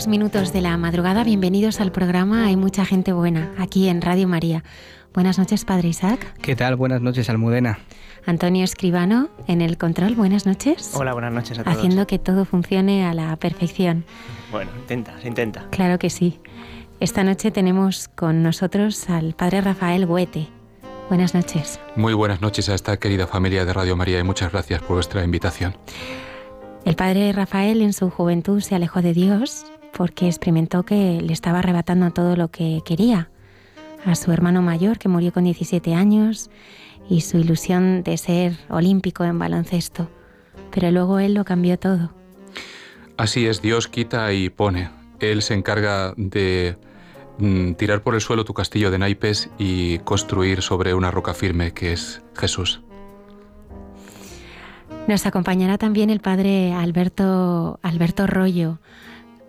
Dos minutos de la madrugada, bienvenidos al programa Hay mucha gente buena, aquí en Radio María. Buenas noches, Padre Isaac. ¿Qué tal? Buenas noches, Almudena. Antonio Escribano, en el control, buenas noches. Hola, buenas noches a todos. Haciendo que todo funcione a la perfección. Bueno, intenta, se intenta. Claro que sí. Esta noche tenemos con nosotros al Padre Rafael Huete. Buenas noches. Muy buenas noches a esta querida familia de Radio María y muchas gracias por vuestra invitación. El padre Rafael en su juventud se alejó de Dios porque experimentó que le estaba arrebatando todo lo que quería. A su hermano mayor, que murió con 17 años, y su ilusión de ser olímpico en baloncesto. Pero luego él lo cambió todo. Así es, Dios quita y pone. Él se encarga de mm, tirar por el suelo tu castillo de naipes y construir sobre una roca firme que es Jesús. Nos acompañará también el padre Alberto, Alberto Rollo,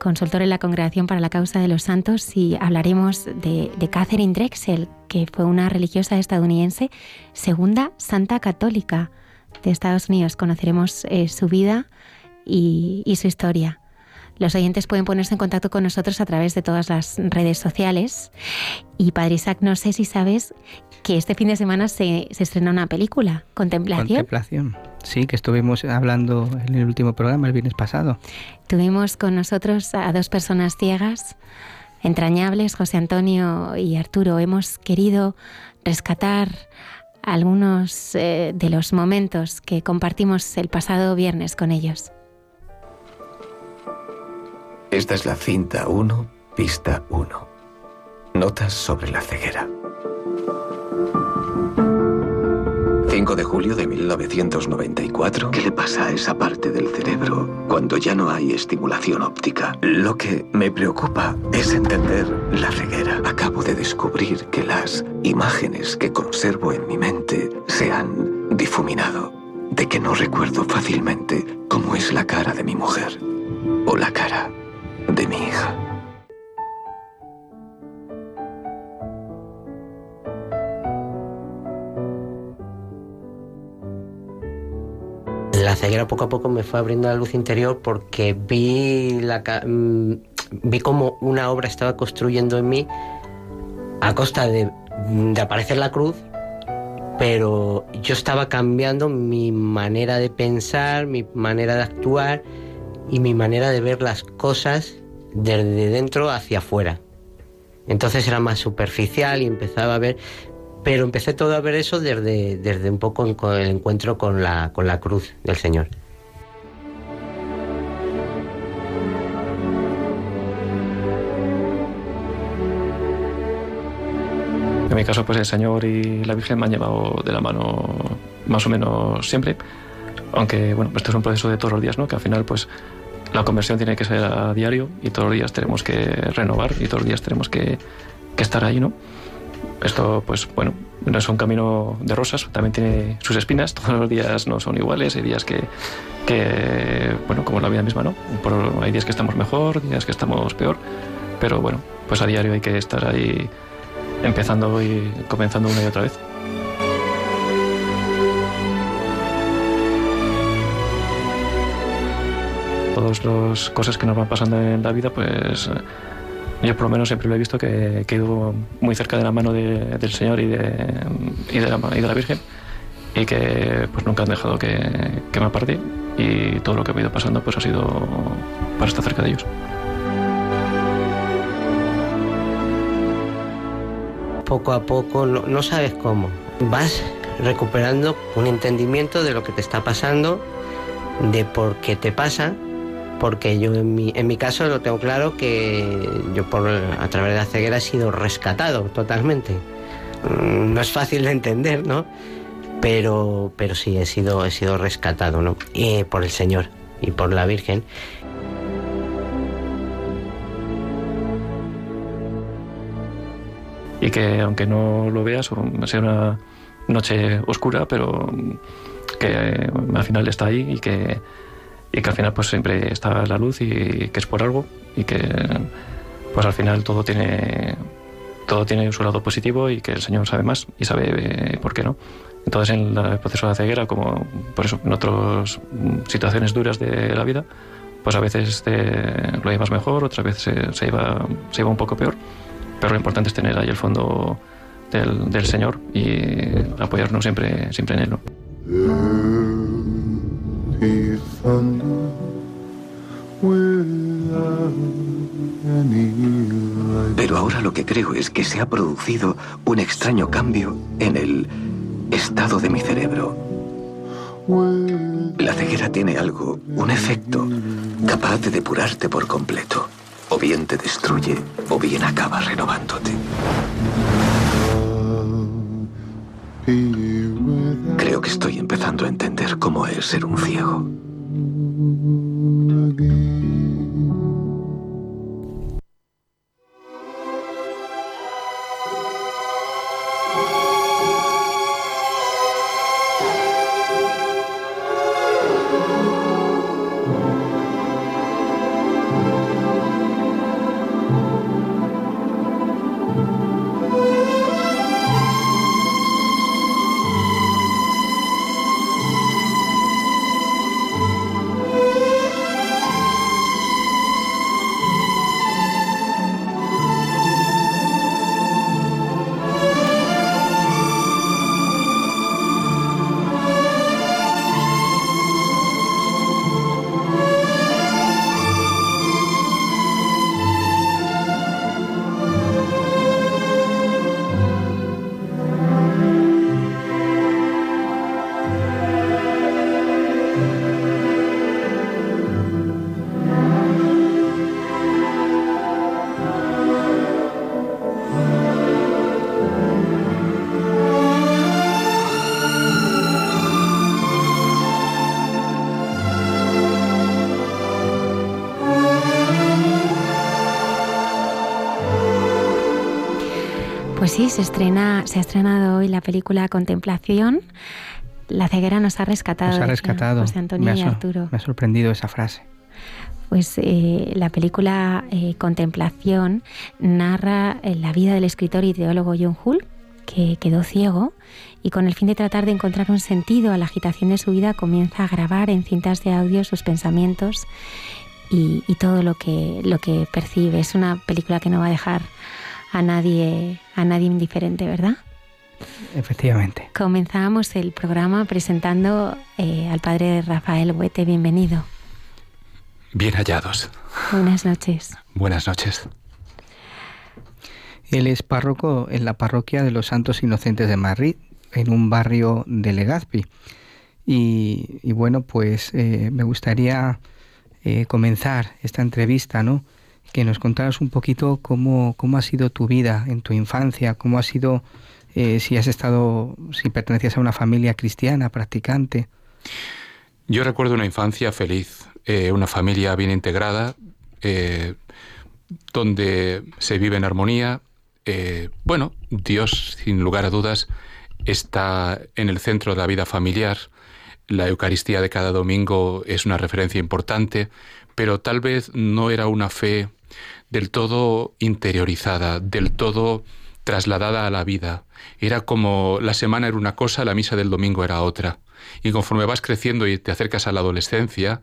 consultor en la Congregación para la Causa de los Santos, y hablaremos de, Catherine Drexel, que fue una religiosa estadounidense, segunda santa católica de Estados Unidos. Conoceremos eh, su vida y, y su historia. Los oyentes pueden ponerse en contacto con nosotros a través de todas las redes sociales. Y Padre Isaac, no sé si sabes que este fin de semana se, se estrena una película, Contemplación. Contemplación. Sí, que estuvimos hablando en el último programa el viernes pasado. Tuvimos con nosotros a dos personas ciegas, entrañables, José Antonio y Arturo. Hemos querido rescatar algunos eh, de los momentos que compartimos el pasado viernes con ellos. Esta es la cinta 1, pista 1. Notas sobre la ceguera. 5 de julio de 1994. ¿Qué le pasa a esa parte del cerebro cuando ya no hay estimulación óptica? Lo que me preocupa es entender la ceguera. Acabo de descubrir que las imágenes que conservo en mi mente se han difuminado. De que no recuerdo fácilmente cómo es la cara de mi mujer o la cara de mi hija. La ceguera poco a poco me fue abriendo la luz interior porque vi, la, mm, vi como una obra estaba construyendo en mí a costa de, de aparecer la cruz, pero yo estaba cambiando mi manera de pensar, mi manera de actuar y mi manera de ver las cosas desde dentro hacia afuera. Entonces era más superficial y empezaba a ver pero empecé todo a ver eso desde, desde un poco el encuentro con la, con la cruz del Señor. En mi caso, pues el Señor y la Virgen me han llevado de la mano más o menos siempre, aunque bueno, pues esto es un proceso de todos los días, ¿no? Que al final, pues la conversión tiene que ser a diario y todos los días tenemos que renovar y todos los días tenemos que, que estar ahí, ¿no? Esto, pues bueno, no es un camino de rosas, también tiene sus espinas, todos los días no son iguales, hay días que, que bueno, como la vida misma, ¿no? hay días que estamos mejor, días que estamos peor, pero bueno, pues a diario hay que estar ahí empezando y comenzando una y otra vez. Todas las cosas que nos van pasando en la vida, pues yo por lo menos siempre lo he visto que, he ido muy cerca de la mano de- del Señor y de, y, de la, y de la Virgen y que pues nunca han dejado que, que me aparte y todo lo que ha ido pasando pues ha sido para estar cerca de ellos. poco a poco, no sabes cómo, vas recuperando un entendimiento de lo que te está pasando, de por qué te pasa, porque yo en mi, en mi caso lo tengo claro que yo por, a través de la ceguera he sido rescatado totalmente. Mm, No es fácil de entender, ¿no? Pero, pero sí, he sido, he sido rescatado, ¿no? Y por el Señor y por la Virgen. y que aunque no lo veas, sea una noche oscura, pero que al final está ahí y que, y que al final pues siempre está la luz y que es por algo y que pues al final todo tiene todo tiene su lado positivo y que el Señor sabe más y sabe eh, por qué no. Entonces en el proceso de la ceguera, como por eso en otras situaciones duras de la vida, pues a veces te- lo llevas mejor, otras veces se, se lleva, se lleva un poco peor pero lo importante es tener ahí el fondo del, del Señor y apoyarnos siempre, siempre en Él. ¿no? Early thunder without any light. Pero ahora lo que creo es que se ha producido un extraño cambio en el estado de mi cerebro. La ceguera tiene algo, un efecto, capaz de depurarte por completo. O bien te destruye, o bien acaba renovándote. Creo que estoy empezando a entender cómo es ser un ciego. Sí, se estrena, se ha estrenado hoy la película Contemplación. La ceguera nos ha rescatado. Nos ha rescatado. José Antonio me, ha, y Arturo. me ha sorprendido esa frase. Pues eh, la película eh, Contemplación narra eh, la vida del escritor y teólogo John Hull, que quedó ciego y con el fin de tratar de encontrar un sentido a la agitación de su vida comienza a grabar en cintas de audio sus pensamientos y, y todo lo que, lo que percibe. Es una película que no va a dejar a nadie, a nadie indiferente, ¿verdad? Efectivamente. Comenzamos el programa presentando eh, al padre Rafael Huete. Bienvenido. Bien hallados. Buenas noches. Buenas noches. Él es párroco en la parroquia de los Santos Inocentes de Madrid, en un barrio de Legazpi. Y, y bueno, pues eh, me gustaría eh, comenzar esta entrevista, ¿no? Que nos contaras un poquito cómo, cómo ha sido tu vida en tu infancia, cómo ha sido, eh, si has estado, si pertenecías a una familia cristiana, practicante. Yo recuerdo una infancia feliz, eh, una familia bien integrada, eh, donde se vive en armonía. Bueno, Dios, sin lugar a dudas, está en el centro de la vida familiar. La Eucaristía de cada domingo es una referencia importante, pero tal vez no era una fe del todo interiorizada, del todo trasladada a la vida. Era como la semana era una cosa, la misa del domingo era otra. Y conforme vas creciendo y te acercas a la adolescencia,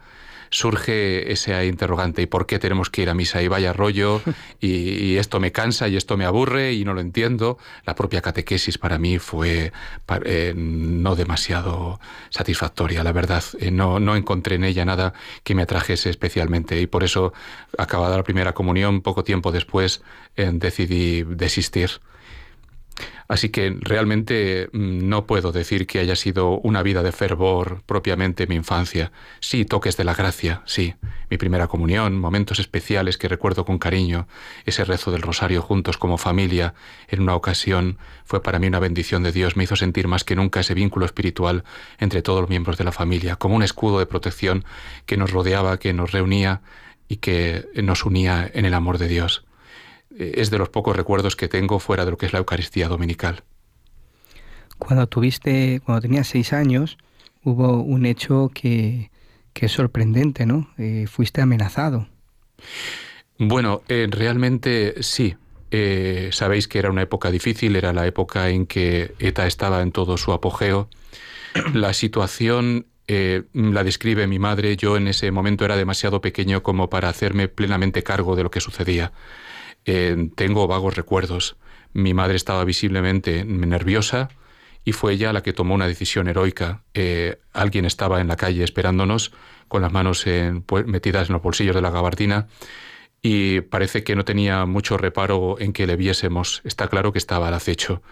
surge ese interrogante, ¿y por qué tenemos que ir a misa? Y vaya rollo, y, y esto me cansa, y esto me aburre, y no lo entiendo. La propia catequesis para mí fue eh, no demasiado satisfactoria, la verdad. Eh, no, no encontré en ella nada que me atrajese especialmente, y por eso, acabada la primera comunión, poco tiempo después, eh, decidí desistir. Así que realmente mm, no puedo decir que haya sido una vida de fervor propiamente mi infancia. Sí, toques de la gracia, sí. Mi primera comunión, momentos especiales que recuerdo con cariño, ese rezo del rosario juntos como familia, en una ocasión, fue para mí una bendición de Dios, me hizo sentir más que nunca ese vínculo espiritual entre todos los miembros de la familia, como un escudo de protección que nos rodeaba, que nos reunía y que nos unía en el amor de Dios es de los pocos recuerdos que tengo fuera de lo que es la Eucaristía dominical. Cuando tuviste, cuando tenías seis años, hubo un hecho que, que es sorprendente, ¿no? Eh, fuiste amenazado. Bueno, eh, realmente sí. Eh, sabéis que era una época difícil, era la época en que ETA estaba en todo su apogeo. La situación eh, la describe mi madre. Yo en ese momento era demasiado pequeño como para hacerme plenamente cargo de lo que sucedía. Tengo vagos recuerdos. Mi madre estaba visiblemente nerviosa y fue ella la que tomó una decisión heroica. Eh, alguien estaba en la calle esperándonos con las manos metidas en los bolsillos de la gabardina y parece que no tenía mucho reparo en que le viésemos. Está claro que estaba al acecho.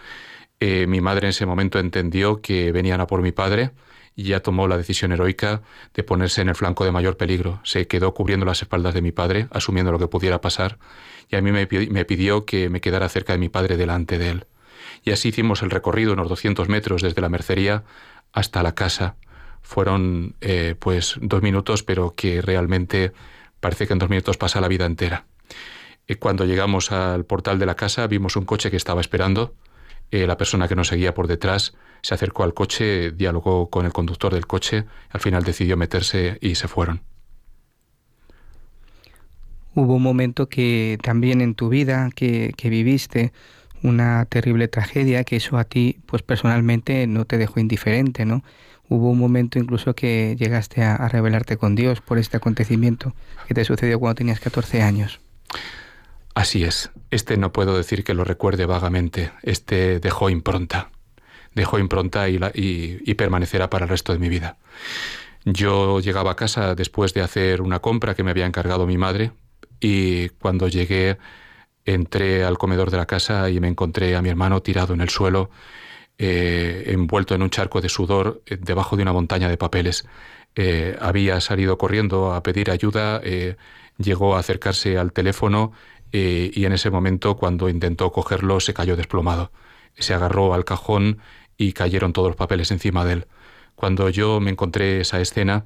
Eh, mi madre en ese momento entendió que venían a por mi padre y ya tomó la decisión heroica de ponerse en el flanco de mayor peligro. Se quedó cubriendo las espaldas de mi padre, asumiendo lo que pudiera pasar, y a mí me pi- me pidió que me quedara cerca de mi padre delante de él. Y así hicimos el recorrido, unos 200 metros desde la mercería hasta la casa. Fueron eh, pues dos minutos, pero que realmente parece que en dos minutos pasa la vida entera. Eh, cuando llegamos al portal de la casa vimos un coche que estaba esperando. Eh, la persona que nos seguía por detrás se acercó al coche, dialogó con el conductor del coche, al final decidió meterse y se fueron. Hubo un momento que también en tu vida que, que viviste una terrible tragedia que eso a ti pues personalmente no te dejó indiferente, ¿no? Hubo un momento incluso que llegaste a, a rebelarte con Dios por este acontecimiento que te sucedió cuando tenías 14 años. Así es. Este no puedo decir que lo recuerde vagamente. Este dejó impronta. Dejó impronta y, permanecerá para el resto de mi vida. Yo llegaba a casa después de hacer una compra que me había encargado mi madre y cuando llegué entré al comedor de la casa y me encontré a mi hermano tirado en el suelo, eh, envuelto en un charco de sudor eh, debajo de una montaña de papeles. Eh, había salido corriendo a pedir ayuda, llegó a acercarse al teléfono y en ese momento cuando intentó cogerlo se cayó desplomado. Se agarró al cajón y cayeron todos los papeles encima de él. Cuando yo me encontré esa escena,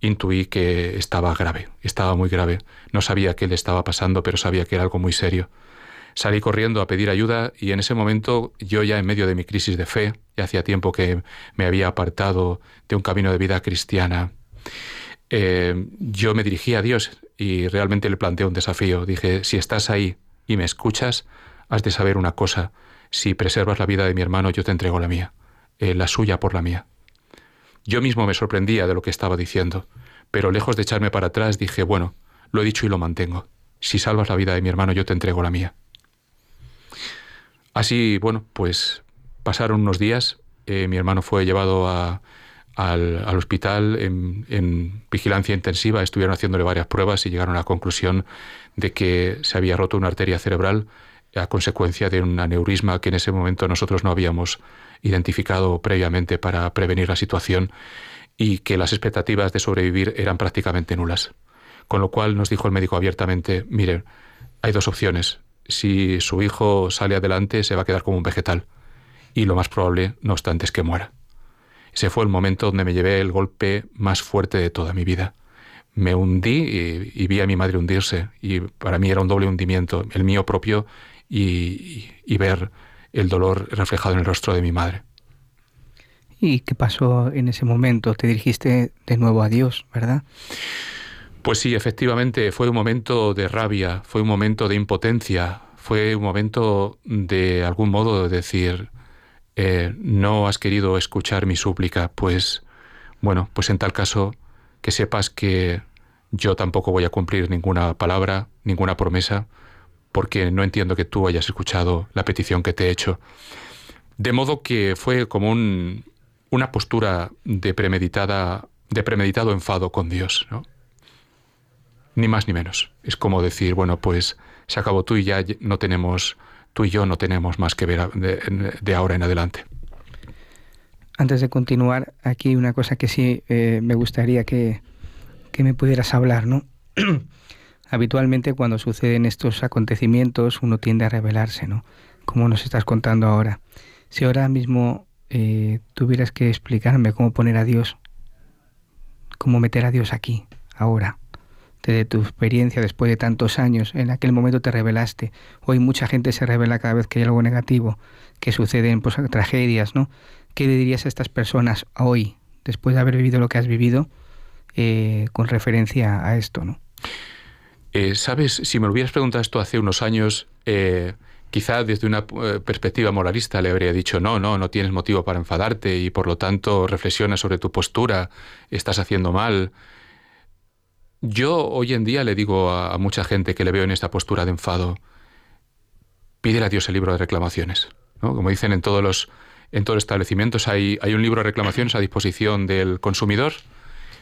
intuí que estaba grave, estaba muy grave. No sabía qué le estaba pasando, pero sabía que era algo muy serio. Salí corriendo a pedir ayuda y en ese momento yo ya en medio de mi crisis de fe, y hacía tiempo que me había apartado de un camino de vida cristiana, eh, yo me dirigí a Dios y realmente le planteé un desafío. Dije, si estás ahí y me escuchas, has de saber una cosa. Si preservas la vida de mi hermano, yo te entrego la mía, eh, la suya por la mía. Yo mismo me sorprendía de lo que estaba diciendo, pero lejos de echarme para atrás dije, bueno, lo he dicho y lo mantengo. Si salvas la vida de mi hermano, yo te entrego la mía. Así, bueno, pues pasaron unos días, eh, mi hermano fue llevado al, hospital en, en, vigilancia intensiva, estuvieron haciéndole varias pruebas y llegaron a la conclusión de que se había roto una arteria cerebral a consecuencia de un aneurisma que en ese momento nosotros no habíamos identificado previamente para prevenir la situación y que las expectativas de sobrevivir eran prácticamente nulas. Con lo cual nos dijo el médico abiertamente, mire, hay dos opciones. Si su hijo sale adelante, se va a quedar como un vegetal. Y lo más probable, no obstante, es que muera. Ese fue el momento donde me llevé el golpe más fuerte de toda mi vida. Me hundí y, y vi a mi madre hundirse. Y para mí era un doble hundimiento, el mío propio y, ver el dolor reflejado en el rostro de mi madre. ¿Y qué pasó en ese momento? Te dirigiste de nuevo a Dios, ¿verdad? Pues sí, efectivamente, fue un momento de rabia, fue un momento de impotencia, fue un momento de algún modo de decir, eh, no has querido escuchar mi súplica, pues bueno, pues en tal caso que sepas que yo tampoco voy a cumplir ninguna palabra, ninguna promesa, porque no entiendo que tú hayas escuchado la petición que te he hecho. De modo que fue como un, una postura de premeditada, de premeditado enfado con Dios, ¿no? Ni más ni menos. Es como decir, bueno, pues se acabó tú y ya no tenemos, tú y yo no tenemos más que ver de, ahora en adelante. Antes de continuar, aquí una cosa que sí eh, me gustaría que, que me pudieras hablar, ¿no? Habitualmente cuando suceden estos acontecimientos uno tiende a rebelarse, ¿no? Como nos estás contando ahora. Si ahora mismo eh, tuvieras que explicarme cómo poner a Dios, cómo meter a Dios aquí, ahora, desde tu experiencia después de tantos años, en aquel momento te rebelaste. Hoy mucha gente se revela cada vez que hay algo negativo, que suceden pues, tragedias, ¿no? ¿Qué le dirías a estas personas hoy, después de haber vivido lo que has vivido, eh, con referencia a esto, ¿no? Eh, Sabes, si me hubieras preguntado esto hace unos años, eh, quizá desde una eh, perspectiva moralista le habría dicho, no, no, no tienes motivo para enfadarte y por lo tanto reflexiona sobre tu postura, estás haciendo mal. Yo hoy en día le digo a, a mucha gente que le veo en esta postura de enfado, pídele a Dios el libro de reclamaciones. ¿no? Como dicen en todos los, en todos los establecimientos, hay, hay un libro de reclamaciones a disposición del consumidor.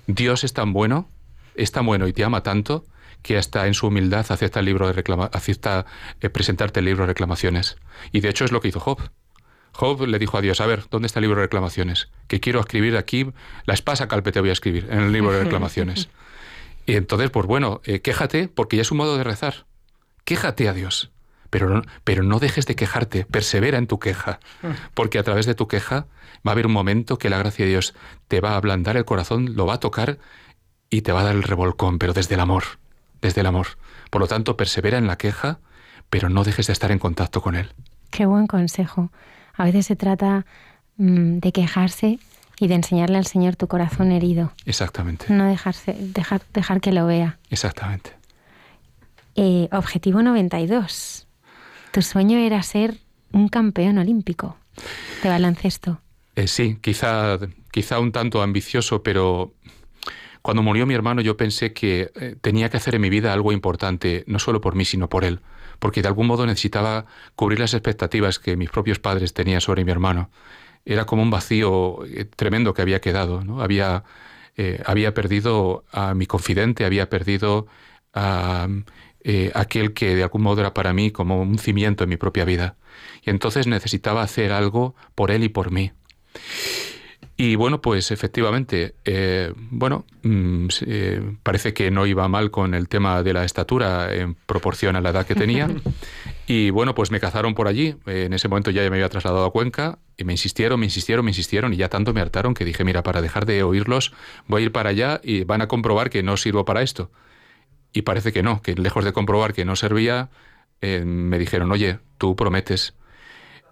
Dios es tan bueno, es tan bueno y te ama tanto que hasta en su humildad acepta el libro de reclama, acepta eh, presentarte el libro de reclamaciones. Y de hecho es lo que hizo Job. Job le dijo a Dios, a ver, ¿dónde está el libro de reclamaciones? Que quiero escribir aquí, la espasa calpe te voy a escribir en el libro de reclamaciones. y entonces, pues bueno, eh, quéjate, porque ya es un modo de rezar. Quéjate a Dios. Pero no, pero no dejes de quejarte, persevera en tu queja, porque a través de tu queja va a haber un momento que la gracia de Dios te va a ablandar el corazón, lo va a tocar y te va a dar el revolcón, pero desde el amor desde el amor. Por lo tanto, persevera en la queja, pero no dejes de estar en contacto con Él. Qué buen consejo. A veces se trata mm, de quejarse y de enseñarle al Señor tu corazón herido. Exactamente. No dejarse, dejar, dejar que lo vea. Exactamente. Eh, objetivo 92. Tu sueño era ser un campeón olímpico de baloncesto. Eh, sí, quizá, quizá un tanto ambicioso, pero cuando murió mi hermano yo pensé que eh, tenía que hacer en mi vida algo importante, no solo por mí, sino por él, porque de algún modo necesitaba cubrir las expectativas que mis propios padres tenían sobre mi hermano. Era como un vacío eh, tremendo que había quedado, ¿no? Había, eh, había perdido a mi confidente, había perdido a aquel que de algún modo era para mí como un cimiento en mi propia vida. Y entonces necesitaba hacer algo por él y por mí. Y bueno, pues efectivamente, eh, bueno, mm, eh, parece que no iba mal con el tema de la estatura en proporción a la edad que tenía. y bueno, pues me cazaron por allí. En ese momento ya me había trasladado a Cuenca y me insistieron, me insistieron, me insistieron y ya tanto me hartaron que dije, mira, para dejar de oírlos, voy a ir para allá y van a comprobar que no sirvo para esto. Y parece que no, que lejos de comprobar que no servía, eh, me dijeron, oye, tú prometes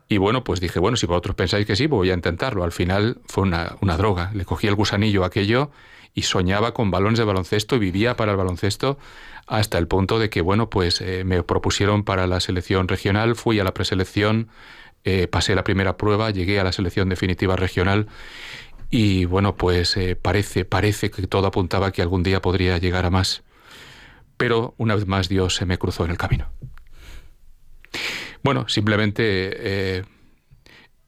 y bueno, pues dije, bueno, si vosotros pensáis que sí, pues voy a intentarlo. Al final fue una, droga. Le cogí el gusanillo aquello y soñaba con balones de baloncesto y vivía para el baloncesto hasta el punto de que, bueno, pues eh, me propusieron para la selección regional, fui a la preselección, eh, pasé la primera prueba, llegué a la selección definitiva regional y, bueno, pues eh, parece, parece que todo apuntaba que algún día podría llegar a más. Pero una vez más Dios se me cruzó en el camino. Bueno, simplemente eh,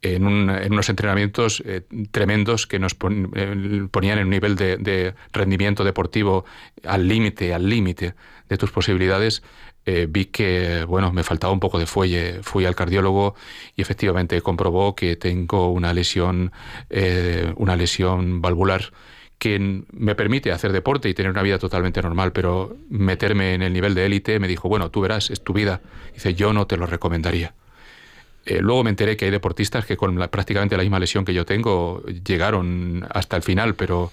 en, unos entrenamientos eh, tremendos que nos eh, ponían en un nivel de, rendimiento deportivo al límite, al límite de tus posibilidades, vi que bueno me faltaba un poco de fuelle. Fui al cardiólogo y efectivamente comprobó que tengo una lesión, una lesión valvular que me permite hacer deporte y tener una vida totalmente normal, pero meterme en el nivel de élite me dijo, bueno, tú verás, es tu vida. Dice, yo no te lo recomendaría. Eh, luego me enteré que hay deportistas que con prácticamente la misma lesión que yo tengo llegaron hasta el final, pero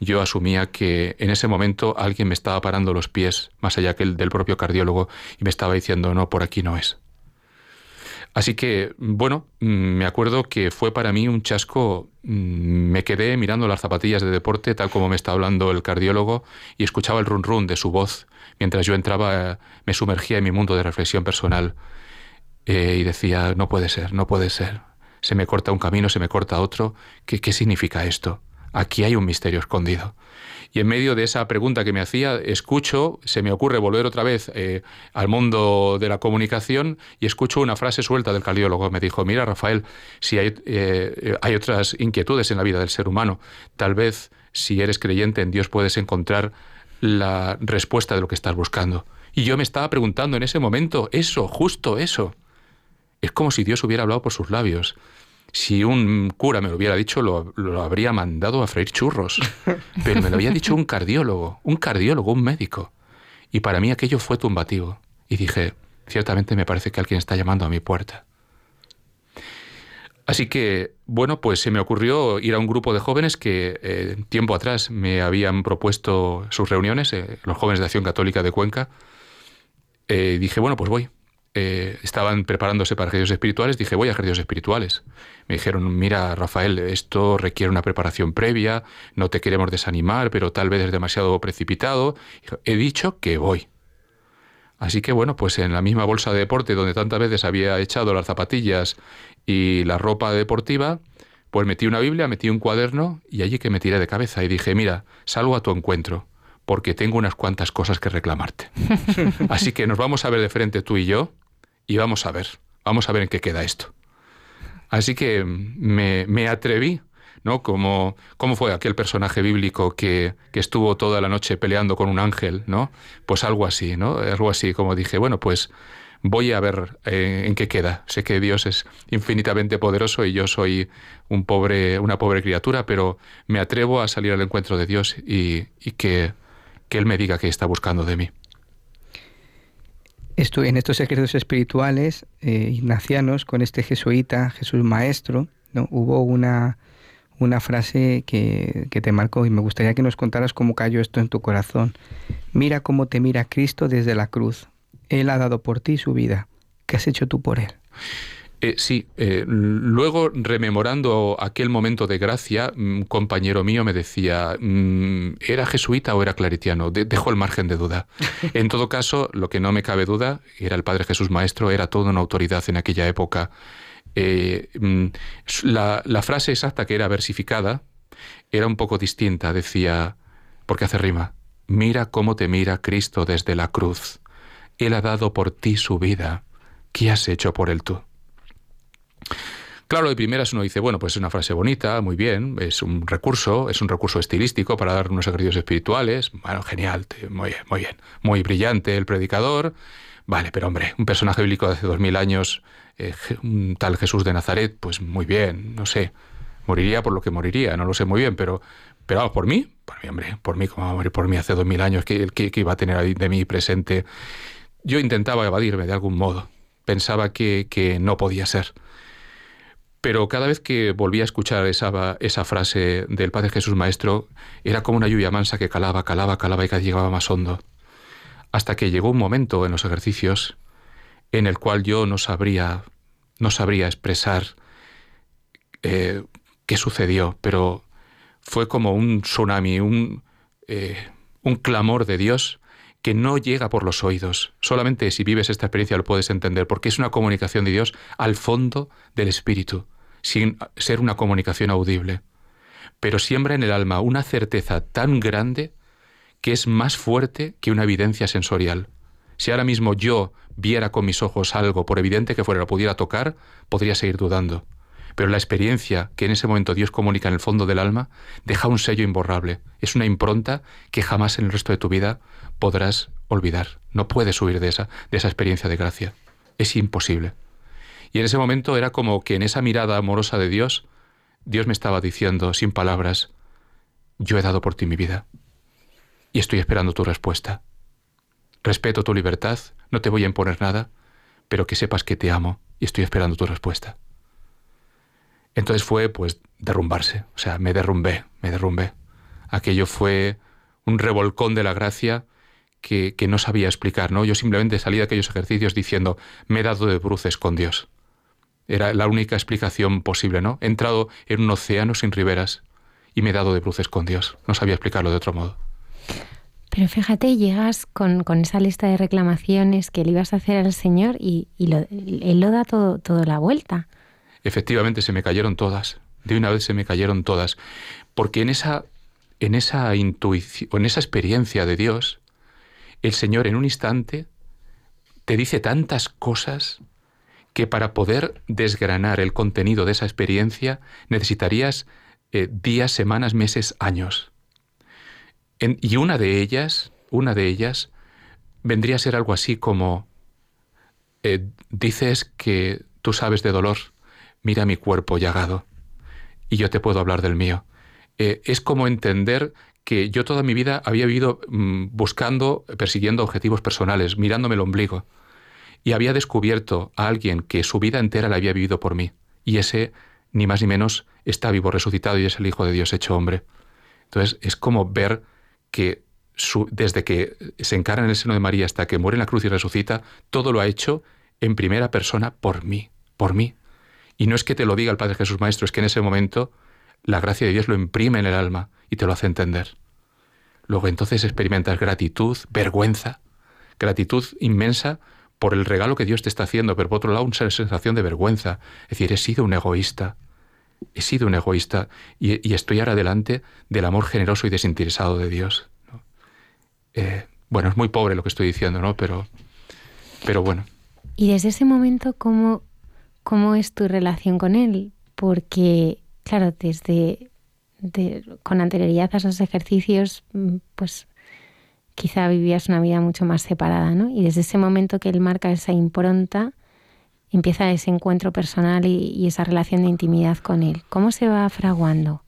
yo asumía que en ese momento alguien me estaba parando los pies, más allá que el del propio cardiólogo, y me estaba diciendo, no, por aquí no es. Así que, bueno, mm, me acuerdo que fue para mí un chasco. Mm, me quedé mirando las zapatillas de deporte, tal como me está hablando el cardiólogo, y escuchaba el run run de su voz mientras yo entraba, me sumergía en mi mundo de reflexión personal. Eh, y decía, no puede ser, no puede ser. Se me corta un camino, se me corta otro. ¿Qué, qué significa esto? Aquí hay un misterio escondido. Y en medio de esa pregunta que me hacía, escucho, se me ocurre volver otra vez eh, al mundo de la comunicación y escucho una frase suelta del cardiólogo. Me dijo, mira Rafael, si hay, eh, hay otras inquietudes en la vida del ser humano, tal vez si eres creyente en Dios puedes encontrar la respuesta de lo que estás buscando. Y yo me estaba preguntando en ese momento, eso, justo eso. Es como si Dios hubiera hablado por sus labios. Si un cura me lo hubiera dicho, lo, lo, habría mandado a freír churros. Pero me lo había dicho un cardiólogo, un cardiólogo, un médico. Y para mí aquello fue tumbativo. Y dije, ciertamente me parece que alguien está llamando a mi puerta. Así que, bueno, pues se me ocurrió ir a un grupo de jóvenes que eh, tiempo atrás me habían propuesto sus reuniones, eh, los jóvenes de Acción Católica de Cuenca. Eh, dije, bueno, pues voy. Eh, estaban preparándose para ejercicios espirituales, dije, voy a ejercicios espirituales. Me dijeron, mira, Rafael, esto requiere una preparación previa, no te queremos desanimar, pero tal vez es demasiado precipitado. He dicho que voy. Así que bueno, pues en la misma bolsa de deporte donde tantas veces había echado las zapatillas y la ropa deportiva, pues metí una Biblia, metí un cuaderno y allí que me tiré de cabeza y dije, mira, salgo a tu encuentro porque tengo unas cuantas cosas que reclamarte. Así que nos vamos a ver de frente tú y yo y vamos a ver, vamos a ver en qué queda esto. Así que me, me atreví, ¿no? Como, ¿Cómo fue aquel personaje bíblico que, que, estuvo toda la noche peleando con un ángel, ¿no? Pues algo así, ¿no? Algo así, como dije, bueno, pues voy a ver eh, en qué queda. Sé que Dios es infinitamente poderoso y yo soy un pobre, una pobre criatura, pero me atrevo a salir al encuentro de Dios y, y que, que Él me diga qué está buscando de mí. Esto, en estos ejercicios espirituales eh, ignacianos con este jesuita, Jesús Maestro, ¿no? hubo una, una frase que, que, te marcó y me gustaría que nos contaras cómo cayó esto en tu corazón. Mira cómo te mira Cristo desde la cruz. Él ha dado por ti su vida. ¿Qué has hecho tú por Él? Eh, sí, eh, luego rememorando aquel momento de gracia, un compañero mío me decía, mm, ¿era jesuita o era claritiano? De dejo el margen de duda. En todo caso, lo que no me cabe duda, era el Padre Jesús Maestro, era toda una autoridad en aquella época. Eh, la, la frase exacta que era versificada era un poco distinta, decía, porque hace rima, mira cómo te mira Cristo desde la cruz. Él ha dado por ti su vida. ¿Qué has hecho por él tú? Claro, de primeras uno dice, bueno, pues es una frase bonita, muy bien, es un recurso, es un recurso estilístico para dar unos ejercicios espirituales. Bueno, genial, muy bien, muy bien. Muy brillante el predicador. Vale, pero hombre, un personaje bíblico de hace dos mil años, eh, un tal Jesús de Nazaret, pues muy bien, no sé. Moriría por lo que moriría, no lo sé muy bien, pero, pero vamos, por mí, por mí, hombre, por mí, como va a morir por mí hace dos mil años, ¿qué, qué, qué iba a tener de mí presente? Yo intentaba evadirme de algún modo. Pensaba que, que no podía ser. Pero cada vez que volvía a escuchar esa, esa frase del Padre Jesús Maestro, era como una lluvia mansa que calaba, calaba, calaba y vez llegaba más hondo. Hasta que llegó un momento en los ejercicios en el cual yo no sabría, no sabría expresar eh, qué sucedió, pero fue como un tsunami, un, eh, un clamor de Dios que no llega por los oídos. Solamente si vives esta experiencia lo puedes entender, porque es una comunicación de Dios al fondo del espíritu, sin ser una comunicación audible. Pero siembra en el alma una certeza tan grande que es más fuerte que una evidencia sensorial. Si ahora mismo yo viera con mis ojos algo, por evidente que fuera, lo pudiera tocar, podría seguir dudando. Pero la experiencia que en ese momento Dios comunica en el fondo del alma deja un sello imborrable. Es una impronta que jamás en el resto de tu vida podrás olvidar. No puedes huir de esa, de esa experiencia de gracia. Es imposible. Y en ese momento era como que en esa mirada amorosa de Dios, Dios me estaba diciendo, sin palabras, yo he dado por ti mi vida. Y estoy esperando tu respuesta. Respeto tu libertad, no te voy a imponer nada, pero que sepas que te amo y estoy esperando tu respuesta. Entonces fue, pues, derrumbarse. O sea, me derrumbé, me derrumbé. Aquello fue un revolcón de la gracia que, que, no sabía explicar, ¿no? Yo simplemente salí de aquellos ejercicios diciendo, me he dado de bruces con Dios. Era la única explicación posible, ¿no? He entrado en un océano sin riberas y me he dado de bruces con Dios. No sabía explicarlo de otro modo. Pero fíjate, llegas con, con esa lista de reclamaciones que le ibas a hacer al Señor y, y lo, Él lo da todo, todo la vuelta. Efectivamente, se me cayeron todas. De una vez se me cayeron todas. Porque en esa, en esa intuición, en esa experiencia de Dios, el Señor en un instante te dice tantas cosas que para poder desgranar el contenido de esa experiencia necesitarías eh, días, semanas, meses, años. y una de ellas, una de ellas, vendría a ser algo así como eh, dices que tú sabes de dolor, mira mi cuerpo llagado y yo te puedo hablar del mío. Eh, es como entender que yo toda mi vida había vivido mm, buscando, persiguiendo objetivos personales, mirándome el ombligo, y había descubierto a alguien que su vida entera la había vivido por mí, y ese, ni más ni menos, está vivo, resucitado, y es el Hijo de Dios hecho hombre. Entonces es como ver que desde que se encarna en el seno de María hasta que muere en la cruz y resucita, todo lo ha hecho en primera persona por mí, por mí. Y no es que te lo diga el Padre Jesús Maestro, es que en ese momento la gracia de Dios lo imprime en el alma y te lo hace entender. Luego entonces experimentas gratitud, vergüenza, gratitud inmensa por el regalo que Dios te está haciendo, pero por otro lado una sensación de vergüenza. Es decir, he sido un egoísta, he sido un egoísta y, estoy ahora delante del amor generoso y desinteresado de Dios. Eh, bueno, es muy pobre lo que estoy diciendo, ¿no? Pero, pero bueno. Y desde ese momento, ¿cómo, cómo es tu relación con Él? Porque, claro, desde con anterioridad a esos ejercicios, mm, pues quizá vivías una vida mucho más separada, ¿no? Y desde ese momento que Él marca esa impronta, empieza ese encuentro personal y, y esa relación de intimidad con Él. ¿Cómo se va fraguando?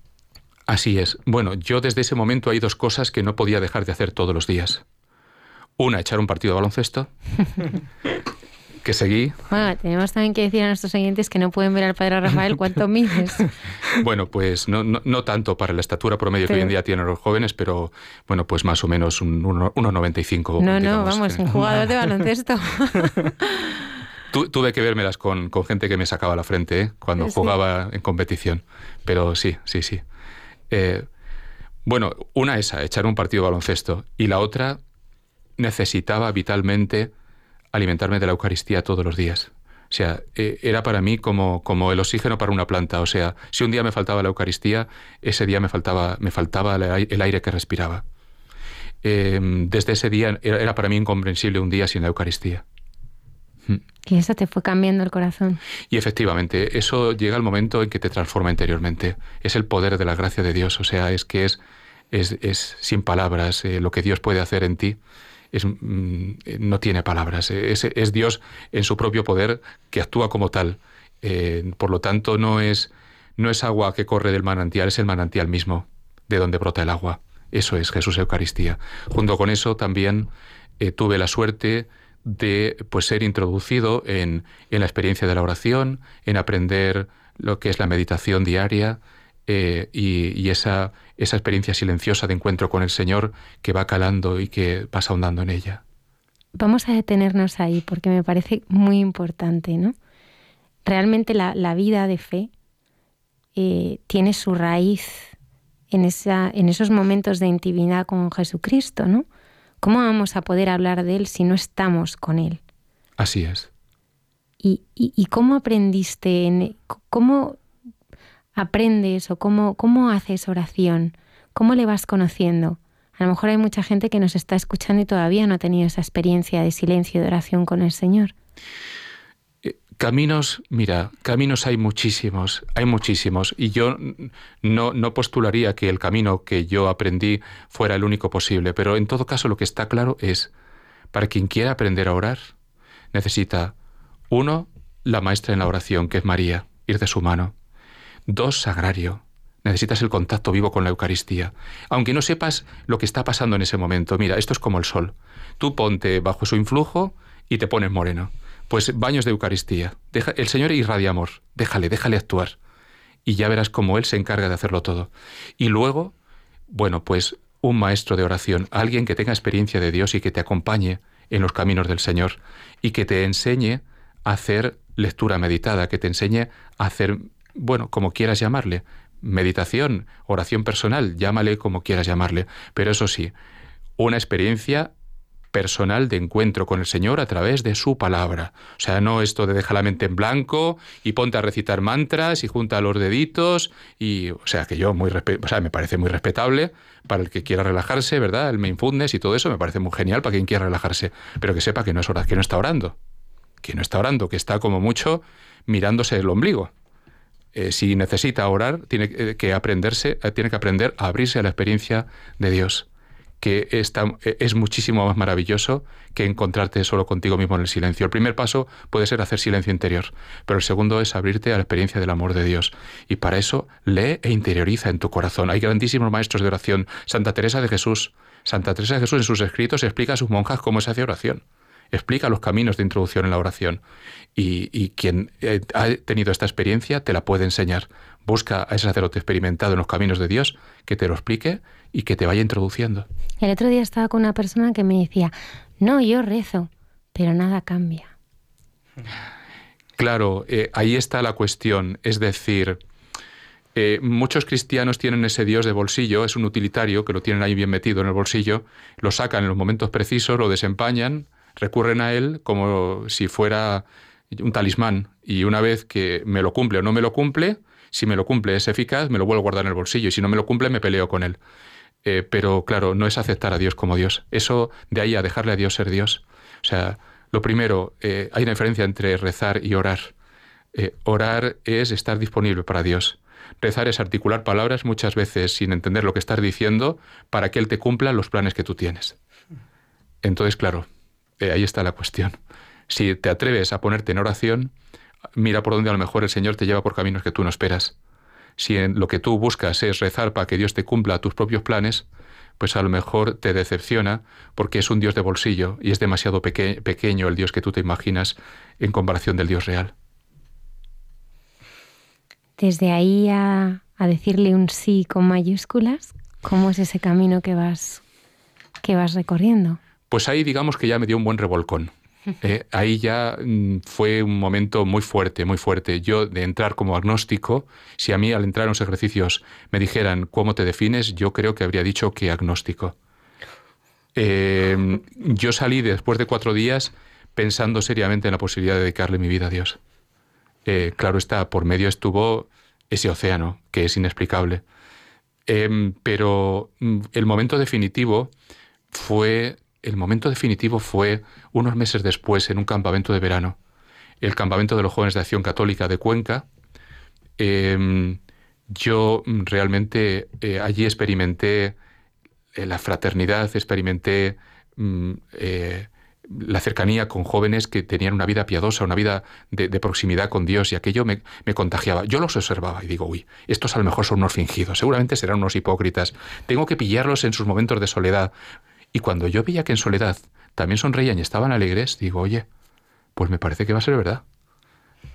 Así es. Bueno, yo desde ese momento hay dos cosas que no podía dejar de hacer todos los días. Una, echar un partido de baloncesto, que seguí. Bueno, tenemos también que decir a nuestros oyentes que no pueden ver al padre Rafael cuánto mides. bueno, pues no, no, tanto para la estatura promedio que hoy en día tienen los jóvenes, pero bueno, pues más o menos un 1,95. No, no, vamos, un jugador de baloncesto. tuve que vérmelas con, con, gente que me sacaba la frente ¿eh? cuando jugaba en competición. Pero sí, sí, sí. Eh, bueno, una esa, echar un partido de baloncesto, y la otra necesitaba vitalmente alimentarme de la Eucaristía todos los días. O sea, eh, era para mí como, como el oxígeno para una planta. O sea, si un día me faltaba la Eucaristía, ese día me faltaba, me faltaba el aire que respiraba. Em, desde ese día era para mí incomprensible un día sin la Eucaristía. Y eso te fue cambiando el corazón. Y efectivamente, eso llega al momento en que te transforma interiormente. Es el poder de la gracia de Dios, o sea, es que es, es, sin palabras eh, lo que Dios puede hacer en ti. Mm, no tiene palabras. Eh, es, Dios en su propio poder que actúa como tal. Eh, por lo tanto, no es, no es agua que corre del manantial, es el manantial mismo de donde brota el agua. Eso es Jesús Eucaristía. Junto con eso también tuve la suerte de pues, ser introducido en, la experiencia de la oración, en aprender lo que es la meditación diaria eh, y, esa, esa experiencia silenciosa de encuentro con el Señor que va calando y que pasa ahondando en ella. Vamos a detenernos ahí porque me parece muy importante, ¿no? Realmente la, vida de fe eh, tiene su raíz en, esa, en esos momentos de intimidad con Jesucristo, ¿no? ¿Cómo vamos a poder hablar de Él si no estamos con Él? Así es. ¿Y, cómo aprendiste, en, cómo aprendes o cómo, cómo haces oración? ¿Cómo le vas conociendo? A lo mejor hay mucha gente que nos está escuchando y todavía no ha tenido esa experiencia de silencio, de oración con el Señor. Caminos, mira, caminos hay muchísimos, hay muchísimos, y yo no, no postularía que el camino que yo aprendí fuera el único posible, pero en todo caso lo que está claro es, para quien quiera aprender a orar, necesita, uno, la maestra en la oración, que es María, ir de su mano. Dos, sagrario. Necesitas el contacto vivo con la Eucaristía. Aunque no sepas lo que está pasando en ese momento. Mira, esto es como el sol. Tú ponte bajo su influjo y te pones moreno. Pues baños de Eucaristía. Deja, el Señor irradia amor. Déjale, déjale actuar. Y ya verás cómo Él se encarga de hacerlo todo. Y luego, bueno, pues un maestro de oración, alguien que tenga experiencia de Dios y que te acompañe en los caminos del Señor y que te enseñe a hacer lectura meditada, que te enseñe a hacer, bueno, como quieras llamarle, meditación, oración personal, llámale como quieras llamarle, pero eso sí, una experiencia personal de encuentro con el Señor a través de su palabra. O sea, no esto de deja la mente en blanco y ponte a recitar mantras y junta los deditos y, o sea, que yo muy o sea, me parece muy respetable para el que quiera relajarse, ¿verdad? El mindfulness y todo eso me parece muy genial para quien quiera relajarse, pero que sepa que no es hora, que no está orando, que no está orando, que está como mucho mirándose el ombligo. Eh, si necesita orar, tiene eh, que aprenderse, eh, tiene que aprender a abrirse a la experiencia de Dios que es muchísimo más maravilloso que encontrarte solo contigo mismo en el silencio. El primer paso puede ser hacer silencio interior, pero el segundo es abrirte a la experiencia del amor de Dios. Y para eso lee e interioriza en tu corazón. Hay grandísimos maestros de oración. Santa Teresa de Jesús. Santa Teresa de Jesús en sus escritos explica a sus monjas cómo se hace oración. Explica los caminos de introducción en la oración. Y, quien eh, ha tenido esta experiencia te la puede enseñar. Busca a ese sacerdote experimentado en los caminos de Dios que te lo explique y que te vaya introduciendo. El otro día estaba con una persona que me decía, no, yo rezo, pero nada cambia. Claro, eh, ahí está la cuestión. Es decir, eh, muchos cristianos tienen ese Dios de bolsillo, es un utilitario que lo tienen ahí bien metido en el bolsillo, lo sacan en los momentos precisos, lo desempañan, recurren a él como si fuera un talismán y una vez que me lo cumple o no me lo cumple, si me lo cumple es eficaz, me lo vuelvo a guardar en el bolsillo y si no me lo cumple me peleo con él. Eh, pero claro, no es aceptar a Dios como Dios. Eso de ahí a dejarle a Dios ser Dios. O sea, lo primero, eh, hay una diferencia entre rezar y orar. Eh, orar es estar disponible para Dios. Rezar es articular palabras muchas veces sin entender lo que estás diciendo para que Él te cumpla los planes que tú tienes. Entonces, claro, ahí está la cuestión. Si te atreves a ponerte en oración, mira por dónde a lo mejor el Señor te lleva por caminos que tú no esperas. Si en lo que tú buscas es rezar para que Dios te cumpla tus propios planes, pues a lo mejor te decepciona porque es un Dios de bolsillo y es demasiado pequeño el Dios que tú te imaginas en comparación del Dios real. Desde ahí a, a decirle un sí con mayúsculas, ¿cómo es ese camino que vas, que vas recorriendo? Pues ahí digamos que ya me dio un buen revolcón. Eh, ahí ya mm, fue un momento muy fuerte, muy fuerte. Yo de entrar como agnóstico, si a mí al entrar en los ejercicios me dijeran cómo te defines, yo creo que habría dicho que agnóstico. Em, yo salí después de cuatro días pensando seriamente en la posibilidad de dedicarle mi vida a Dios. Eh, claro está, por medio estuvo ese océano, que es inexplicable. Em, pero mm, el momento definitivo fue el momento definitivo fue unos meses después en un campamento de verano, el campamento de los jóvenes de Acción Católica de Cuenca. Em, yo realmente eh, allí experimenté eh, la fraternidad, experimenté mm, eh, la cercanía con jóvenes que tenían una vida piadosa, una vida de, proximidad con Dios y aquello me, me, contagiaba. Yo los observaba y digo, uy, estos a lo mejor son unos fingidos, seguramente serán unos hipócritas. Tengo que pillarlos en sus momentos de soledad. Y cuando yo veía que en soledad también sonreían y estaban alegres, digo, oye, pues me parece que va a ser verdad.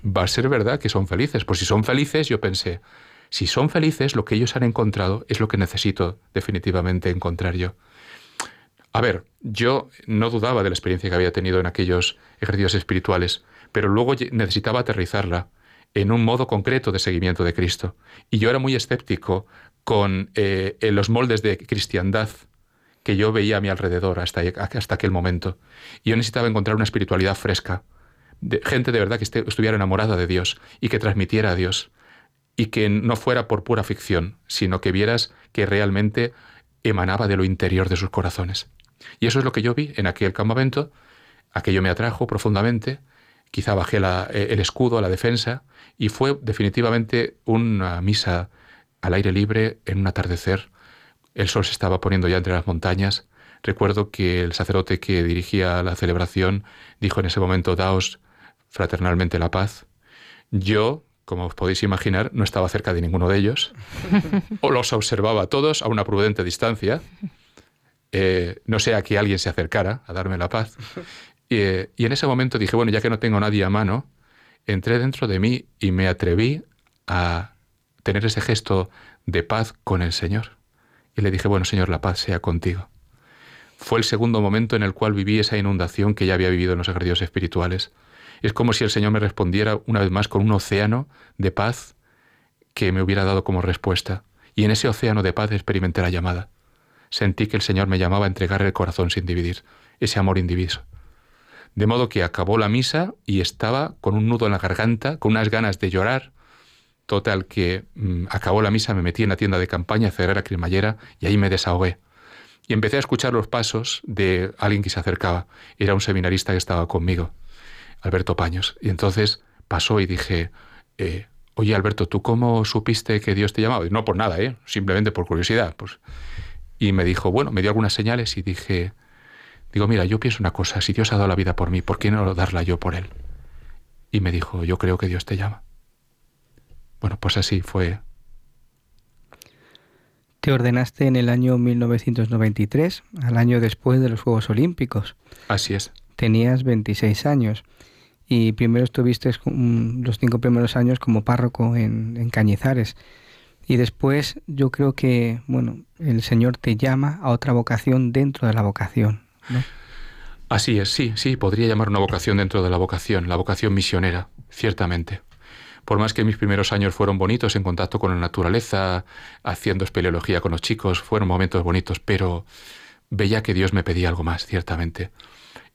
Va a ser verdad que son felices. Pues si son felices, yo pensé, si son felices, lo que ellos han encontrado es lo que necesito definitivamente encontrar yo. A ver, yo no dudaba de la experiencia que había tenido en aquellos ejercicios espirituales, pero luego necesitaba aterrizarla en un modo concreto de seguimiento de Cristo. Y yo era muy escéptico con eh, los moldes de cristiandad que yo veía a mi alrededor hasta, hasta aquel momento. Y yo necesitaba encontrar una espiritualidad fresca, de, gente de verdad que estuviera enamorada de Dios y que transmitiera a Dios, y que no fuera por pura ficción, sino que vieras que realmente emanaba de lo interior de sus corazones. Y eso es lo que yo vi en aquel campamento, aquello me atrajo profundamente, quizá bajé eh, el escudo a la defensa, y fue definitivamente una misa al aire libre en un atardecer el sol se estaba poniendo ya entre las montañas. Recuerdo que el sacerdote que dirigía la celebración dijo en ese momento, daos fraternalmente la paz. Yo, como os podéis imaginar, no estaba cerca de ninguno de ellos, o los observaba a todos a una prudente distancia, eh, no sea que alguien se acercara a darme la paz. Eh, y en ese momento dije, bueno, ya que no tengo nadie a mano, entré dentro de mí y me atreví a tener ese gesto de paz con el Señor. Y le dije, bueno, Señor, la paz sea contigo. Fue el segundo momento en el cual viví esa inundación que ya había vivido en los ejercicios espirituales. Es como si el Señor me respondiera una vez más con un océano de paz que me hubiera dado como respuesta. Y en ese océano de paz experimenté la llamada. sentí que el Señor me llamaba a entregar el corazón sin dividir, ese amor indiviso. De modo que acabó la misa y estaba con un nudo en la garganta, con unas ganas de llorar. Total que mm, acabó la misa, me metí en la tienda de campaña, cerré la cremallera y ahí me desahogué. Y empecé a escuchar los pasos de alguien que se acercaba. Era un seminarista que estaba conmigo, Alberto Paños. Y entonces pasó y dije, eh, oye Alberto, ¿tú cómo supiste que Dios te llamaba? Y no por nada, ¿eh? simplemente por curiosidad. Pues. Y me dijo, bueno, me dio algunas señales y dije, Digo, mira, yo pienso una cosa, si Dios ha dado la vida por mí, ¿por qué no darla yo por Él? Y me dijo, yo creo que Dios te llama. Bueno, pues así fue. Te ordenaste en el año 1993, al año después de los Juegos Olímpicos. Así es. Tenías 26 años y primero estuviste los cinco primeros años como párroco en, en Cañizares. Y después yo creo que, bueno, el Señor te llama a otra vocación dentro de la vocación. Así es, sí, sí, podría llamar una vocación dentro de la vocación, la vocación misionera, ciertamente. Por más que mis primeros años fueron bonitos en contacto con la naturaleza, haciendo espeleología con los chicos, fueron momentos bonitos, pero veía que Dios me pedía algo más, ciertamente.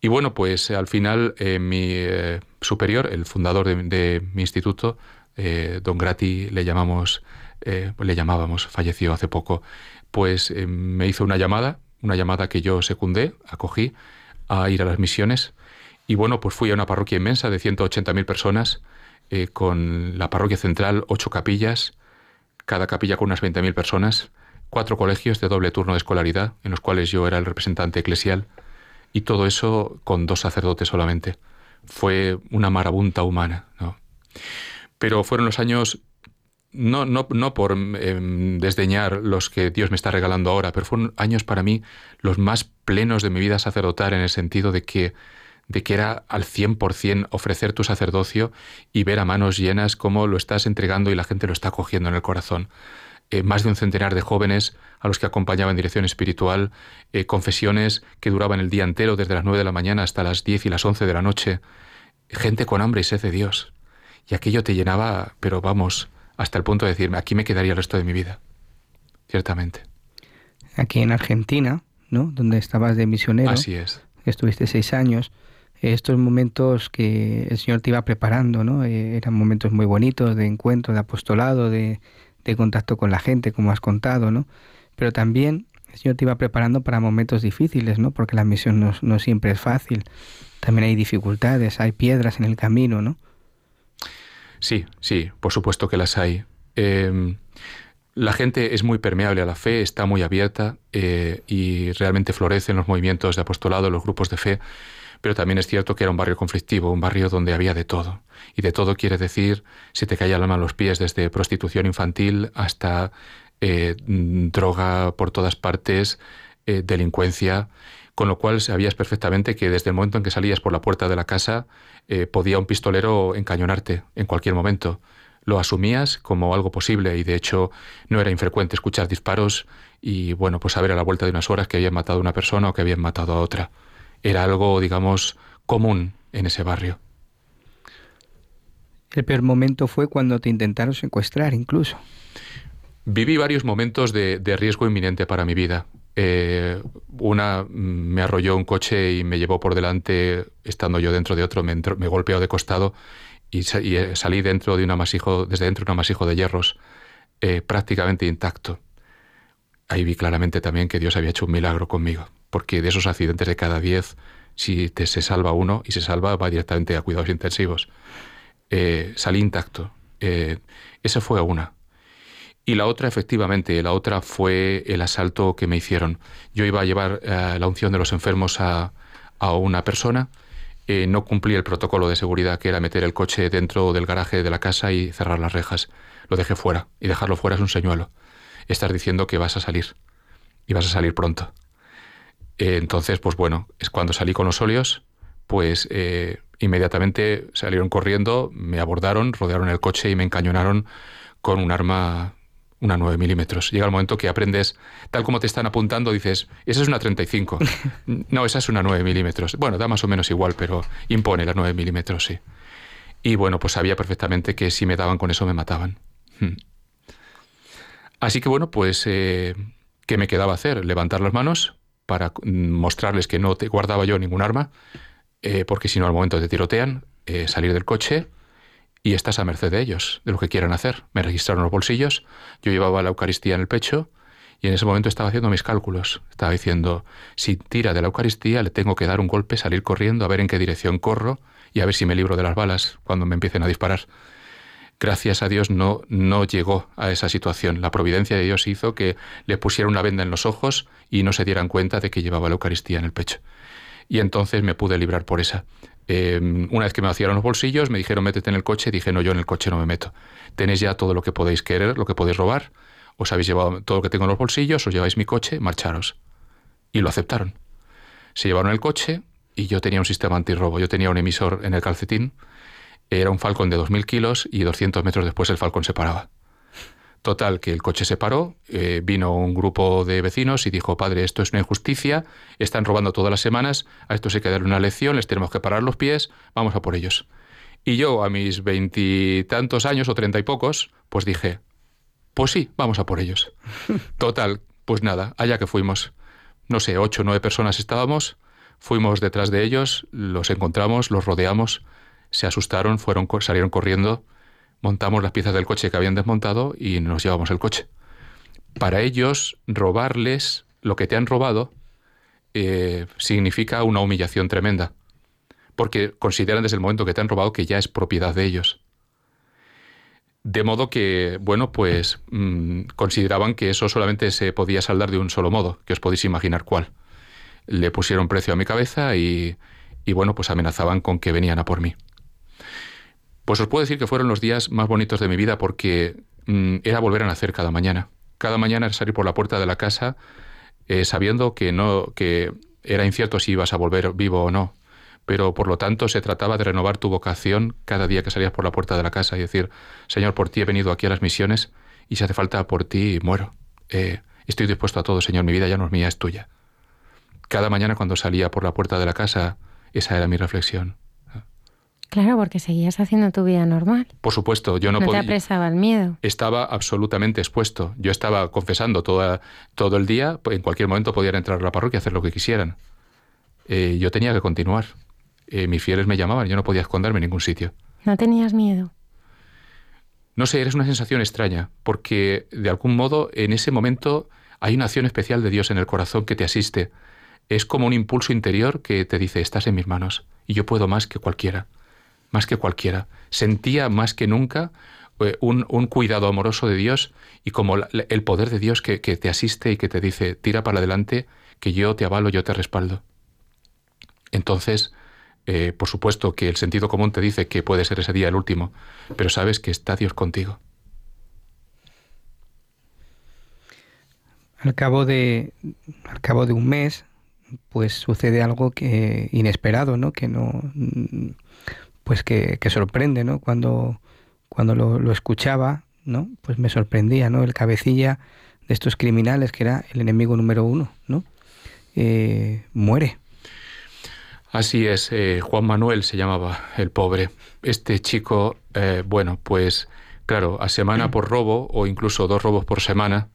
Y bueno, pues al final eh, mi eh, superior, el fundador de, mi instituto, eh, don Grati, le llamamos, le llamábamos, falleció hace poco, pues me hizo una llamada una llamada que yo secundé, acogí a ir a las misiones. Y bueno, pues fui a una parroquia inmensa de 180.000 personas, eh, con la parroquia central, ocho capillas, cada capilla con unas 20.000 personas, cuatro colegios de doble turno de escolaridad, en los cuales yo era el representante eclesial, y todo eso con dos sacerdotes solamente. Fue una marabunta humana, ¿no? Pero fueron los años no, no, no por em, desdeñar los que Dios me está regalando ahora, pero fueron años para mí los más plenos de mi vida sacerdotal en el sentido de que, de que era al 100% ofrecer tu sacerdocio y ver a manos llenas cómo lo estás entregando y la gente lo está cogiendo en el corazón. Eh, más de un centenar de jóvenes a los que acompañaba en dirección espiritual, eh, confesiones que duraban el día entero, desde las 9 de la mañana hasta las 10 y las 11 de la noche, gente con hambre y sed de Dios. Y aquello te llenaba, pero vamos, hasta el punto de decirme, aquí me quedaría el resto de mi vida, ciertamente. Aquí en Argentina, ¿no? Donde estabas de misionero. Así es. Estuviste seis años. Estos momentos que el Señor te iba preparando, ¿no? Eh, eran momentos muy bonitos de encuentro, de apostolado, de, contacto con la gente, como has contado, ¿no? Pero también el Señor te iba preparando para momentos difíciles, ¿no? Porque la misión no, siempre es fácil. También hay dificultades, hay piedras en el camino, ¿no? Sí, sí, por supuesto que las hay. Em, la gente es muy permeable a la fe, está muy abierta eh, y realmente florecen los movimientos de apostolado, los grupos de fe, pero también es cierto que era un barrio conflictivo, un barrio donde había de todo. Y de todo quiere decir, si te caía el alma a los pies, desde prostitución infantil hasta eh, droga por todas partes, eh, delincuencia, con lo cual sabías perfectamente que desde el momento en que salías por la puerta de la casa eh, podía un pistolero encañonarte en cualquier momento. Lo asumías como algo posible y de hecho no era infrecuente escuchar disparos y bueno, pues saber a la vuelta de unas horas que habían matado a una persona o que habían matado a otra. Era algo, digamos, común en ese barrio. El peor momento fue cuando te intentaron secuestrar incluso. Viví varios momentos de riesgo inminente para mi vida. Eh, una mm, me arrolló un coche y me llevó por delante, estando yo dentro de otro, me, me golpeó de costado y, eh, salí dentro de un amasijo, desde dentro de un amasijo de hierros, eh, prácticamente intacto. Ahí vi claramente también que Dios había hecho un milagro conmigo, porque de esos accidentes de cada diez, si te, se salva uno y se salva, va directamente a cuidados intensivos. salí intacto. esa fue una. Y la otra, efectivamente, la otra fue el asalto que me hicieron. Yo iba a llevar eh, la unción de los enfermos a, una persona, eh, no cumplí el protocolo de seguridad que era meter el coche dentro del garaje de la casa y cerrar las rejas. Lo dejé fuera y dejarlo fuera es un señuelo. Estás diciendo que vas a salir y vas a salir pronto. Eh, entonces, pues bueno, es cuando salí con los óleos, pues inmediatamente salieron corriendo, me abordaron, rodearon el coche y me encañonaron con un arma una 9 milímetros. Llega el momento que aprendes, tal como te están apuntando, dices, esa es una 35. no, esa es una 9 milímetros. Bueno, da más o menos igual, pero impone la 9 milímetros, sí. Y bueno, pues sabía perfectamente que si me daban con eso me mataban. Hmm. Así que bueno, pues, eh, ¿Qué me quedaba hacer? Levantar las manos para mm, mostrarles que no te guardaba yo ningún arma, eh, porque si no al momento te tirotean, eh, salir del coche y estás a merced de ellos, de lo que quieran hacer. Me registraron los bolsillos, yo llevaba la Eucaristía en el pecho y en ese momento estaba haciendo mis cálculos. Estaba diciendo, si tira de la Eucaristía le tengo que dar un golpe, salir corriendo, a ver en qué dirección corro y a ver si me libro de las balas cuando me empiecen a disparar. Gracias a Dios no, no llegó a esa situación. La providencia de Dios hizo que le pusiera una venda en los ojos y no se dieran cuenta de que llevaba la Eucaristía en el pecho. Y entonces me pude librar por esa. Eh, una vez que me vaciaron los bolsillos, me dijeron métete en el coche, dije no, yo en el coche no me meto. Tenéis ya todo lo que podéis querer, lo que podéis robar, os habéis llevado todo lo que tengo en los bolsillos, os lleváis mi coche, marcharos. Y lo aceptaron. Se llevaron el coche y yo tenía un sistema antirrobo, yo tenía un emisor en el calcetín, era un Falcon de 2.000 kilos y 200 metros después el Falcon se paraba. Total, que el coche se paró, eh, vino un grupo de vecinos y dijo, padre, esto es una injusticia, están robando todas las semanas, a esto hay que darle una lección, les tenemos que parar los pies, vamos a por ellos. Y yo, a mis veintitantos años o treinta y pocos, pues dije, pues sí, vamos a por ellos. Total, pues nada, allá que fuimos. No sé, ocho o nueve personas estábamos, fuimos detrás de ellos, los encontramos, los rodeamos, se asustaron, fueron, salieron corriendo, montamos las piezas del coche que habían desmontado y nos llevamos el coche. Para ellos, robarles lo que te han robado eh, significa una humillación tremenda, porque consideran desde el momento que te han robado que ya es propiedad de ellos. De modo que, bueno, pues mm, consideraban que eso solamente se podía saldar de un solo modo, que os podéis imaginar cuál. Le pusieron precio a mi cabeza y, y bueno, pues amenazaban con que venían a por mí. Pues os puedo decir que fueron los días más bonitos de mi vida porque mm, era volver a nacer cada mañana. Cada mañana era salir por la puerta de la casa eh, sabiendo que no que era incierto si ibas a volver vivo o no, pero por lo tanto se trataba de renovar tu vocación cada día que salías por la puerta de la casa y decir, Señor, por ti he venido aquí a las misiones y si hace falta por ti muero. Eh, estoy dispuesto a todo, Señor, mi vida ya no es mía, es tuya. Cada mañana cuando salía por la puerta de la casa, esa era mi reflexión. Claro, porque seguías haciendo tu vida normal. Por supuesto, yo no, No te podía. apresaba el miedo. Estaba absolutamente expuesto. Yo estaba confesando toda, todo el día. En cualquier momento podían entrar a la parroquia y hacer lo que quisieran. Eh, yo tenía que continuar. Eh, mis fieles me llamaban. Yo no podía esconderme en ningún sitio. ¿No tenías miedo? No sé, eres una sensación extraña, porque de algún modo en ese momento hay una acción especial de Dios en el corazón que te asiste. Es como un impulso interior que te dice, estás en mis manos y yo puedo más que cualquiera, más que cualquiera. Sentía más que nunca eh, un, un cuidado amoroso de Dios y como el poder de Dios que, que te asiste y que te dice, tira para adelante, que yo te avalo, yo te respaldo. Entonces, eh, por supuesto que el sentido común te dice que puede ser ese día el último, pero sabes que está Dios contigo. Al cabo de, al cabo de un mes, pues sucede algo que inesperado, ¿no? Que no, pues que, sorprende, ¿no? Cuando, cuando lo, escuchaba, ¿no? Pues me sorprendía, ¿no? El cabecilla de estos criminales, que era el enemigo número uno, ¿no? Eh, muere. Así es, eh, Juan Manuel se llamaba el pobre. Este chico, eh, bueno, pues claro, a semana por robo o incluso dos robos por semana,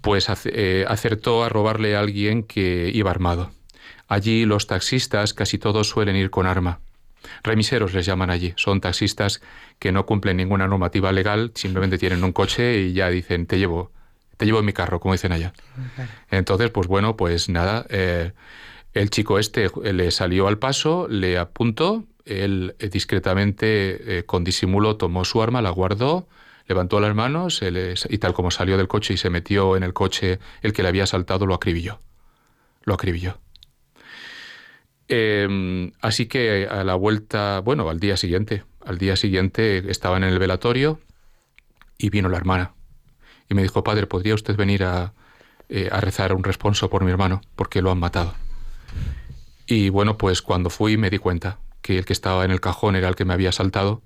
pues ace- acertó a robarle a alguien que iba armado. Allí los taxistas casi todos suelen ir con arma. Remiseros les llaman allí. Son taxistas que no cumplen ninguna normativa legal, simplemente tienen un coche y ya dicen, te llevo, te llevo en mi carro, como dicen allá. Entonces, pues bueno, pues nada, eh, el chico este eh, le salió al paso, le apuntó, él eh, discretamente, con disimulo, tomó su arma, la guardó, levantó las manos y tal como salió del coche y se metió en el coche, el que le había asaltado lo acribilló. Lo acribilló. Eh, así que a la vuelta, bueno, al día siguiente, al día siguiente estaban en el velatorio y vino la hermana y me dijo, padre, ¿podría usted venir a, eh, a rezar un responso por mi hermano? Porque lo han matado. Y bueno, pues cuando fui me di cuenta que el que estaba en el cajón era el que me había asaltado.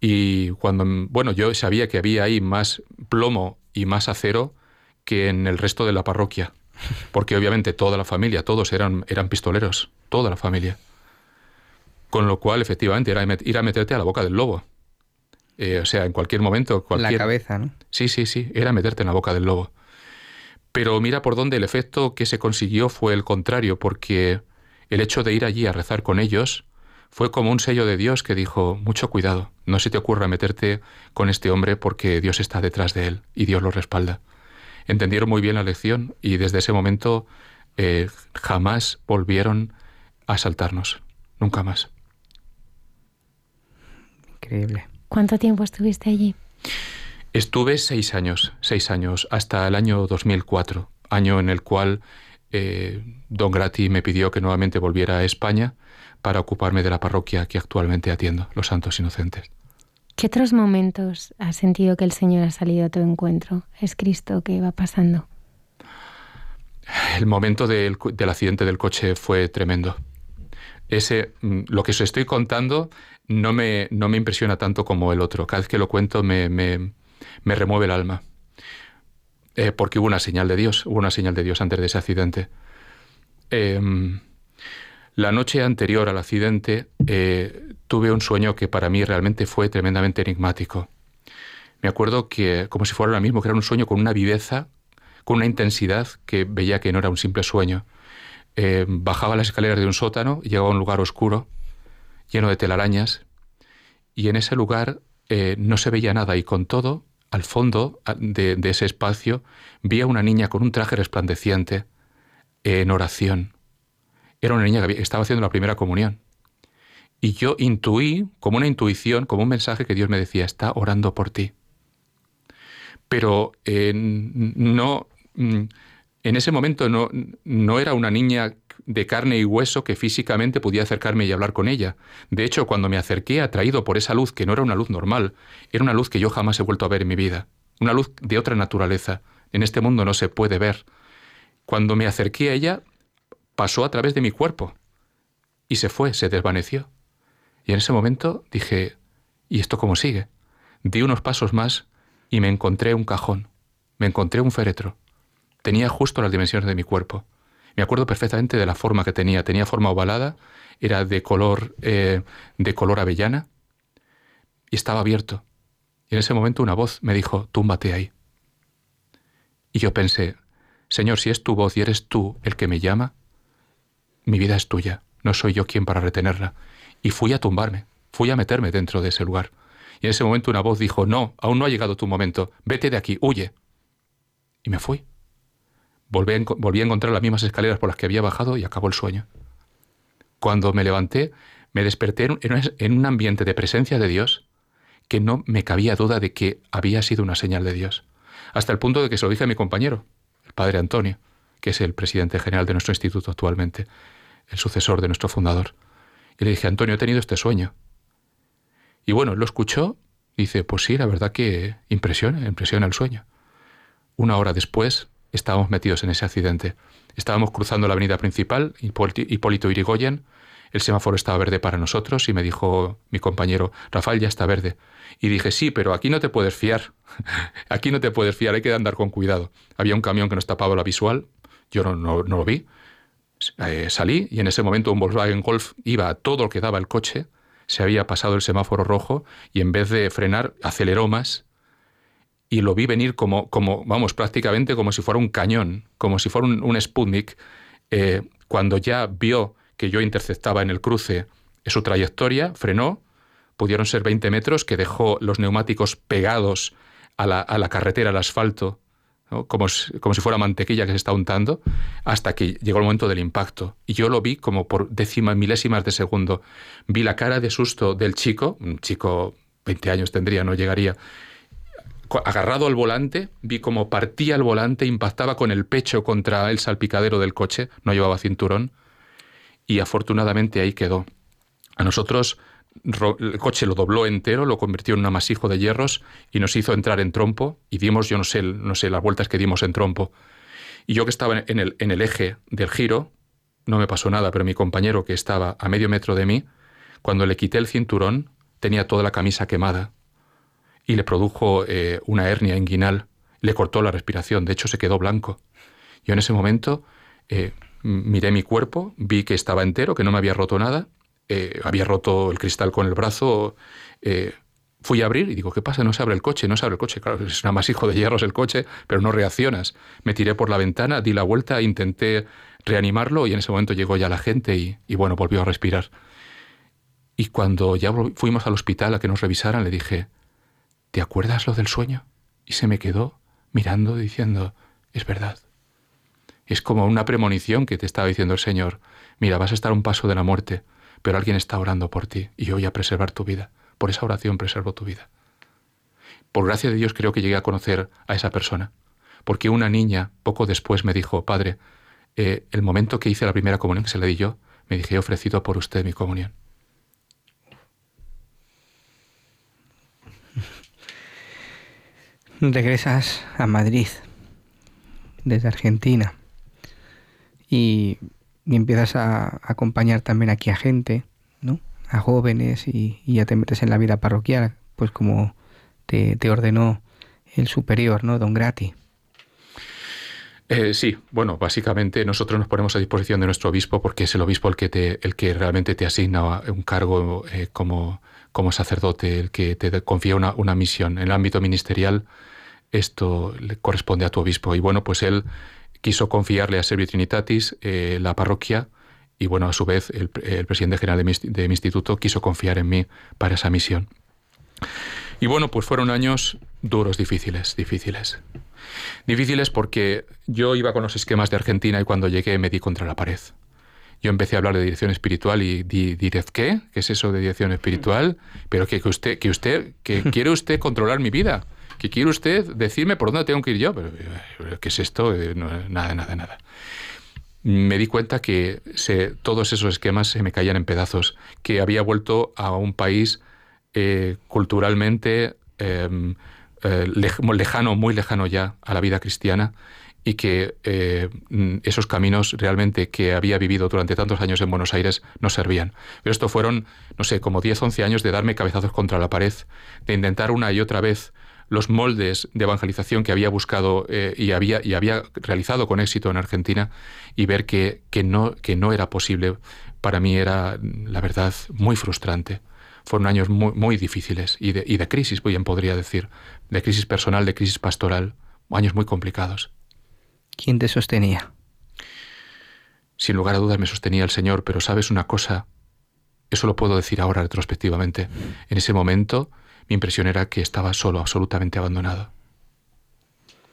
Y cuando, bueno, yo sabía que había ahí más plomo y más acero que en el resto de la parroquia. Porque obviamente toda la familia, todos eran, eran pistoleros, toda la familia. Con lo cual, efectivamente, era ir a meterte a la boca del lobo. Eh, o sea, en cualquier momento, cualquier... La cabeza, ¿no? Sí, sí, sí, era meterte en la boca del lobo. Pero mira por dónde el efecto que se consiguió fue el contrario, porque el hecho de ir allí a rezar con ellos fue como un sello de Dios que dijo, mucho cuidado, no se te ocurra meterte con este hombre porque Dios está detrás de él y Dios lo respalda. Entendieron muy bien la lección y desde ese momento eh, jamás volvieron a asaltarnos, nunca más. Increíble. ¿Cuánto tiempo estuviste allí? Estuve seis años, seis años, hasta el año 2004, año en el cual eh, Don Grati me pidió que nuevamente volviera a España para ocuparme de la parroquia que actualmente atiendo, los Santos Inocentes. ¿Qué otros momentos has sentido que el Señor ha salido a tu encuentro? ¿Es Cristo que va pasando? El momento del, del accidente del coche fue tremendo. Ese, mm, lo que os estoy contando no me, no me impresiona tanto como el otro. Cada vez que lo cuento me, me, me remueve el alma. Eh, porque hubo una señal de Dios, hubo una señal de Dios antes de ese accidente. Eh, la noche anterior al accidente eh, tuve un sueño que para mí realmente fue tremendamente enigmático. Me acuerdo que, como si fuera ahora mismo, que era un sueño con una viveza, con una intensidad que veía que no era un simple sueño. Eh, bajaba las escaleras de un sótano, llegaba a un lugar oscuro, lleno de telarañas, y en ese lugar eh, no se veía nada, y con todo, al fondo de, de ese espacio, vi a una niña con un traje resplandeciente, en oración. Era una niña que estaba haciendo la primera comunión. Y yo intuí, como una intuición, como un mensaje que Dios me decía, está orando por ti. Pero eh, no, mm, en ese momento no, no era una niña de carne y hueso que físicamente podía acercarme y hablar con ella. De hecho, cuando me acerqué, atraído por esa luz, que no era una luz normal, era una luz que yo jamás he vuelto a ver en mi vida. Una luz de otra naturaleza. En este mundo no se puede ver. Cuando me acerqué a ella, pasó a través de mi cuerpo y se fue, se desvaneció. Y en ese momento dije, ¿y esto cómo sigue? Di unos pasos más y me encontré un cajón, me encontré un féretro. Tenía justo las dimensiones de mi cuerpo. Me acuerdo perfectamente de la forma que tenía. Tenía forma ovalada, era de color, eh, de color avellana y estaba abierto. Y en ese momento una voz me dijo, túmbate ahí. Y yo pensé, Señor, si es tu voz y eres tú el que me llama, mi vida es tuya, no soy yo quien para retenerla. Y fui a tumbarme, fui a meterme dentro de ese lugar. Y en ese momento una voz dijo, no, aún no ha llegado tu momento, vete de aquí, huye. Y me fui. Volví a, volví a encontrar las mismas escaleras por las que había bajado y acabó el sueño. Cuando me levanté, me desperté en un ambiente de presencia de Dios que no me cabía duda de que había sido una señal de Dios. Hasta el punto de que se lo dije a mi compañero, el padre Antonio, que es el presidente general de nuestro instituto actualmente, el sucesor de nuestro fundador. Y le dije, Antonio, he tenido este sueño. Y bueno, lo escuchó y dice, pues sí, la verdad que impresiona, impresiona el sueño. Una hora después estábamos metidos en ese accidente. Estábamos cruzando la avenida principal, Hipólito Yrigoyen, el semáforo estaba verde para nosotros y me dijo mi compañero, Rafael, ya está verde. Y dije, sí, pero aquí no te puedes fiar. aquí no te puedes fiar, hay que andar con cuidado. Había un camión que nos tapaba la visual, yo no, no- no lo vi. Eh, salí y en ese momento un Volkswagen Golf iba a todo lo que daba el coche, se había pasado el semáforo rojo y en vez de frenar aceleró más y lo vi venir como, como vamos, prácticamente como si fuera un cañón, como si fuera un, Sputnik. Eh, cuando ya vio que yo interceptaba en el cruce su trayectoria, frenó, pudieron ser 20 metros, que dejó los neumáticos pegados a la, a la carretera, al asfalto, como, si, como si fuera mantequilla que se está untando, hasta que llegó el momento del impacto. Y yo lo vi como por décimas, milésimas de segundo. Vi la cara de susto del chico, un chico 20 años tendría, no llegaría, agarrado al volante, vi como partía el volante, impactaba con el pecho contra el salpicadero del coche, no llevaba cinturón, y afortunadamente ahí quedó. A nosotros ro- el coche lo dobló entero, lo convirtió en un amasijo de hierros y nos hizo entrar en trompo y dimos, yo no sé, no sé las vueltas que dimos en trompo. Y yo que estaba en el, en el eje del giro, no me pasó nada, pero mi compañero que estaba a medio metro de mí, cuando le quité el cinturón, tenía toda la camisa quemada y le produjo eh, una hernia inguinal, le cortó la respiración, de hecho se quedó blanco. Yo en ese momento eh, miré mi cuerpo, vi que estaba entero, que no me había roto nada, eh, había roto el cristal con el brazo, eh, Fui a abrir y digo, ¿qué pasa? No se abre el coche, no se abre el coche. Claro, es nada más hijo de hierros el coche, pero no reaccionas. Me tiré por la ventana, di la vuelta, intenté reanimarlo y en ese momento llegó ya la gente y, y bueno, volvió a respirar. Y cuando ya fuimos al hospital a que nos revisaran, le dije, ¿te acuerdas lo del sueño? Y se me quedó mirando diciendo, es verdad. Es como una premonición que te estaba diciendo el Señor, mira, vas a estar un paso de la muerte, pero alguien está orando por ti y voy a preservar tu vida. Por esa oración preservo tu vida. Por gracia de Dios creo que llegué a conocer a esa persona, porque una niña poco después me dijo, Padre, eh, el momento que hice la primera comunión que se le di yo, me dije, he ofrecido por usted mi comunión. Regresas a Madrid desde Argentina y, empiezas a acompañar también aquí a gente, ¿no? a jóvenes y, ya te metes en la vida parroquial, pues como te, ordenó el superior, ¿no? Don Grati. Eh, sí, bueno, básicamente nosotros nos ponemos a disposición de nuestro obispo porque es el obispo el que, te, el que realmente te asigna un cargo eh, como, como sacerdote, el que te confía una, una, misión. En el ámbito ministerial esto le corresponde a tu obispo. Y bueno, pues él quiso confiarle a Servi Trinitatis eh, la parroquia y bueno, a su vez el, presidente general de mi, de mi, instituto quiso confiar en mí para esa misión. Y bueno, pues fueron años duros, difíciles, difíciles. Difíciles porque yo iba con los esquemas de Argentina y cuando llegué me di contra la pared. Yo empecé a hablar de dirección espiritual y di, diré, ¿qué? ¿Qué es eso de dirección espiritual? Pero que, que usted, que usted, que quiere usted controlar mi vida, que quiere usted decirme por dónde tengo que ir yo. Pero, ¿qué es esto? Eh, nada, nada, nada me di cuenta que todos esos esquemas se me caían en pedazos, que había vuelto a un país eh, culturalmente em, eh, lejano, muy lejano ya a la vida cristiana y que eh, esos caminos realmente que había vivido durante tantos años en Buenos Aires no servían. Pero esto fueron, no sé, como 10, 11 años de darme cabezazos contra la pared, de intentar una y otra vez los moldes de evangelización que había buscado eh, y, había, y había realizado con éxito en Argentina y ver que, que, no, que no era posible, para mí era, la verdad, muy frustrante. Fueron años muy, muy difíciles y de, y de crisis, bien podría decir, de crisis personal, de crisis pastoral, años muy complicados. ¿Quién te sostenía? Sin lugar a dudas me sostenía el Señor, pero sabes una cosa, eso lo puedo decir ahora retrospectivamente. En ese momento mi impresión era que estaba solo, absolutamente abandonado.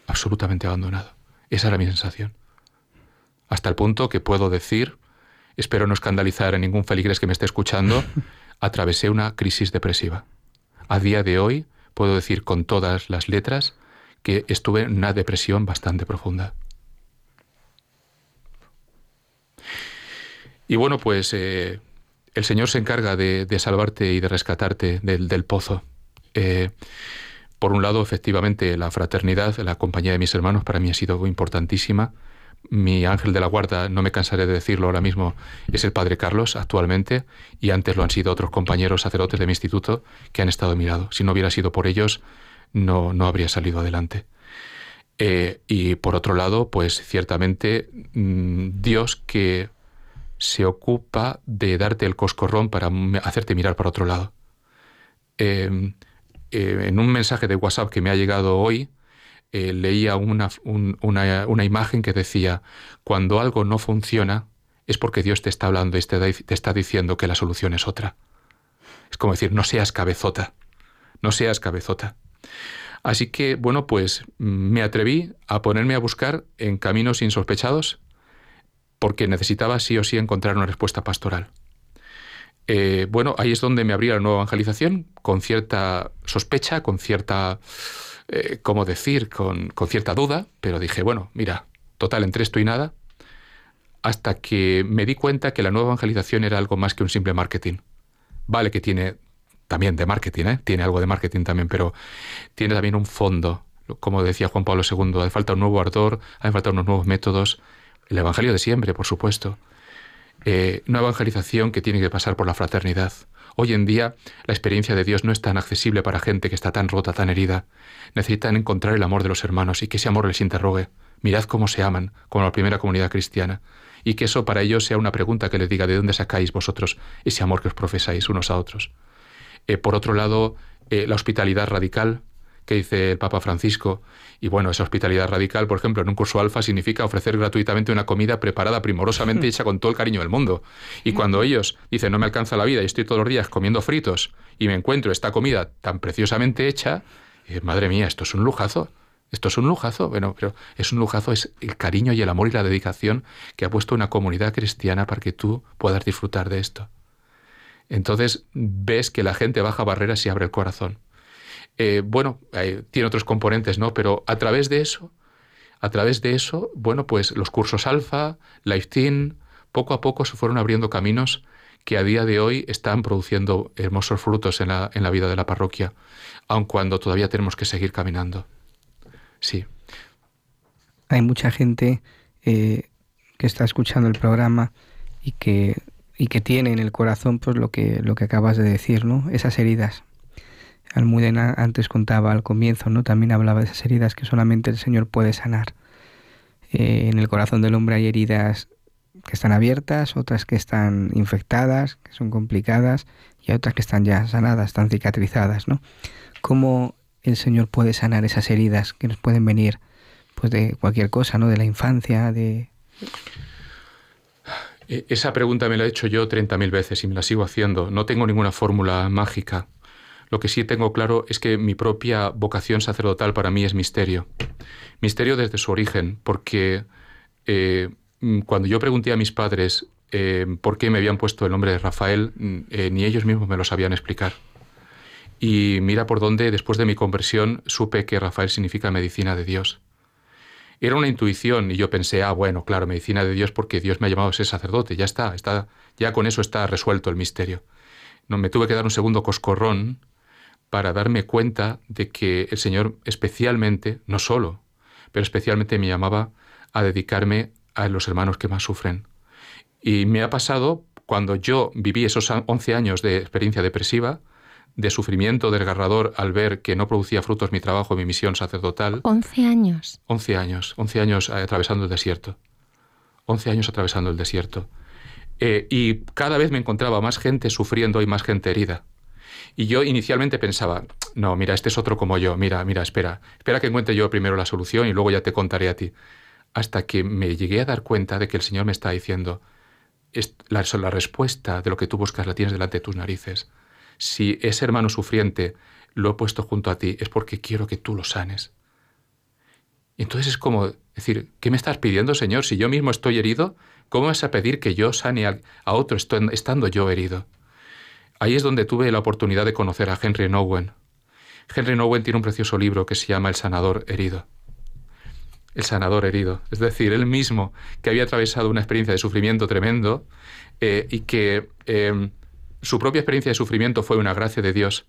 Absolutamente abandonado. Esa era mi sensación. Hasta el punto que puedo decir, espero no escandalizar a ningún feligres que me esté escuchando, atravesé una crisis depresiva. A día de hoy puedo decir con todas las letras que estuve en una depresión bastante profunda. Y bueno, pues eh, el Señor se encarga de, salvarte y de rescatarte del pozo. Eh, por un lado, efectivamente, la fraternidad, la compañía de mis hermanos para mí ha sido importantísima. Mi ángel de la guarda, no me cansaré de decirlo ahora mismo, es el Padre Carlos actualmente, y antes lo han sido otros compañeros sacerdotes de mi instituto que han estado a. Si no hubiera sido por ellos, no, no habría salido adelante. Eh, y por otro lado, pues ciertamente mm, Dios que se ocupa de darte el coscorrón para hacerte mirar para otro lado. Eh, eh, en un mensaje de WhatsApp que me ha llegado hoy, eh, leía una, una, imagen que decía, cuando algo no funciona es porque Dios te está hablando y te, te está diciendo que la solución es otra. Es como decir, no seas cabezota, no seas cabezota. Así que, bueno, pues me atreví a ponerme a buscar en caminos insospechados porque necesitaba sí o sí encontrar una respuesta pastoral. Eh, bueno, ahí es donde me abría la nueva evangelización, con cierta sospecha, con cierta, eh, ¿cómo decir?, con, cierta duda, pero dije, bueno, mira, total, entre esto y nada, hasta que me di cuenta que la nueva evangelización era algo más que un simple marketing. Vale que tiene también de marketing, ¿eh? tiene algo de marketing también, pero tiene también un fondo. Como decía Juan Pablo II, hace falta un nuevo ardor, hace falta unos nuevos métodos. El Evangelio de siempre, por supuesto. Eh, una evangelización que tiene que pasar por la fraternidad. Hoy en día la experiencia de Dios no es tan accesible para gente que está tan rota, tan herida. Necesitan encontrar el amor de los hermanos y que ese amor les interrogue. Mirad cómo se aman, como la primera comunidad cristiana. Y que eso para ellos sea una pregunta que les diga de dónde sacáis vosotros ese amor que os profesáis unos a otros. Eh, por otro lado, eh, la hospitalidad radical que dice el Papa Francisco. Y bueno, esa hospitalidad radical, por ejemplo, en un curso alfa significa ofrecer gratuitamente una comida preparada primorosamente hecha con todo el cariño del mundo. Y cuando ellos dicen no me alcanza la vida y estoy todos los días comiendo fritos y me encuentro esta comida tan preciosamente hecha, eh, madre mía, esto es un lujazo. Esto es un lujazo, bueno, pero es un lujazo, es el cariño y el amor y la dedicación que ha puesto una comunidad cristiana para que tú puedas disfrutar de esto. Entonces ves que la gente baja barreras y abre el corazón. Eh, bueno, tiene otros componentes, ¿no? Pero a través de eso, a través de eso, bueno, pues los cursos alfa, Life Team, poco a poco se fueron abriendo caminos que a día de hoy están produciendo hermosos frutos en la, en la vida de la parroquia, aun cuando todavía tenemos que seguir caminando. Sí. Hay mucha gente eh, que está escuchando el programa y que, y que tiene en el corazón pues lo que, lo que acabas de decir, ¿no? Esas heridas, Almudena antes contaba al comienzo, ¿no? También hablaba de esas heridas que solamente el Señor puede sanar. Eh, en el corazón del hombre hay heridas que están abiertas, otras que están infectadas, que son complicadas, y otras que están ya sanadas, están cicatrizadas, ¿no? ¿Cómo el Señor puede sanar esas heridas que nos pueden venir pues de cualquier cosa, ¿no? De la infancia, de... E, esa pregunta me la he hecho yo 30.000 veces y me la sigo haciendo. No tengo ninguna fórmula mágica. Lo que sí tengo claro es que mi propia vocación sacerdotal para mí es misterio. Misterio desde su origen, porque eh, cuando yo pregunté a mis padres eh, por qué me habían puesto el nombre de Rafael, mm, eh, ni ellos mismos me lo sabían explicar. Y mira por dónde, después de mi conversión, supe que Rafael significa medicina de Dios. Era una intuición y yo pensé, ah, bueno, claro, medicina de Dios porque Dios me ha llamado a ser sacerdote, ya está, está ya con eso está resuelto el misterio. No, me tuve que dar un segundo coscorrón para darme cuenta de que el Señor especialmente, no solo, pero especialmente me llamaba a dedicarme a los hermanos que más sufren. Y me ha pasado cuando yo viví esos 11 años de experiencia depresiva, de sufrimiento desgarrador al ver que no producía frutos mi trabajo, mi misión sacerdotal. 11 años. 11 años, 11 años atravesando el desierto. 11 años atravesando el desierto. Eh, y cada vez me encontraba más gente sufriendo y más gente herida. Y yo inicialmente pensaba, no, mira, este es otro como yo, mira, mira, espera, espera que encuentre yo primero la solución y luego ya te contaré a ti. Hasta que me llegué a dar cuenta de que el Señor me está diciendo, la, la respuesta de lo que tú buscas la tienes delante de tus narices. Si ese hermano sufriente lo he puesto junto a ti, es porque quiero que tú lo sanes. Y entonces es como decir, ¿qué me estás pidiendo, Señor? Si yo mismo estoy herido, ¿cómo vas a pedir que yo sane a, a otro estando yo herido? Ahí es donde tuve la oportunidad de conocer a Henry Nowen. Henry Nowen tiene un precioso libro que se llama El sanador herido. El sanador herido. Es decir, él mismo, que había atravesado una experiencia de sufrimiento tremendo eh, y que eh, su propia experiencia de sufrimiento fue una gracia de Dios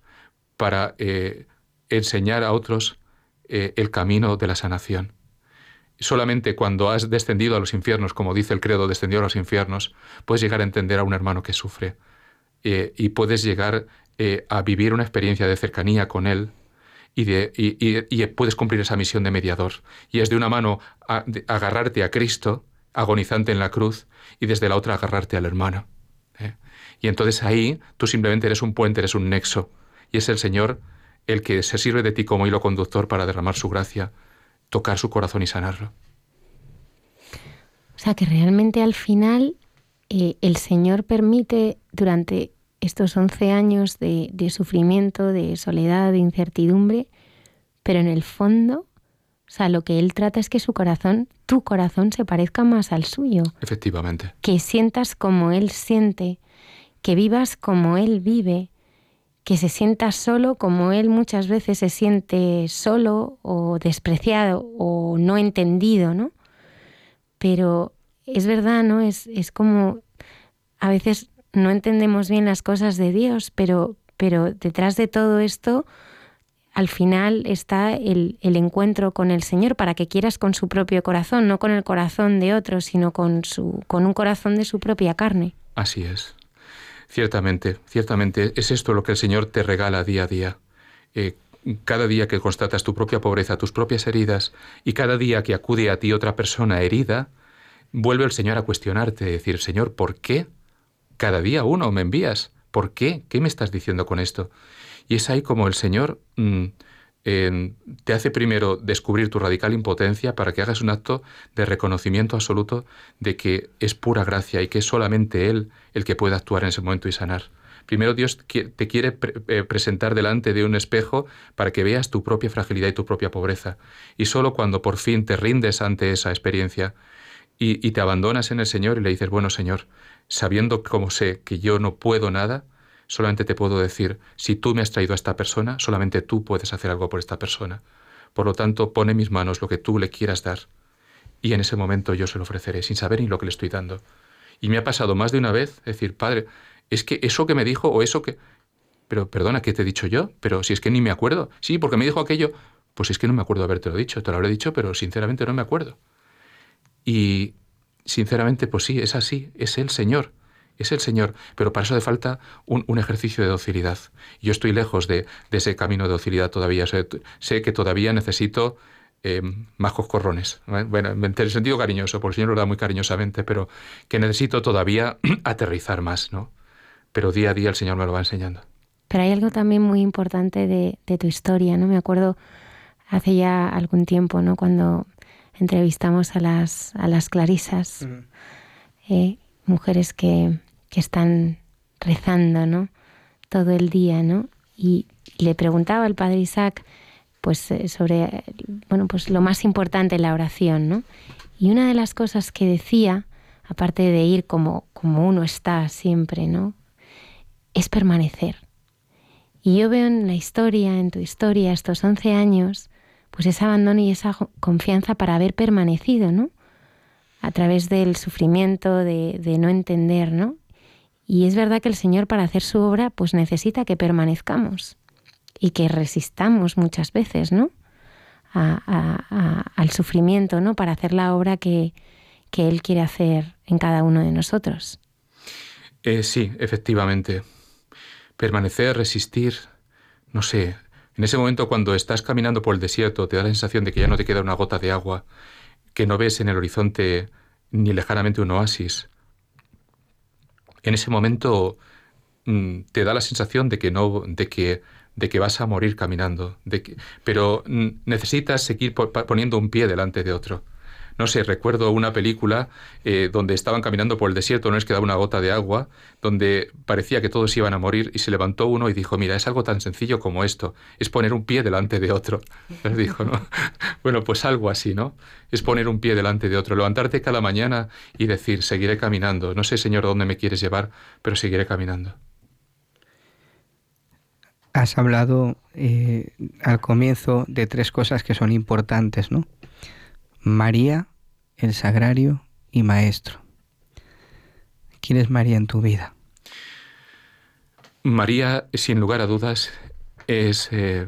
para eh, enseñar a otros el camino de la sanación. Solamente cuando has descendido a los infiernos, como dice el credo, descendió a los infiernos, puedes llegar a entender a un hermano que sufre. Eh, y puedes llegar eh, a vivir una experiencia de cercanía con Él y, de, y, puedes cumplir esa misión de mediador. Y es de una mano agarrarte a Cristo, agonizante en la cruz, y desde la otra agarrarte al hermano. ¿eh? Y entonces ahí tú simplemente eres un puente, eres un nexo, y es el Señor el que se sirve de ti como hilo conductor para derramar su gracia, tocar su corazón y sanarlo. O sea que realmente al final eh, el Señor permite durante estos 11 años de, sufrimiento, de soledad, de incertidumbre, pero en el fondo, o sea, lo que Él trata es que su corazón, tu corazón, se parezca más al suyo. Efectivamente. Que sientas como Él siente, que vivas como Él vive, que se sienta solo como Él muchas veces se siente solo o despreciado o no entendido, ¿no? Pero es verdad, ¿no? Es, es como a veces no entendemos bien las cosas de Dios, pero, pero detrás de todo esto, al final está el, el, encuentro con el Señor para que quieras con su propio corazón, no con el corazón de otro, sino con, su, con un corazón de su propia carne. Así es. Ciertamente, ciertamente, es esto lo que el Señor te regala día a día. Eh, cada día que constatas tu propia pobreza, tus propias heridas, y cada día que acude a ti otra persona herida, vuelve el Señor a cuestionarte, decir, Señor, ¿por qué cada día uno me envías? ¿Por qué? ¿Qué me estás diciendo con esto? Y es ahí como el Señor mm, te hace primero descubrir tu radical impotencia para que hagas un acto de reconocimiento absoluto de que es pura gracia y que es solamente Él el que puede actuar en ese momento y sanar. Primero Dios te quiere eh, presentar delante de un espejo para que veas tu propia fragilidad y tu propia pobreza. Y solo cuando por fin te rindes ante esa experiencia y, te abandonas en el Señor y le dices, bueno Señor, sabiendo como sé que yo no puedo nada, solamente te puedo decir, si tú me has traído a esta persona, solamente tú puedes hacer algo por esta persona. Por lo tanto, pone en mis manos lo que tú le quieras dar. Y en ese momento yo se lo ofreceré, sin saber ni lo que le estoy dando. Y me ha pasado más de una vez decir, Padre, es que eso que me dijo o eso que... Pero perdona, ¿qué te he dicho yo? Pero si es que ni me acuerdo. Sí, porque me dijo aquello. Pues es que no me acuerdo habértelo dicho. Te lo habré dicho, pero sinceramente no me acuerdo. Y sinceramente, pues sí, es así. Es el Señor. Es el Señor. Pero para eso hace falta un, un ejercicio de docilidad. Yo estoy lejos de, ese camino de docilidad todavía. Sé, sé que todavía necesito eh, más coscorrones. Bueno, en el sentido cariñoso, porque el Señor lo da muy cariñosamente, pero que necesito todavía aterrizar más, ¿no? Pero día a día el Señor me lo va enseñando. Pero hay algo también muy importante de, de tu historia, ¿no? Me acuerdo hace ya algún tiempo, ¿no? Cuando entrevistamos a las, a las clarisas, eh, mujeres que, que están rezando, ¿no? Todo el día, ¿no? Y le preguntaba al padre Isaac, pues eh, sobre, bueno, pues lo más importante en la oración, ¿no? Y una de las cosas que decía, aparte de ir como, como uno está siempre, ¿no? Es permanecer. Y yo veo en la historia, en tu historia, estos 11 años, pues ese abandono y esa confianza para haber permanecido, ¿no? A través del sufrimiento, de, no entender, ¿no? Y es verdad que el Señor para hacer su obra, pues necesita que permanezcamos y que resistamos muchas veces, ¿no? A- al sufrimiento, ¿no? Para hacer la obra que, que Él quiere hacer en cada uno de nosotros. Eh, sí, efectivamente. Permanecer, resistir, no sé. En ese momento cuando estás caminando por el desierto te da la sensación de que ya no te queda una gota de agua, que no ves en el horizonte ni lejanamente un oasis. En ese momento mm, te da la sensación de que no, de que, de que vas a morir caminando, de que, pero mm, necesitas seguir poniendo un pie delante de otro. No sé, recuerdo una película eh, donde estaban caminando por el desierto, no les quedaba una gota de agua, donde parecía que todos iban a morir y se levantó uno y dijo, mira, es algo tan sencillo como esto, es poner un pie delante de otro. Les dijo, ¿no? Bueno, pues algo así, ¿no? Es poner un pie delante de otro, levantarte cada mañana y decir, seguiré caminando. No sé, Señor, dónde me quieres llevar, pero seguiré caminando. Has hablado eh, al comienzo de tres cosas que son importantes, ¿no? María, el sagrario y maestro. ¿Quién es María en tu vida? María, sin lugar a dudas, es eh,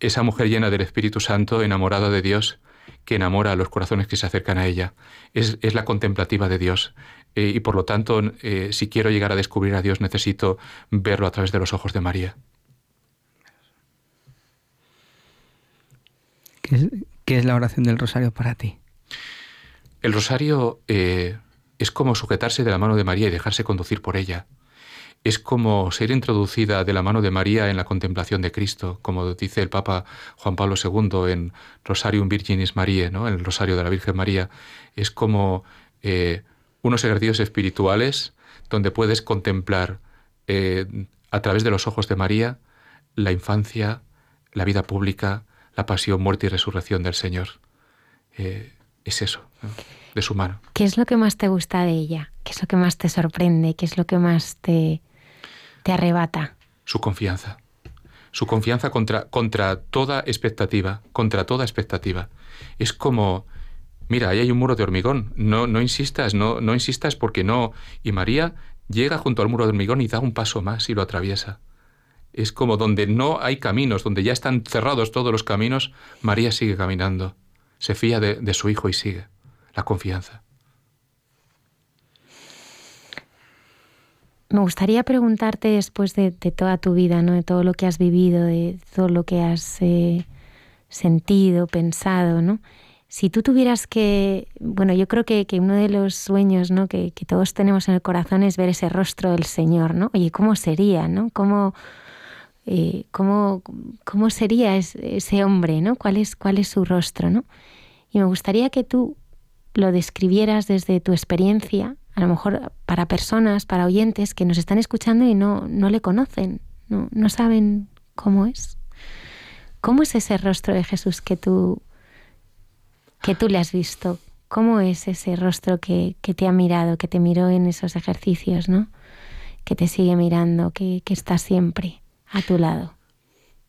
esa mujer llena del Espíritu Santo, enamorada de Dios, que enamora a los corazones que se acercan a ella. Es, es la contemplativa de Dios. Eh, y por lo tanto, eh, si quiero llegar a descubrir a Dios, necesito verlo a través de los ojos de María. ¿Qué es, qué es la oración del rosario para ti? El rosario eh, es como sujetarse de la mano de María y dejarse conducir por ella. Es como ser introducida de la mano de María en la contemplación de Cristo, como dice el Papa Juan Pablo II en Rosarium Virginis Mariae, ¿no? el Rosario de la Virgen María. Es como eh, unos ejercicios espirituales donde puedes contemplar eh, a través de los ojos de María la infancia, la vida pública, la pasión, muerte y resurrección del Señor. Es eso, ¿no? de su mano. ¿Qué es lo que más te gusta de ella? ¿Qué es lo que más te sorprende? ¿Qué es lo que más te, te arrebata? Su confianza. Su confianza contra, contra toda expectativa, contra toda expectativa. Es como, mira, ahí hay un muro de hormigón, no, no insistas, no, no insistas porque no. Y María llega junto al muro de hormigón y da un paso más y lo atraviesa. Es como donde no hay caminos, donde ya están cerrados todos los caminos, María sigue caminando. Se fía de, de su hijo y sigue. La confianza. Me gustaría preguntarte después de, de toda tu vida, ¿no? de todo lo que has vivido, de todo lo que has eh, sentido, pensado, ¿no? Si tú tuvieras que, bueno, yo creo que, que uno de los sueños ¿no? que, que, todos tenemos en el corazón es ver ese rostro del Señor, ¿no? Oye, ¿cómo sería, no? ¿Cómo, eh, ¿cómo, ¿cómo, sería ese hombre, ¿no? ¿Cuál es, ¿Cuál es su rostro, ¿no? Y me gustaría que tú lo describieras desde tu experiencia, a lo mejor para personas, para oyentes que nos están escuchando y no, no le conocen, no, no saben cómo es. ¿Cómo es ese rostro de Jesús que tú, que tú le has visto? ¿Cómo es ese rostro que, que te ha mirado, que te miró en esos ejercicios, ¿no? Que te sigue mirando, que, que está siempre a tu lado.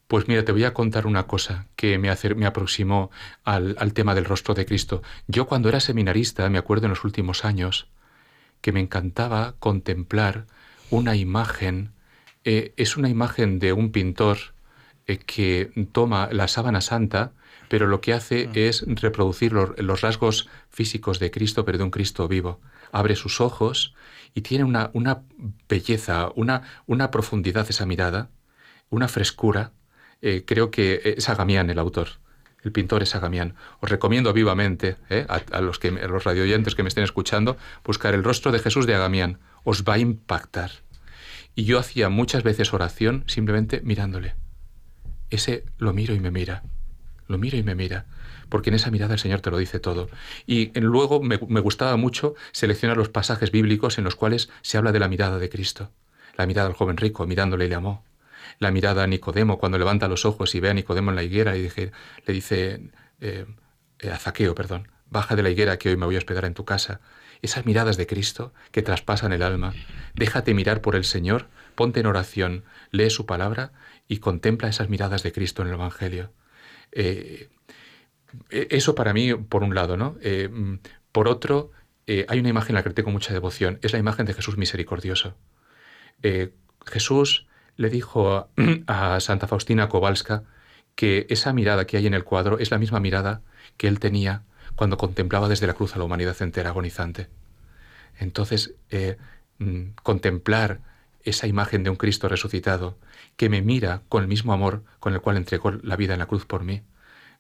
Pues mira, te voy a contar una cosa que me, me aproximó al, al, tema del rostro de Cristo. Yo cuando era seminarista, me acuerdo en los últimos años, que me encantaba contemplar una imagen, eh, es una imagen de un pintor eh, que toma la sábana santa, pero lo que hace es reproducir los, rasgos físicos de Cristo, pero de un Cristo vivo. Abre sus ojos y tiene una, una belleza, una, una profundidad esa mirada, una frescura. Eh, creo que es Agamián el autor. El pintor es Agamián. Os recomiendo vivamente eh, a, los que, los radioyentes que me estén escuchando buscar el rostro de Jesús de Agamián. Os va a impactar. Y yo hacía muchas veces oración simplemente mirándole. Ese lo miro y me mira. Lo miro y me mira. Porque en esa mirada el Señor te lo dice todo. Y luego me, me gustaba mucho seleccionar los pasajes bíblicos en los cuales se habla de la mirada de Cristo. La mirada del joven rico, mirándole le amó la mirada a Nicodemo cuando levanta los ojos y ve a Nicodemo en la higuera y le dice eh, a Zaqueo, perdón, baja de la higuera que hoy me voy a hospedar en tu casa. Esas miradas de Cristo que traspasan el alma. Déjate mirar por el Señor, ponte en oración, lee su palabra y contempla esas miradas de Cristo en el Evangelio. Eh, eso para mí, por un lado, ¿no? Eh, por otro, hay una imagen a la que tengo mucha devoción, es la imagen de Jesús misericordioso. Jesús le dijo a, Santa Faustina Kowalska que esa mirada que hay en el cuadro es la misma mirada que él tenía cuando contemplaba desde la cruz a la humanidad entera agonizante. Entonces, eh, mm, contemplar esa imagen de un Cristo resucitado que me mira con el mismo amor con el cual entregó la vida en la cruz por mí,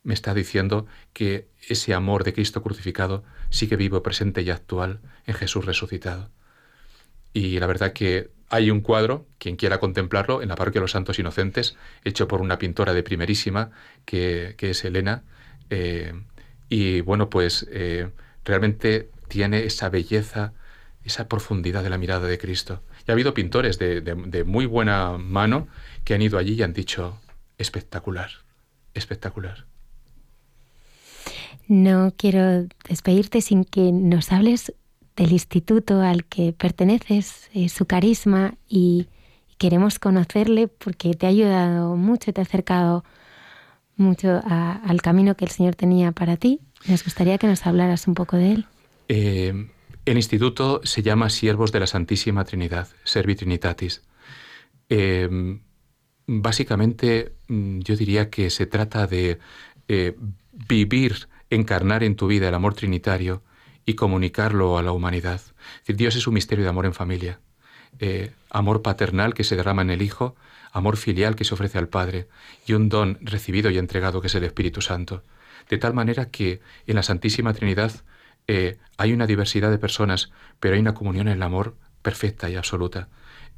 me está diciendo que ese amor de Cristo crucificado sigue vivo, presente y actual en Jesús resucitado. Y la verdad que hay un cuadro, quien quiera contemplarlo, en la parroquia de los Santos Inocentes, hecho por una pintora de primerísima, que, es Elena. Eh, y bueno, pues eh, realmente tiene esa belleza, esa profundidad de la mirada de Cristo. Y ha habido pintores de, de muy buena mano que han ido allí y han dicho, espectacular, espectacular. No quiero despedirte sin que nos hables del instituto al que perteneces, eh, su carisma y, queremos conocerle porque te ha ayudado mucho, te ha acercado mucho al camino que el Señor tenía para ti. Nos gustaría que nos hablaras un poco de él. Eh, el instituto se llama Siervos de la Santísima Trinidad, Servi Trinitatis. Eh, básicamente mm, yo diría que se trata de vivir, encarnar en tu vida el amor trinitario, y comunicarlo a la humanidad. Dios es un misterio de amor en familia. Eh, amor paternal que se derrama en el Hijo, amor filial que se ofrece al Padre y un don recibido y entregado que es el Espíritu Santo. De tal manera que en la Santísima Trinidad eh, hay una diversidad de personas, pero hay una comunión en el amor perfecta y absoluta.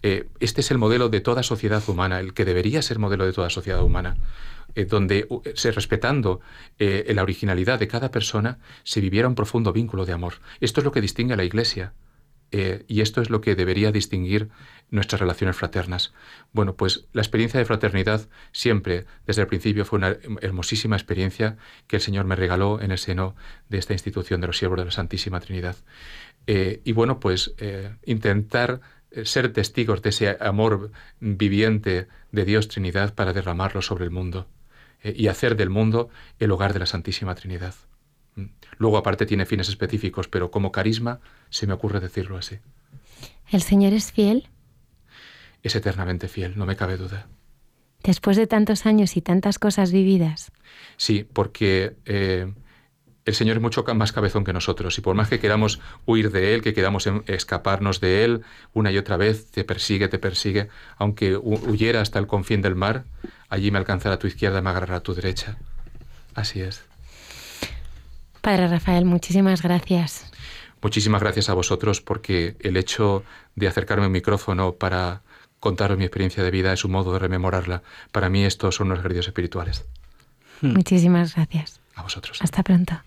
Eh, este es el modelo de toda sociedad humana, el que debería ser modelo de toda sociedad humana. Eh, donde, se, respetando eh, la originalidad de cada persona, se viviera un profundo vínculo de amor. Esto es lo que distingue a la Iglesia. Eh, y esto es lo que debería distinguir nuestras relaciones fraternas. Bueno, pues la experiencia de fraternidad siempre, desde el principio, fue una hermosísima experiencia que el Señor me regaló en el seno de esta institución de los siervos de la Santísima Trinidad. y bueno, pues intentar ser testigos de ese amor viviente de Dios Trinidad para derramarlo sobre el mundo. Eh, y hacer del mundo el hogar de la Santísima Trinidad. Mm. Luego aparte tiene fines específicos, pero como carisma se me ocurre decirlo así. ¿El Señor es fiel? Es eternamente fiel, no me cabe duda. Después de tantos años y tantas cosas vividas. Sí, porque eh, el Señor es mucho más cabezón que nosotros y por más que queramos huir de Él, que queramos em, escaparnos de Él una y otra vez, te persigue, te persigue, aunque huyera hasta el confín del mar, allí me alcanzará a tu izquierda, me agarrará a tu derecha. Así es. Padre Rafael, muchísimas gracias. Muchísimas gracias a vosotros porque el hecho de acercarme un micrófono para contaros mi experiencia de vida, es un modo de rememorarla. Para mí estos son los ejercicios espirituales. Muchísimas gracias. A vosotros. Hasta pronto.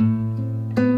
thank you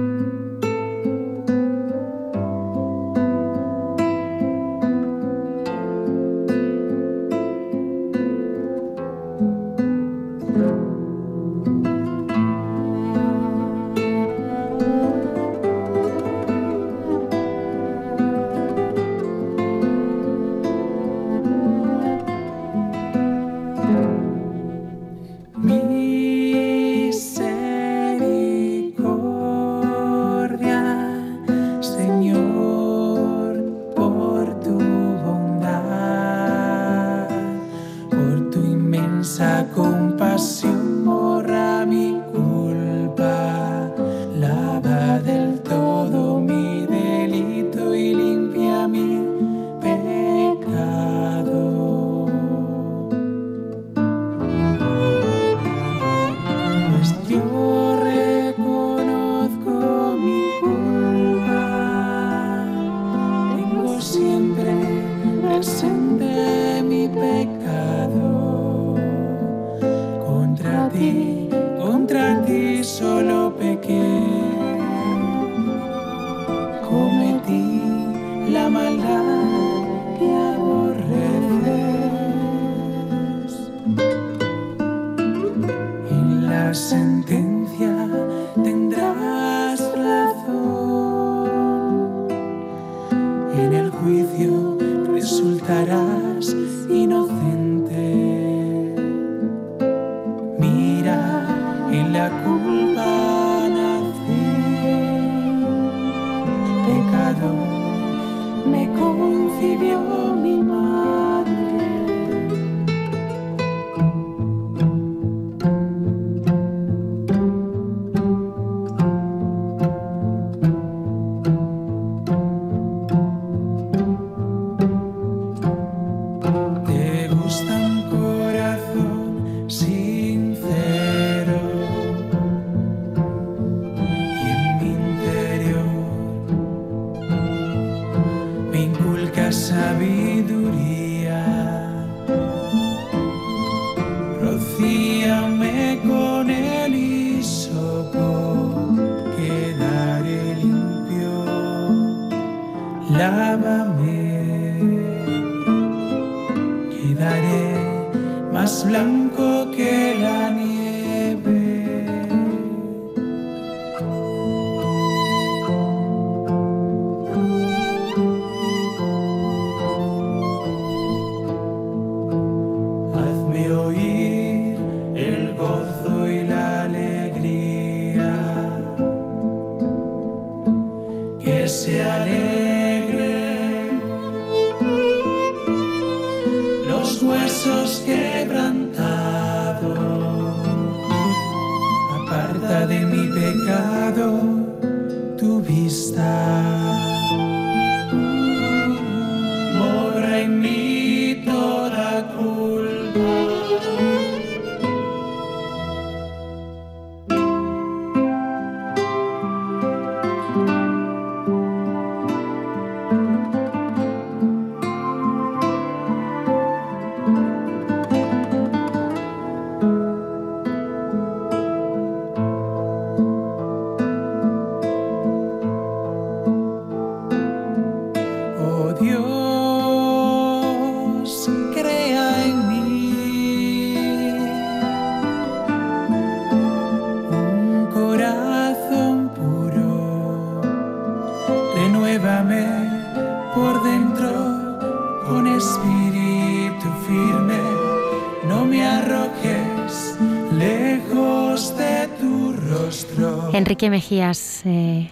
Enrique Mejías eh,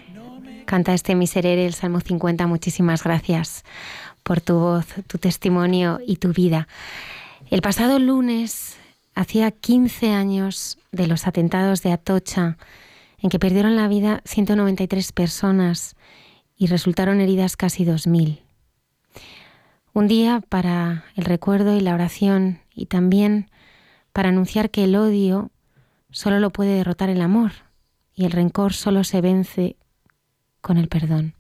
canta este Miserere, el Salmo 50. Muchísimas gracias por tu voz, tu testimonio y tu vida. El pasado lunes hacía 15 años de los atentados de Atocha, en que perdieron la vida 193 personas y resultaron heridas casi 2.000. Un día para el recuerdo y la oración y también para anunciar que el odio solo lo puede derrotar el amor y el rencor solo se vence con el perdón.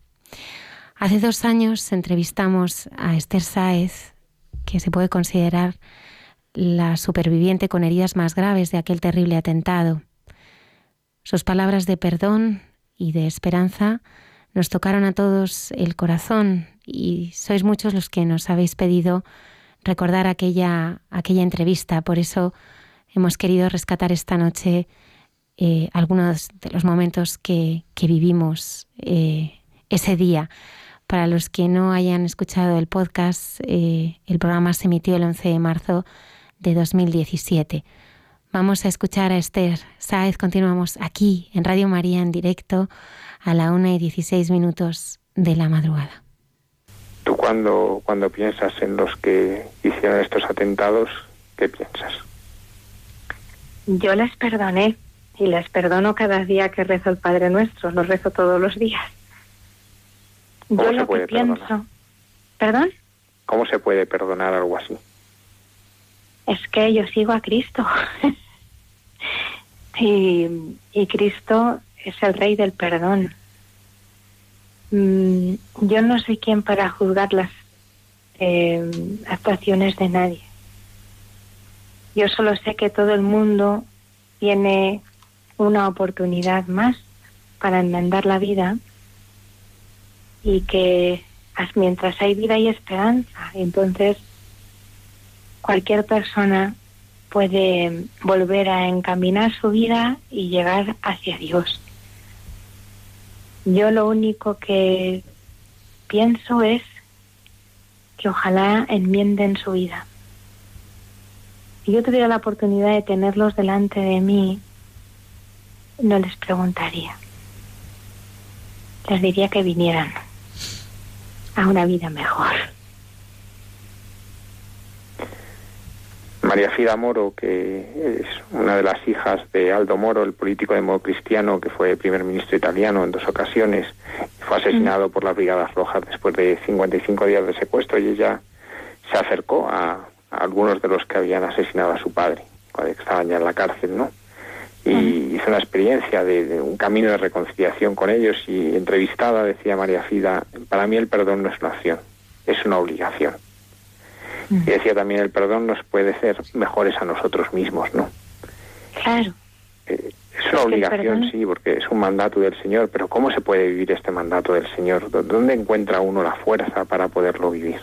Hace dos años entrevistamos a Esther Sáez, que se puede considerar la superviviente con heridas más graves de aquel terrible atentado. Sus palabras de perdón y de esperanza nos tocaron a todos el corazón y sois muchos los que nos habéis pedido recordar aquella, aquella entrevista. Por eso hemos querido rescatar esta noche eh, algunos de los momentos que, vivimos eh, ese día. Para los que no hayan escuchado el podcast, eh, el programa se emitió el 11 de marzo de 2017. Vamos a escuchar a Esther Sáez. Continuamos aquí en Radio María en directo a la 1 y 16 minutos de la madrugada. ¿Tú cuando, cuando piensas en los que hicieron estos atentados, qué piensas? Yo les perdoné y les perdono cada día que rezo el Padre Nuestro, lo rezo todos los días. ¿Cómo Yo se lo puede que pienso. perdonar? ¿Perdón? ¿Cómo se puede perdonar algo así? Es que yo sigo a Cristo. y, y Cristo es el Rey del perdón. Mm, yo no soy quien para juzgar las eh, actuaciones de nadie. Yo solo sé que todo el mundo tiene una oportunidad más para enmendar la vida y que as- mientras hay vida hay esperanza. Entonces, cualquier persona puede volver a encaminar su vida y llegar hacia Dios. Yo lo único que pienso es que ojalá enmienden su vida. Si yo tuviera la oportunidad de tenerlos delante de mí, no les preguntaría. Les diría que vinieran a una vida mejor. María Fida Moro, que es una de las hijas de Aldo Moro, el político democristiano que fue primer ministro italiano en dos ocasiones, fue asesinado por las Brigadas Rojas después de 55 días de secuestro y ella se acercó a, a algunos de los que habían asesinado a su padre, cuando estaban ya en la cárcel, ¿no? Y hizo una experiencia de, de un camino de reconciliación con ellos y entrevistada decía María Fida, para mí el perdón no es una opción, es una obligación. Y decía también, el perdón nos puede hacer mejores a nosotros mismos, ¿no? Claro. Eh, es una obligación, sí, porque es un mandato del Señor, pero ¿cómo se puede vivir este mandato del Señor? ¿Dó- ¿Dónde encuentra uno la fuerza para poderlo vivir?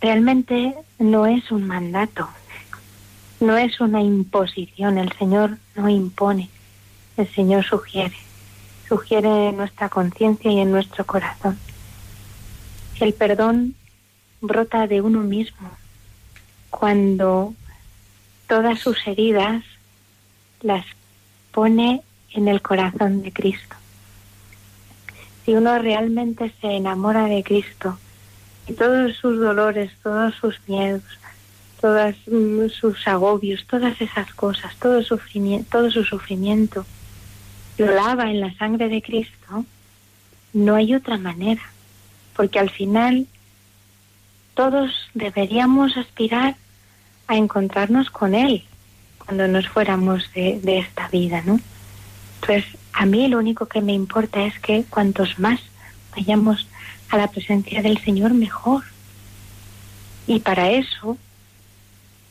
Realmente no es un mandato, no es una imposición. El Señor no impone, el Señor sugiere, sugiere en nuestra conciencia y en nuestro corazón. El perdón brota de uno mismo cuando todas sus heridas las pone en el corazón de Cristo. Si uno realmente se enamora de Cristo, y todos sus dolores, todos sus miedos, todos mm, sus agobios, todas esas cosas, todo, sufrimiento, todo su sufrimiento, lo lava en la sangre de Cristo, no hay otra manera, porque al final todos deberíamos aspirar a encontrarnos con Él cuando nos fuéramos de, de esta vida, ¿no? Entonces, a mí lo único que me importa es que cuantos más vayamos a la presencia del Señor, mejor. Y para eso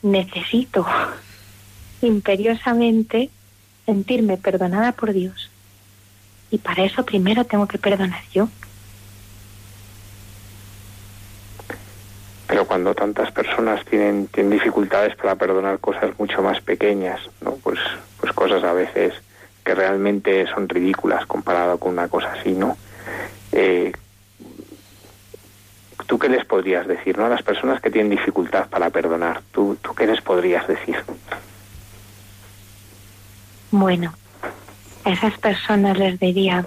necesito imperiosamente sentirme perdonada por Dios. Y para eso primero tengo que perdonar yo. Pero cuando tantas personas tienen, tienen dificultades para perdonar cosas mucho más pequeñas, ¿no? Pues, pues cosas a veces que realmente son ridículas comparado con una cosa así, ¿no? Eh, ¿Tú qué les podrías decir, no? A las personas que tienen dificultad para perdonar, ¿tú, tú qué les podrías decir? Bueno, a esas personas les diría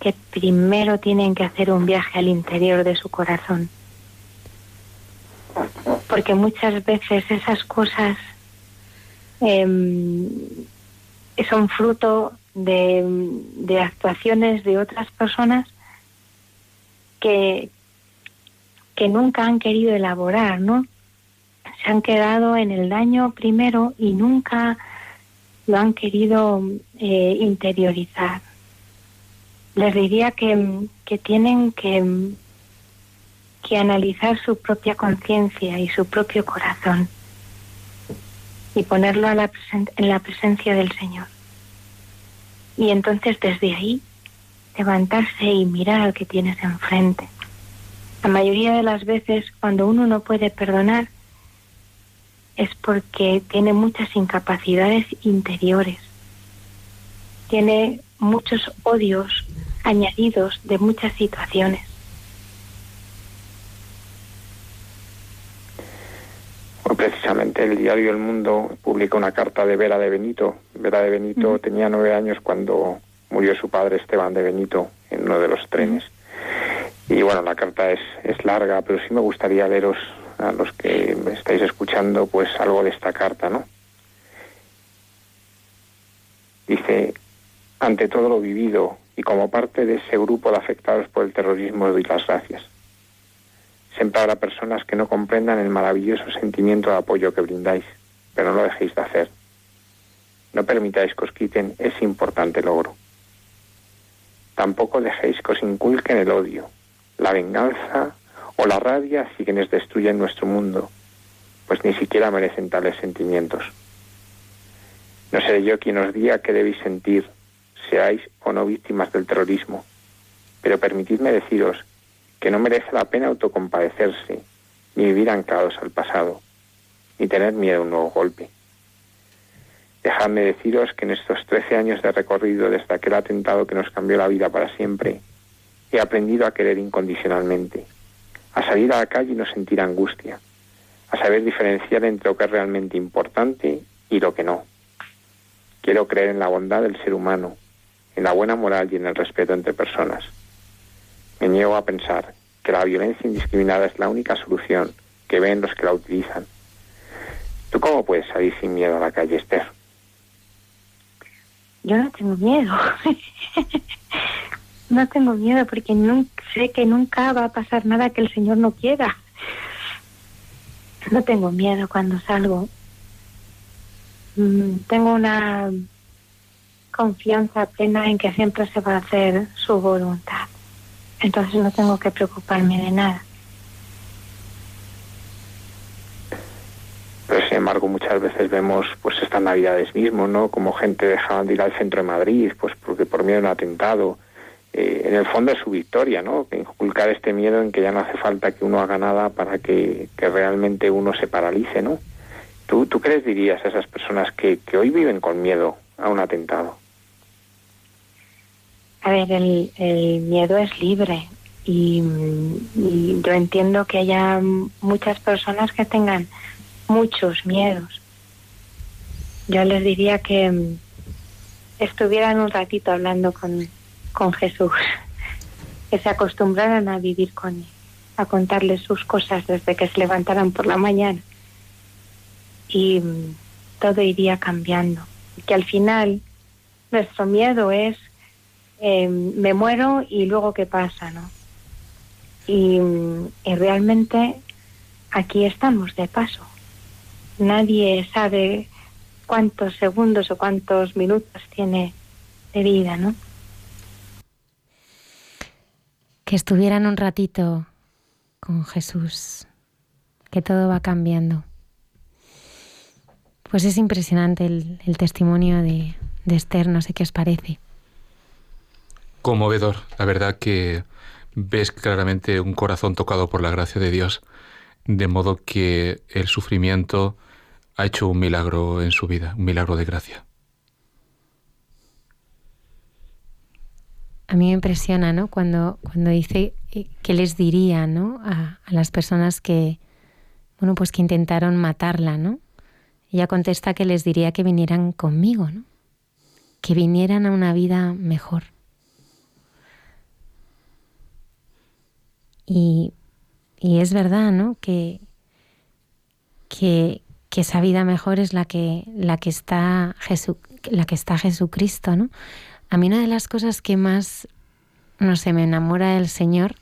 que primero tienen que hacer un viaje al interior de su corazón. Porque muchas veces esas cosas em, son fruto de, de actuaciones de otras personas que, que nunca han querido elaborar, ¿no? Se han quedado en el daño primero y nunca lo han querido eh, interiorizar. les diría que, que tienen que, que analizar su propia conciencia y su propio corazón y ponerlo en la presencia del Señor. Y entonces desde ahí levantarse y mirar al que tienes enfrente. La mayoría de las veces cuando uno no puede perdonar es porque tiene muchas incapacidades interiores, tiene muchos odios añadidos de muchas situaciones. Precisamente el diario El Mundo publica una carta de Vera de Benito. Vera de Benito tenía nueve años cuando murió su padre Esteban de Benito en uno de los trenes. Y bueno, la carta es, es larga, pero sí me gustaría leeros a los que me estáis escuchando pues algo de esta carta, ¿no? Dice, ante todo lo vivido y como parte de ese grupo de afectados por el terrorismo doy las gracias. Siempre habrá personas que no comprendan el maravilloso sentimiento de apoyo que brindáis, pero no lo dejéis de hacer. No permitáis que os quiten ese importante logro. Tampoco dejéis que os inculquen el odio, la venganza o la rabia hacia quienes destruyen nuestro mundo, pues ni siquiera merecen tales sentimientos. No seré yo quien os diga qué debéis sentir, seáis o no víctimas del terrorismo, pero permitidme deciros que no merece la pena autocompadecerse, ni vivir anclados al pasado, ni tener miedo a un nuevo golpe. Dejadme deciros que en estos 13 años de recorrido desde aquel atentado que nos cambió la vida para siempre, he aprendido a querer incondicionalmente, a salir a la calle y no sentir angustia, a saber diferenciar entre lo que es realmente importante y lo que no. Quiero creer en la bondad del ser humano, en la buena moral y en el respeto entre personas. Me niego a pensar que la violencia indiscriminada es la única solución que ven los que la utilizan. ¿Tú cómo puedes salir sin miedo a la calle, Esther? Yo no tengo miedo. no tengo miedo porque sé que nunca va a pasar nada que el Señor no quiera. No tengo miedo cuando salgo. Mm, tengo una confianza plena en que siempre se va a hacer su voluntad. Entonces no tengo que preocuparme de nada. Pero sin embargo muchas veces vemos pues estas navidades mismo, ¿no? Como gente dejaban de ir al centro de Madrid, pues porque por miedo a un atentado. Eh, en el fondo es su victoria, ¿no? Inculcar este miedo en que ya no hace falta que uno haga nada para que, que realmente uno se paralice, ¿no? ¿Tú, ¿Tú qué les dirías a esas personas que, que hoy viven con miedo a un atentado? A ver, el, el miedo es libre y, y yo entiendo que haya muchas personas que tengan muchos miedos. Yo les diría que mm, estuvieran un ratito hablando con, con Jesús, que se acostumbraran a vivir con él, a contarles sus cosas desde que se levantaran por la mañana y mm, todo iría cambiando. Que al final nuestro miedo es eh, me muero y luego qué pasa, ¿no? Y, mm, y realmente aquí estamos de paso. Nadie sabe cuántos segundos o cuántos minutos tiene de vida, ¿no? Que estuvieran un ratito con Jesús, que todo va cambiando. Pues es impresionante el, testimonio de, de Esther, no sé qué os parece. Conmovedor, la verdad que ves claramente un corazón tocado por la gracia de Dios, de modo que el sufrimiento ha hecho un milagro en su vida, un milagro de gracia. A mí me impresiona, ¿no? Cuando, cuando dice eh, qué les diría, ¿no? A, las personas que, bueno, pues que intentaron matarla, ¿no? Ella contesta que les diría que vinieran conmigo, ¿no? Que vinieran a una vida mejor. Y, y es verdad, ¿no? Que, que, que esa vida mejor es la que, la que está Jesu, la que está Jesucristo, ¿no? A mí una de las cosas que más, no sé, me enamora del Señor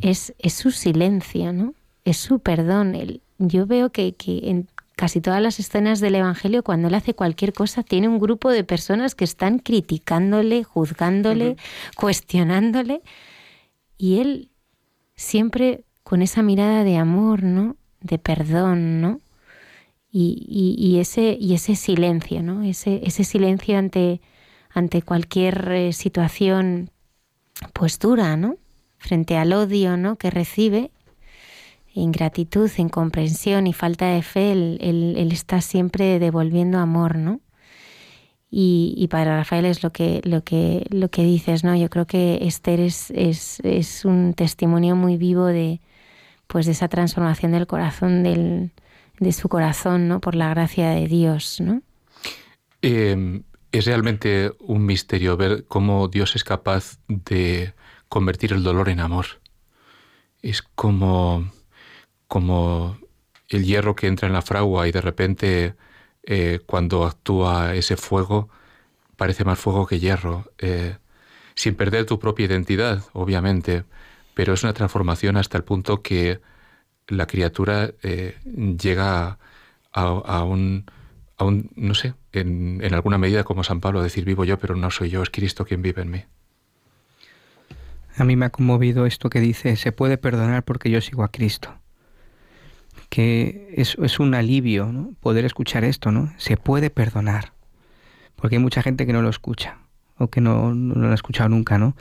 es, es su silencio, ¿no? Es su perdón. El, yo veo que, que en, casi todas las escenas del Evangelio, cuando él hace cualquier cosa, tiene un grupo de personas que están criticándole, juzgándole, cuestionándole. Y él siempre con esa mirada de amor, ¿no? De perdón, ¿no? Y, ese, y silencio, ¿no? Ese, silencio ante, cualquier eh, situación pues dura, ¿no? Frente al odio. Que recibe, ingratitud, incomprensión y falta de fe, él, está siempre devolviendo amor, ¿no? Y, para Rafael es lo que, lo que, lo que dices, ¿no? Yo creo que Esther es, es, un testimonio muy vivo de, pues de esa transformación del corazón, del, de su corazón, ¿no? Por la gracia de Dios, ¿no? Em, es realmente un misterio ver cómo Dios es capaz de convertir el dolor en amor. Es como, como el hierro que entra en la fragua y de repente eh, cuando actúa ese fuego parece más fuego que hierro, eh, sin perder tu propia identidad, obviamente, pero es una transformación hasta el punto que la criatura eh, llega a, un, a, un, no sé, en, en, alguna medida como San Pablo, decir vivo yo, pero no soy yo, es Cristo quien vive en mí. A mí me ha conmovido esto que dice, se puede perdonar porque yo sigo a Cristo. Que es, es un alivio ¿no? poder escuchar esto, ¿no? Se puede perdonar. Porque hay mucha gente que no lo escucha o que no, no lo ha escuchado nunca, ¿no?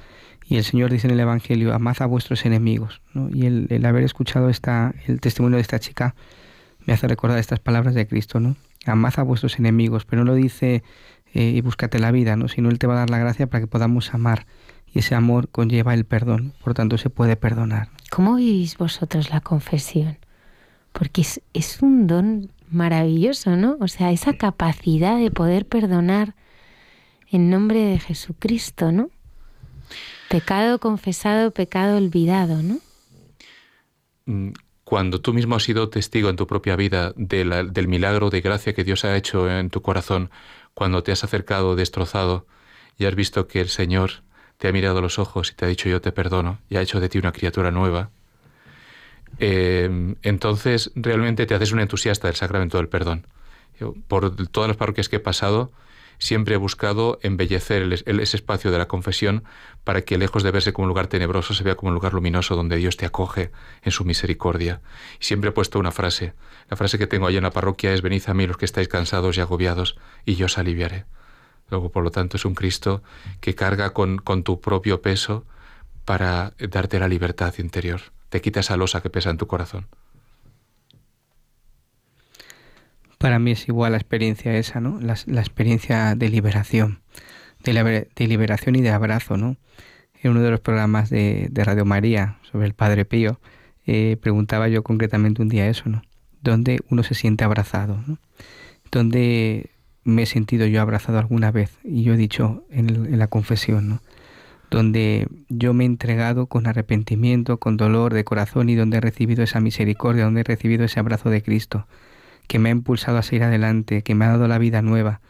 Y el Señor dice en el Evangelio, amad a vuestros enemigos. ¿no? Y el, haber escuchado esta, el testimonio de esta chica me hace recordar estas palabras de Cristo, ¿no? Amad a vuestros enemigos, pero no lo dice eh, y búscate la vida, ¿no? Sino Él te va a dar la gracia para que podamos amar. Y ese amor conlleva el perdón, por tanto se puede perdonar. ¿Cómo vivís vosotros la confesión? Porque es, es un don maravilloso, ¿no? O sea, esa capacidad de poder perdonar en nombre de Jesucristo, ¿no? Pecado confesado, pecado olvidado, ¿no? Mm, cuando tú mismo has sido testigo en tu propia vida del milagro de gracia que Dios ha hecho en tu corazón, cuando te has acercado destrozado y has visto que el Señor te ha mirado a los ojos y te ha dicho yo te perdono y ha hecho de ti una criatura nueva, eh, entonces realmente te haces un entusiasta del sacramento del perdón. por todas las parroquias que he pasado, siempre he buscado embellecer ese espacio de la confesión para que lejos de verse como un lugar tenebroso se vea como un lugar luminoso donde Dios te acoge en su misericordia. Y siempre he puesto una frase. La frase que tengo allá en la parroquia es venid a mí los que estáis cansados y agobiados y yo os aliviaré. Luego, por lo tanto, es un Cristo que carga con, con tu propio peso para darte la libertad interior. Te quita esa losa que pesa en tu corazón. Para mí es igual la experiencia esa, ¿no? La, experiencia de liberación, de, liberación y de abrazo, ¿no? En uno de los programas de, Radio María sobre el Padre Pío, eh, preguntaba yo concretamente un día eso, ¿no? Donde uno se siente abrazado, ¿no? Donde me he sentido yo abrazado alguna vez, y yo he dicho en, la confesión, ¿no? donde yo me he entregado con arrepentimiento, con dolor de corazón y donde he recibido esa misericordia, donde he recibido ese abrazo de Cristo que me ha impulsado a seguir adelante, que me ha dado la vida nueva,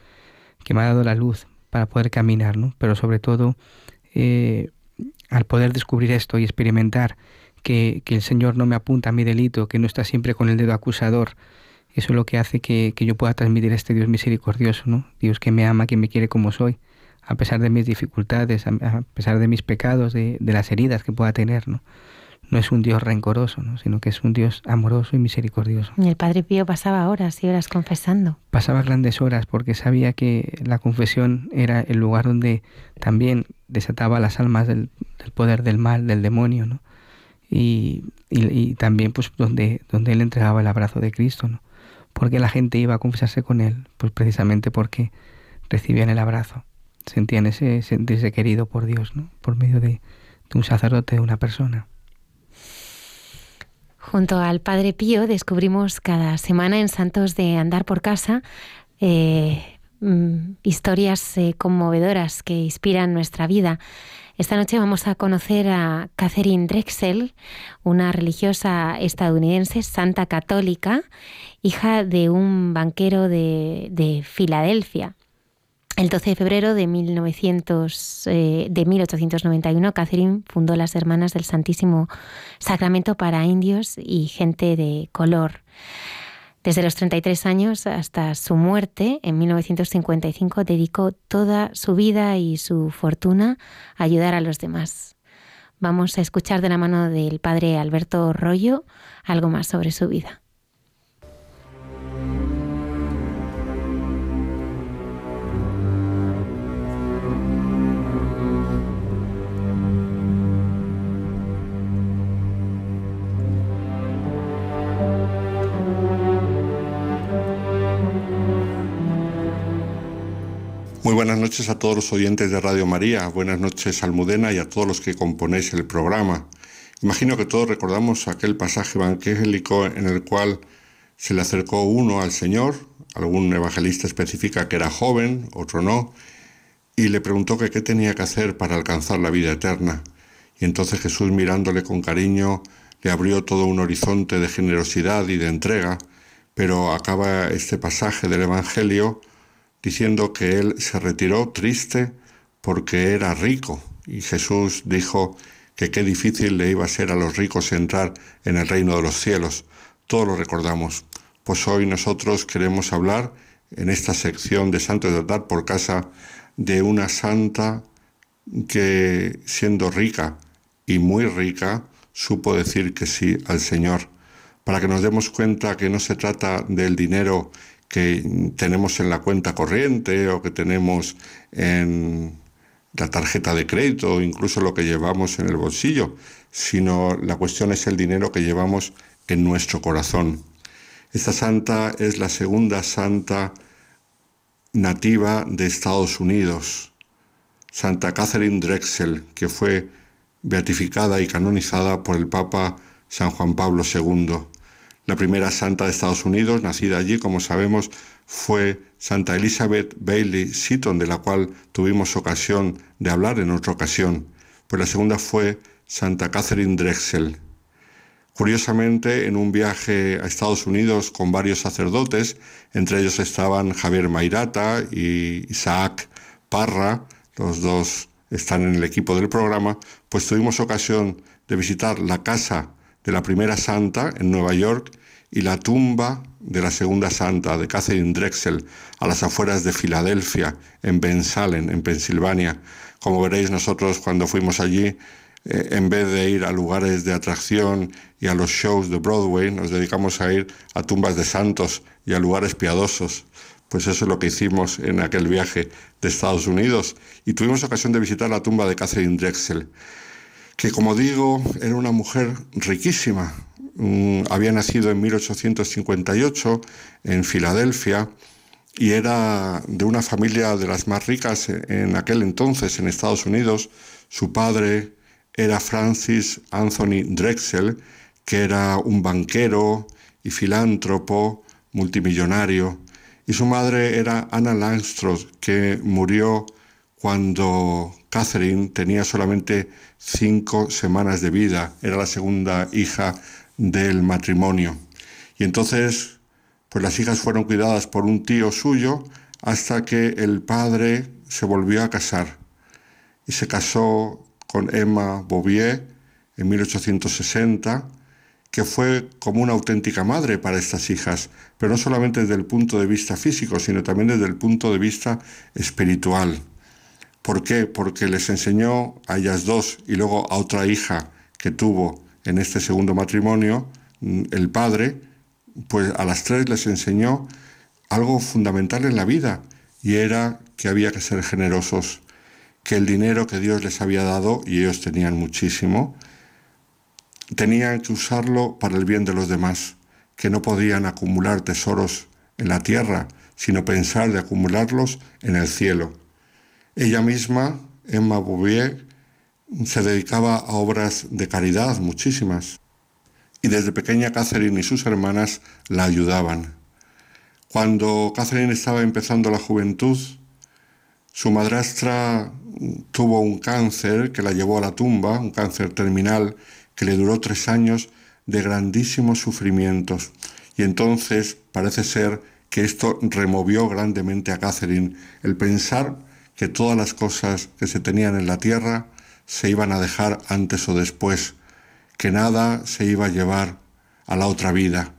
que me ha dado la luz para poder caminar, ¿no? Pero sobre todo, eh, al poder descubrir esto y experimentar que, el Señor no me apunta a mi delito, que no está siempre con el dedo acusador, eso es lo que hace que, yo pueda transmitir a este Dios misericordioso, ¿no? Dios que me ama, que me quiere como soy, a pesar de mis dificultades, a, pesar de mis pecados, de, de las heridas que pueda tener, ¿no? No es un Dios rencoroso, ¿no? sino que es un Dios amoroso y misericordioso. Y el Padre Pío pasaba horas y horas confesando. Pasaba grandes horas porque sabía que la confesión era el lugar donde también desataba las almas del, poder del mal, del demonio, ¿no? Y, y, también pues donde, donde él entregaba el abrazo de Cristo, ¿no? Porque la gente iba a confesarse con él, pues precisamente porque recibían el abrazo, sentían ese sentirse querido por Dios, ¿no? Por medio de, de un sacerdote, de una persona. Junto al Padre Pío descubrimos cada semana en Santos de Andar por Casa eh, mm, historias eh, conmovedoras que inspiran nuestra vida. Esta noche vamos a conocer a Catherine Drexel, una religiosa estadounidense, santa católica, hija de un banquero de Filadelfia. El 12 de febrero de, 1900, eh, 1891, Catherine fundó las Hermanas del Santísimo Sacramento para indios y gente de color. Desde los 33 años hasta su muerte en 1955 dedicó toda su vida y su fortuna a ayudar a los demás. Vamos a escuchar de la mano del padre Alberto Rollo algo más sobre su vida. Muy buenas noches a todos los oyentes de Radio María, buenas noches Almudena y a todos los que componéis el programa. Imagino que todos recordamos aquel pasaje evangélico en el cual se le acercó uno al Señor, algún evangelista especifica que era joven, otro no, y le preguntó que qué tenía que hacer para alcanzar la vida eterna. Y entonces Jesús mirándole con cariño le abrió todo un horizonte de generosidad y de entrega, pero acaba este pasaje del Evangelio diciendo que él se retiró triste porque era rico. Y Jesús dijo que qué difícil le iba a ser a los ricos entrar en el reino de los cielos. Todos lo recordamos. Pues hoy nosotros queremos hablar en esta sección de Santos de Dar por Casa de una santa que siendo rica y muy rica supo decir que sí al Señor, para que nos demos cuenta que no se trata del dinero que tenemos en la cuenta corriente o que tenemos en la tarjeta de crédito o incluso lo que llevamos en el bolsillo, sino la cuestión es el dinero que llevamos en nuestro corazón. Esta santa es la segunda santa nativa de Estados Unidos, Santa Catherine Drexel, que fue beatificada y canonizada por el Papa San Juan Pablo II. La primera santa de Estados Unidos, nacida allí, como sabemos, fue Santa Elizabeth Bailey Seaton, de la cual tuvimos ocasión de hablar en otra ocasión. Pues la segunda fue Santa Catherine Drexel. Curiosamente, en un viaje a Estados Unidos con varios sacerdotes, entre ellos estaban Javier Mairata y Isaac Parra, los dos están en el equipo del programa, pues tuvimos ocasión de visitar la casa de la primera santa en Nueva York y la tumba de la segunda santa, de Catherine Drexel, a las afueras de Filadelfia, en Ben Salem, en Pensilvania. Como veréis, nosotros cuando fuimos allí, eh, en vez de ir a lugares de atracción y a los shows de Broadway, nos dedicamos a ir a tumbas de santos y a lugares piadosos. Pues eso es lo que hicimos en aquel viaje de Estados Unidos y tuvimos ocasión de visitar la tumba de Catherine Drexel, que como digo, era una mujer riquísima, Mm, había nacido en 1858 en Filadelfia y era de una familia de las más ricas en aquel entonces en Estados Unidos. Su padre era Francis Anthony Drexel, que era un banquero y filántropo multimillonario. Y su madre era Anna Langstroth, que murió cuando Catherine tenía solamente cinco semanas de vida. Era la segunda hija del matrimonio. Y entonces, pues las hijas fueron cuidadas por un tío suyo hasta que el padre se volvió a casar y se casó con Emma Bouvier en 1860, que fue como una auténtica madre para estas hijas, pero no solamente desde el punto de vista físico, sino también desde el punto de vista espiritual. ¿Por qué? Porque les enseñó a ellas dos y luego a otra hija que tuvo en este segundo matrimonio, mm, el padre, pues a las tres les enseñó algo fundamental en la vida, y era que había que ser generosos, que el dinero que Dios les había dado, y ellos tenían muchísimo, tenían que usarlo para el bien de los demás, que no podían acumular tesoros en la tierra, sino pensar de acumularlos en el cielo. Ella misma, Emma Bouvier, se dedicaba a obras de caridad, muchísimas, y desde pequeña Catherine y sus hermanas la ayudaban. Cuando Catherine estaba empezando la juventud, su madrastra tuvo un cáncer que la llevó a la tumba, un cáncer terminal que le duró tres años de grandísimos sufrimientos. Y entonces parece ser que esto removió grandemente a Catherine el pensar que todas las cosas que se tenían en la tierra se iban a dejar antes o después, que nada se iba a llevar a la otra vida.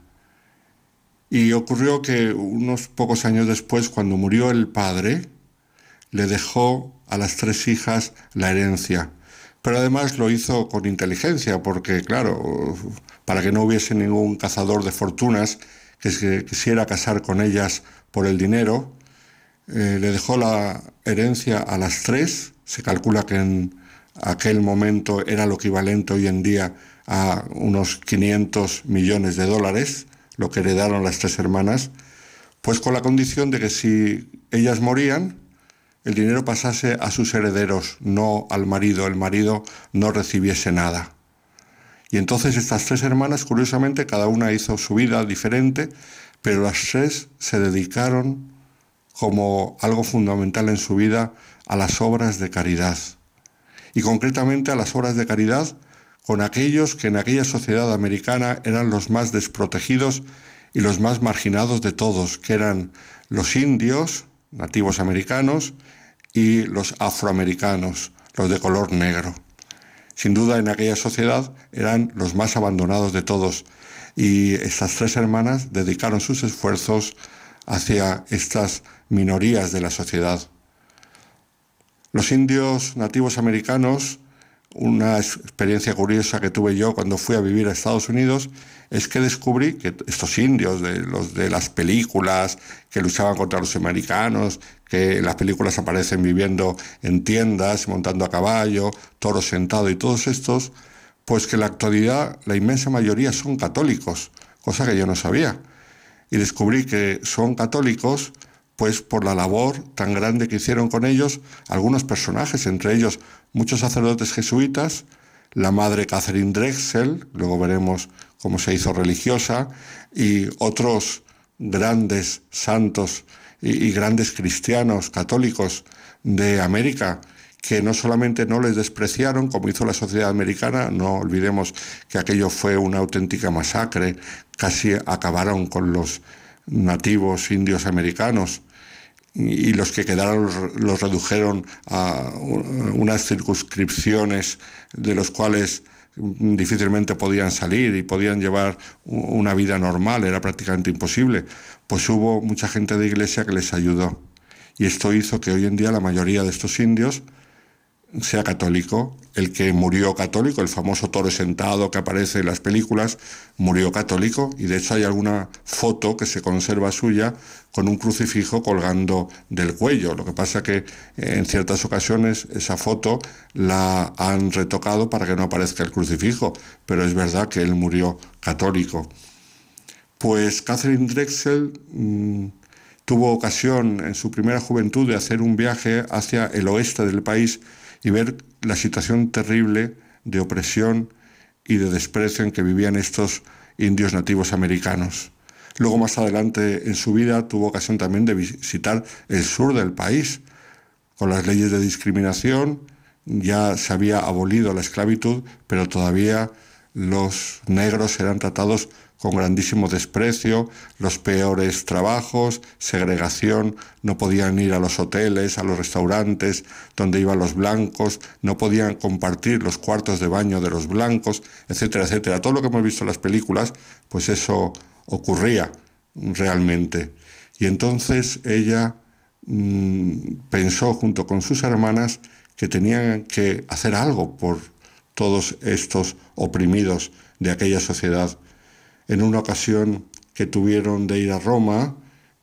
Y ocurrió que unos pocos años después, cuando murió el padre, le dejó a las tres hijas la herencia. Pero además lo hizo con inteligencia, porque claro, para que no hubiese ningún cazador de fortunas que se quisiera casar con ellas por el dinero, eh, le dejó la herencia a las tres. Se calcula que en aquel momento era lo equivalente hoy en día a unos 500 millones de dólares, lo que heredaron las tres hermanas, pues con la condición de que si ellas morían, el dinero pasase a sus herederos, no al marido, el marido no recibiese nada. Y entonces estas tres hermanas, curiosamente, cada una hizo su vida diferente, pero las tres se dedicaron como algo fundamental en su vida a las obras de caridad. Y concretamente a las obras de caridad con aquellos que en aquella sociedad americana eran los más desprotegidos y los más marginados de todos, que eran los indios, nativos americanos, y los afroamericanos, los de color negro. Sin duda en aquella sociedad eran los más abandonados de todos y estas tres hermanas dedicaron sus esfuerzos hacia estas minorías de la sociedad. Los indios nativos americanos una experiencia curiosa que tuve yo cuando fui a vivir a Estados Unidos es que descubrí que estos indios de los de las películas que luchaban contra los americanos, que en las películas aparecen viviendo en tiendas, montando a caballo, toro sentado y todos estos, pues que en la actualidad la inmensa mayoría son católicos, cosa que yo no sabía. Y descubrí que son católicos pues por la labor tan grande que hicieron con ellos algunos personajes, entre ellos muchos sacerdotes jesuitas, la madre Catherine Drexel, luego veremos cómo se hizo religiosa, y otros grandes santos y, grandes cristianos católicos de América que no solamente no les despreciaron, como hizo la sociedad americana, no olvidemos que aquello fue una auténtica masacre, casi acabaron con los nativos indios americanos, y los que quedaron los redujeron a unas circunscripciones de los cuales difícilmente podían salir y podían llevar una vida normal, era prácticamente imposible, pues hubo mucha gente de iglesia que les ayudó. Y esto hizo que hoy en día la mayoría de estos indios sea católico. El que murió católico, el famoso toro sentado que aparece en las películas, murió católico y de hecho hay alguna foto que se conserva suya con un crucifijo colgando del cuello. Lo que pasa que en ciertas ocasiones esa foto la han retocado para que no aparezca el crucifijo, pero es verdad que él murió católico. Pues Catherine Drexel mm, tuvo ocasión en su primera juventud de hacer un viaje hacia el oeste del país y ver la situación terrible de opresión y de desprecio en que vivían estos indios nativos americanos. Luego más adelante en su vida tuvo ocasión también de visitar el sur del país. Con las leyes de discriminación ya se había abolido la esclavitud, pero todavía los negros eran tratados con grandísimo desprecio, los peores trabajos, segregación, no podían ir a los hoteles, a los restaurantes donde iban los blancos, no podían compartir los cuartos de baño de los blancos, etcétera, etcétera. Todo lo que hemos visto en las películas, pues eso ocurría realmente. Y entonces ella mm, pensó junto con sus hermanas que tenían que hacer algo por todos estos oprimidos de aquella sociedad en una ocasión que tuvieron de ir a Roma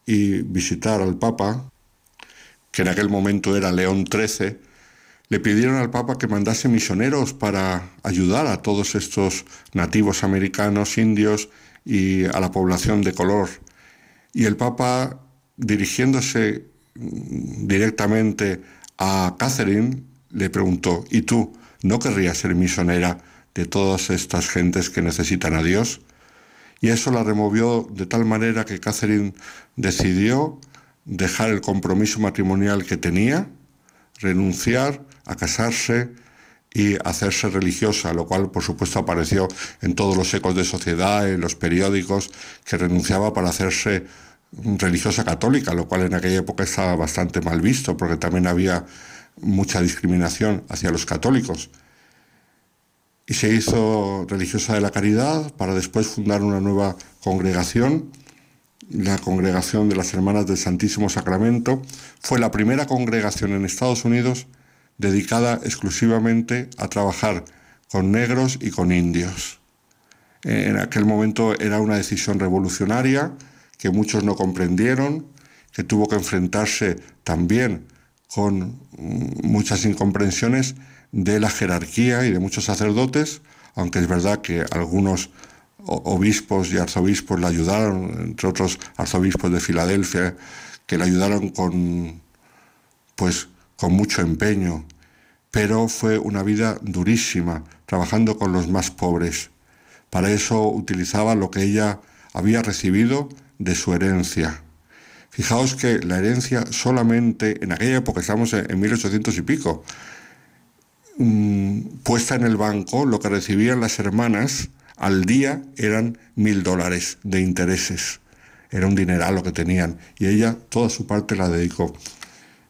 y visitar al Papa, que en aquel momento era León XIII, le pidieron al Papa que mandase misioneros para ayudar a todos estos nativos americanos, indios y a la población de color. Y el Papa, dirigiéndose directamente a Catherine, le preguntó, ¿y tú no querrías ser misionera de todas estas gentes que necesitan a Dios? Y eso la removió de tal manera que Catherine decidió dejar el compromiso matrimonial que tenía, renunciar a casarse y hacerse religiosa, lo cual por supuesto apareció en todos los ecos de sociedad, en los periódicos, que renunciaba para hacerse religiosa católica, lo cual en aquella época estaba bastante mal visto, porque también había mucha discriminación hacia los católicos y se hizo religiosa de la caridad para después fundar una nueva congregación la congregación de las Hermanas del Santísimo Sacramento, fue la primera congregación en Estados Unidos dedicada exclusivamente a trabajar con negros y con indios. En aquel momento era una decisión revolucionaria que muchos no comprendieron, que tuvo que enfrentarse también con muchas incomprensiones de la jerarquía y de muchos sacerdotes, aunque es verdad que algunos obispos y arzobispos le ayudaron, entre otros arzobispos de Filadelfia, que le ayudaron con, pues, con mucho empeño, pero fue una vida durísima, trabajando con los más pobres. Para eso utilizaba lo que ella había recibido de su herencia. Fijaos que la herencia solamente, en aquella época, estamos en 1800 y pico, mm, puesta en el banco, lo que recibían las hermanas al día eran mil dólares de intereses. Era un dineral lo que tenían. Y ella toda su parte la dedicó.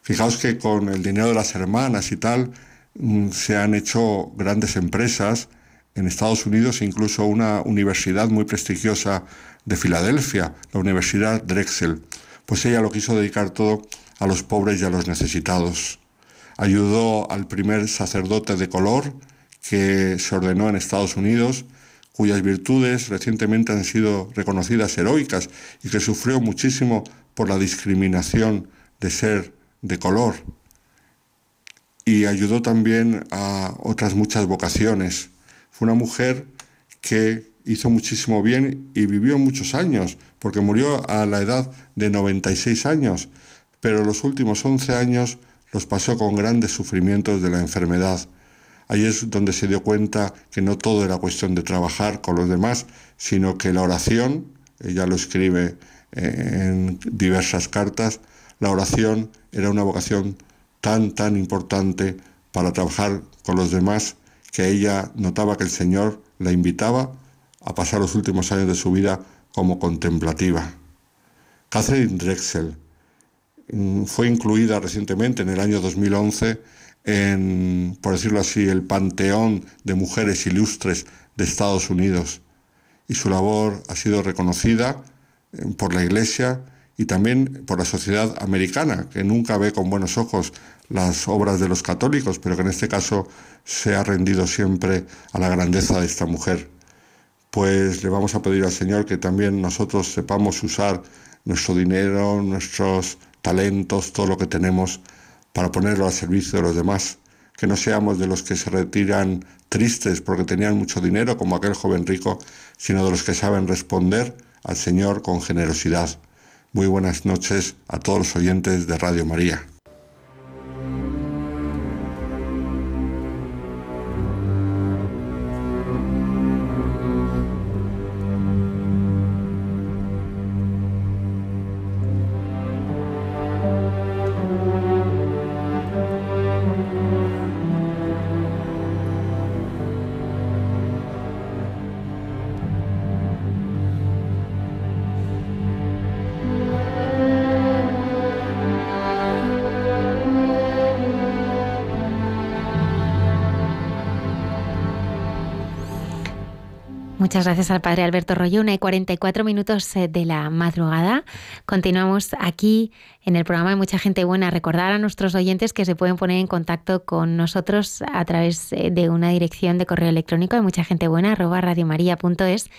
Fijaos que con el dinero de las hermanas y tal, mm, se han hecho grandes empresas en Estados Unidos, incluso una universidad muy prestigiosa de Filadelfia, la Universidad Drexel. Pues ella lo quiso dedicar todo a los pobres y a los necesitados. Ayudó al primer sacerdote de color que se ordenó en Estados Unidos cuyas virtudes recientemente han sido reconocidas heroicas y que sufrió muchísimo por la discriminación de ser de color. Y ayudó también a otras muchas vocaciones. Fue una mujer que hizo muchísimo bien y vivió muchos años, porque murió a la edad de 96 años, pero los últimos 11 años los pasó con grandes sufrimientos de la enfermedad. Ahí es donde se dio cuenta que no todo era cuestión de trabajar con los demás, sino que la oración, ella lo escribe en diversas cartas, la oración era una vocación tan, tan importante para trabajar con los demás que ella notaba que el Señor la invitaba a pasar los últimos años de su vida como contemplativa. Catherine Drexel fue incluida recientemente en el año 2011 en, por decirlo así, el panteón de mujeres ilustres de Estados Unidos. Y su labor ha sido reconocida eh, por la Iglesia y también por la sociedad americana, que nunca ve con buenos ojos las obras de los católicos, pero que en este caso se ha rendido siempre a la grandeza de esta mujer. Pues le vamos a pedir al Señor que también nosotros sepamos usar nuestro dinero, nuestros talentos, todo lo que tenemos para ponerlo al servicio de los demás, que no seamos de los que se retiran tristes porque tenían mucho dinero como aquel joven rico, sino de los que saben responder al Señor con generosidad. Muy buenas noches a todos los oyentes de Radio María. Muchas gracias al padre Alberto Rollo. Una y 44 minutos eh, de la madrugada. Continuamos aquí en el programa de Mucha Gente Buena. Recordar a nuestros oyentes que se pueden poner en contacto con nosotros a través eh, de una dirección de correo electrónico de mucha gente buena arroba radiomaria.es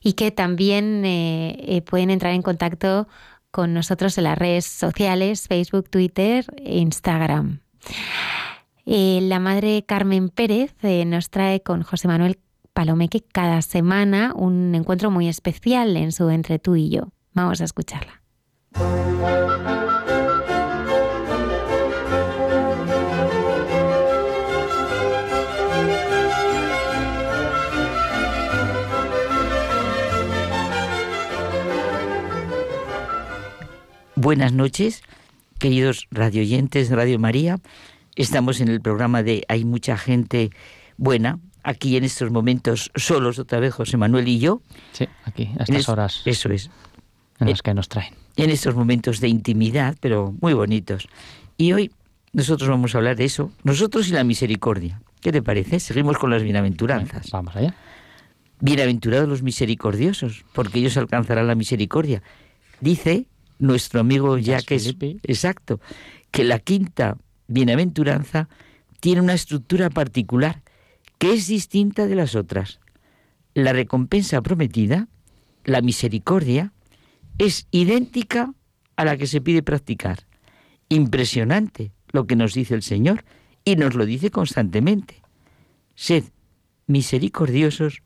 y que también eh, pueden entrar en contacto con nosotros en las redes sociales, Facebook, Twitter e Instagram. la madre Carmen Pérez nos trae con José Manuel Palomeque cada semana un encuentro muy especial en su Entre tú y yo. Vamos a escucharla. Buenas noches, queridos radioyentes de Radio María. Estamos en el programa de Hay mucha gente buena, aquí en estos momentos solos otra vez José Manuel y yo. Sí, aquí, a estas horas. Eso es. En las que nos traen. En estos momentos de intimidad, pero muy bonitos. Y hoy nosotros vamos a hablar de eso, nosotros y la misericordia. ¿Qué te parece? Seguimos con las bienaventuranzas. vamos allá. Bienaventurados los misericordiosos, porque ellos alcanzarán la misericordia. Dice nuestro amigo Jacques, exacto, que la quinta bienaventuranza tiene una estructura particular que es distinta de las otras. La recompensa prometida, la misericordia, es idéntica a la que se pide practicar. Impresionante lo que nos dice el Señor y nos lo dice constantemente. Sed misericordiosos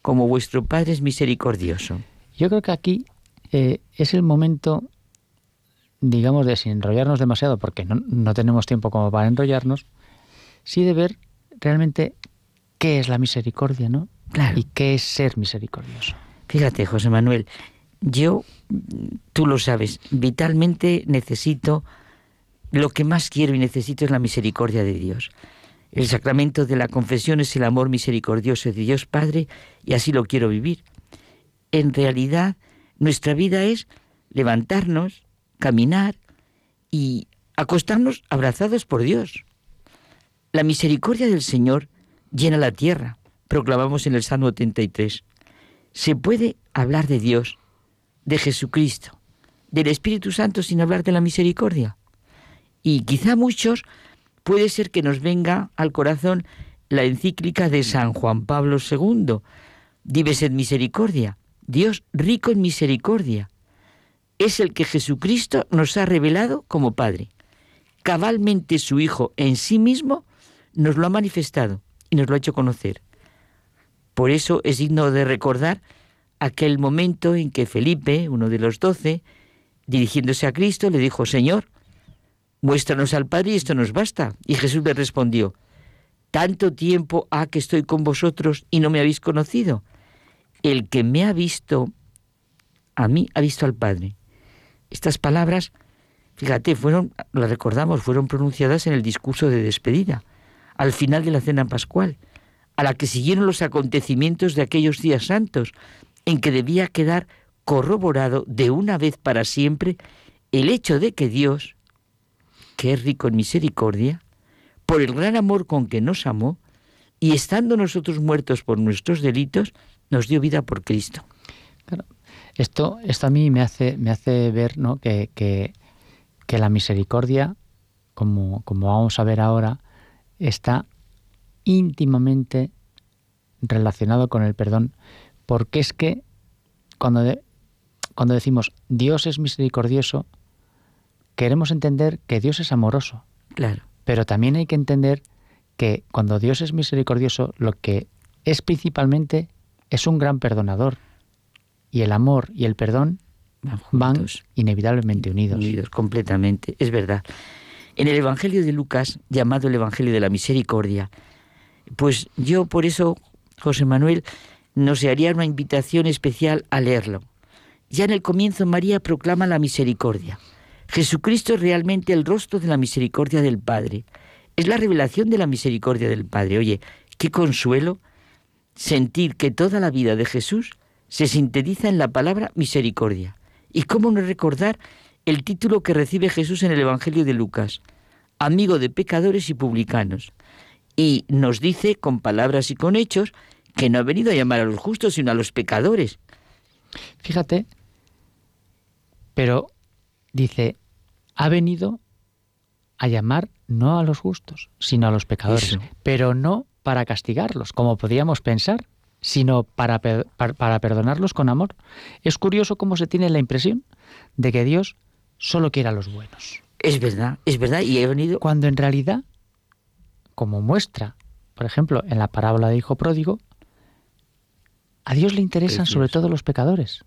como vuestro Padre es misericordioso. Yo creo que aquí eh, es el momento, digamos, de sin enrollarnos demasiado, porque no, no tenemos tiempo como para enrollarnos, sí de ver realmente qué es la misericordia, ¿no? Claro. Y qué es ser misericordioso. Fíjate, José Manuel, yo, tú lo sabes, vitalmente necesito, lo que más quiero y necesito es la misericordia de Dios. El sacramento de la confesión es el amor misericordioso de Dios Padre y así lo quiero vivir. En realidad, nuestra vida es levantarnos, caminar y acostarnos abrazados por Dios. La misericordia del Señor llena la tierra, proclamamos en el Salmo 83. Se puede hablar de Dios, de Jesucristo, del Espíritu Santo sin hablar de la misericordia. Y quizá muchos puede ser que nos venga al corazón la encíclica de San Juan Pablo II, Dive sed misericordia, Dios rico en misericordia. Es el que Jesucristo nos ha revelado como Padre. Cabalmente su Hijo en sí mismo nos lo ha manifestado y nos lo ha hecho conocer. Por eso es digno de recordar aquel momento en que Felipe, uno de los doce, dirigiéndose a Cristo, le dijo, Señor, muéstranos al Padre y esto nos basta. Y Jesús le respondió, tanto tiempo ha que estoy con vosotros y no me habéis conocido. El que me ha visto a mí ha visto al Padre. Estas palabras, fíjate, fueron, las recordamos, fueron pronunciadas en el discurso de despedida, al final de la cena pascual, a la que siguieron los acontecimientos de aquellos días santos, en que debía quedar corroborado de una vez para siempre el hecho de que Dios, que es rico en misericordia, por el gran amor con que nos amó, y estando nosotros muertos por nuestros delitos, nos dio vida por Cristo. Esto, esto a mí me hace, me hace ver ¿no? que, que, que la misericordia, como, como vamos a ver ahora, está íntimamente relacionado con el perdón, porque es que cuando, de, cuando decimos Dios es misericordioso, queremos entender que Dios es amoroso. Claro. Pero también hay que entender que cuando Dios es misericordioso, lo que es principalmente es un gran perdonador. Y el amor y el perdón van inevitablemente unidos. Unidos completamente, es verdad. En el Evangelio de Lucas, llamado el Evangelio de la Misericordia, pues yo por eso, José Manuel, nos haría una invitación especial a leerlo. Ya en el comienzo María proclama la misericordia. Jesucristo es realmente el rostro de la misericordia del Padre. Es la revelación de la misericordia del Padre. Oye, qué consuelo sentir que toda la vida de Jesús se sintetiza en la palabra misericordia. ¿Y cómo no recordar el título que recibe Jesús en el Evangelio de Lucas? Amigo de pecadores y publicanos. Y nos dice con palabras y con hechos que no ha venido a llamar a los justos, sino a los pecadores. Fíjate, pero dice, ha venido a llamar no a los justos, sino a los pecadores, Eso. pero no para castigarlos, como podríamos pensar, sino para, per- para, para perdonarlos con amor. Es curioso cómo se tiene la impresión de que Dios solo quiere a los buenos. Es verdad, es verdad, y he venido... Cuando en realidad, como muestra, por ejemplo, en la parábola de Hijo Pródigo, a Dios le interesan sobre todo los pecadores,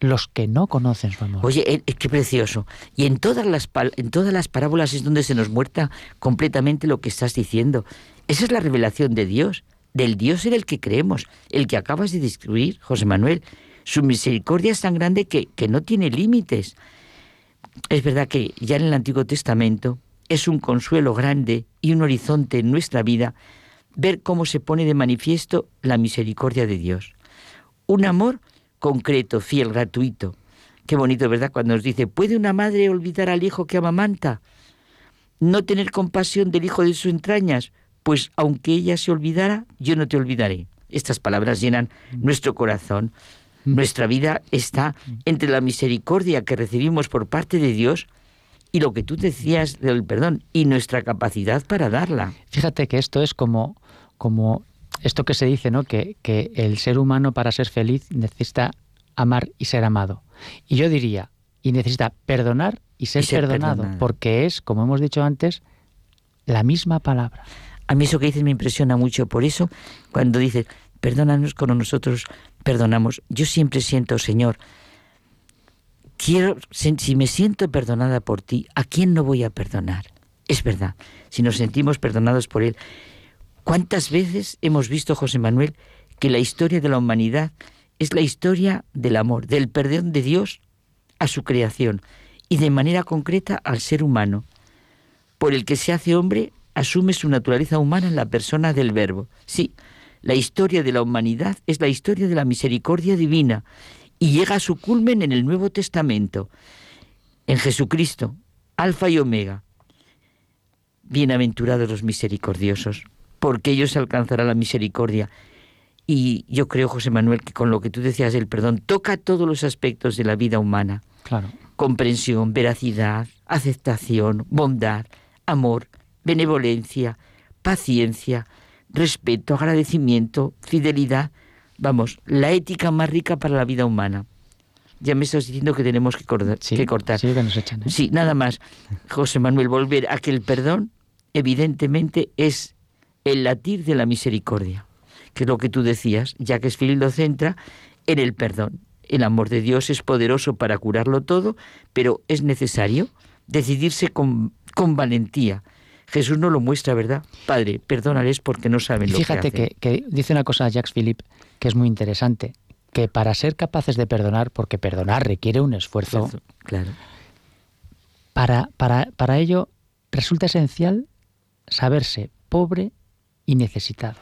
los que no conocen su amor. Oye, eh, qué precioso. Y en todas las pal- en todas las parábolas es donde se nos muerta completamente lo que estás diciendo. Esa es la revelación de Dios, del Dios en el que creemos, el que acabas de describir, José Manuel. Su misericordia es tan grande que, que no tiene límites. Es verdad que ya en el Antiguo Testamento es un consuelo grande y un horizonte en nuestra vida ver cómo se pone de manifiesto la misericordia de Dios. Un amor concreto, fiel, gratuito. Qué bonito, ¿verdad? Cuando nos dice, ¿puede una madre olvidar al hijo que amamanta? ¿No tener compasión del hijo de sus entrañas? Pues aunque ella se olvidara, yo no te olvidaré. Estas palabras llenan nuestro corazón. Nuestra vida está entre la misericordia que recibimos por parte de Dios y lo que tú decías del perdón y nuestra capacidad para darla. Fíjate que esto es como, como esto que se dice, ¿no? Que, que el ser humano para ser feliz necesita amar y ser amado. Y yo diría, y necesita perdonar y ser, Y ser perdonado, perdonado. porque es, como hemos dicho antes, la misma palabra. A mí eso que dices me impresiona mucho. Por eso, cuando dices, perdónanos como nosotros perdonamos, yo siempre siento, Señor, quiero, si me siento perdonada por ti, ¿a quién no voy a perdonar? Es verdad, si nos sentimos perdonados por Él. ¿Cuántas veces hemos visto, José Manuel, que la historia de la humanidad es la historia del amor, del perdón de Dios a su creación y de manera concreta al ser humano? por el que se hace hombre asume su naturaleza humana en la persona del Verbo. Sí, la historia de la humanidad es la historia de la misericordia divina y llega a su culmen en el Nuevo Testamento, en Jesucristo, Alfa y Omega. Bienaventurados los misericordiosos, porque ellos alcanzarán la misericordia. Y yo creo, José Manuel, que con lo que tú decías del perdón, toca todos los aspectos de la vida humana Claro. comprensión, veracidad, aceptación, bondad, amor, benevolencia, paciencia, respeto, agradecimiento, fidelidad. Vamos, la ética más rica para la vida humana. Ya me estás diciendo que tenemos que, corda- que cortar. Sí, que nos echan. ¿eh? Sí, nada más. José Manuel, volver a que el perdón, evidentemente, es el latir de la misericordia, que es lo que tú decías, ya que es lo centra en el perdón. El amor de Dios es poderoso para curarlo todo, pero es necesario decidirse con, con valentía. Jesús no lo muestra, ¿verdad? Padre, perdónales porque no saben Y lo fíjate que hacen. que, que dice una cosa Jacques Philippe que es muy interesante, que para ser capaces de perdonar, porque perdonar requiere un esfuerzo, Claro. para, para, para ello resulta esencial saberse pobre y necesitado.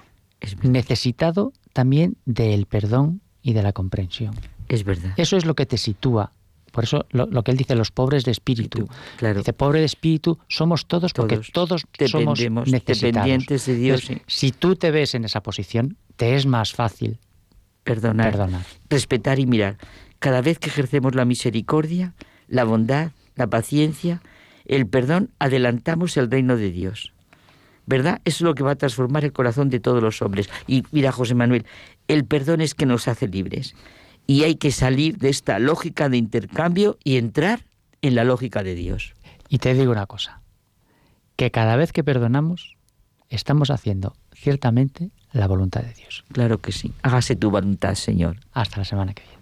necesitado también del perdón y de la comprensión. Es verdad. Eso es lo que te sitúa. Por eso lo, lo que él dice, los pobres de espíritu. claro. Dice, pobre de espíritu somos todos porque Todos somos dependientes de Dios, Entonces, Si tú te ves en esa posición, te es más fácil perdonar, perdonar. respetar y mirar. Cada vez que ejercemos la misericordia, la bondad, la paciencia, el perdón, adelantamos el reino de Dios. ¿Verdad? Eso es lo que va a transformar el corazón de todos los hombres. Y mira, José Manuel, el perdón es que nos hace libres. Y hay que salir de esta lógica de intercambio y entrar en la lógica de Dios. Y te digo una cosa, que cada vez que perdonamos, estamos haciendo ciertamente la voluntad de Dios. Claro que sí. Hágase tu voluntad, Señor. Hasta la semana que viene.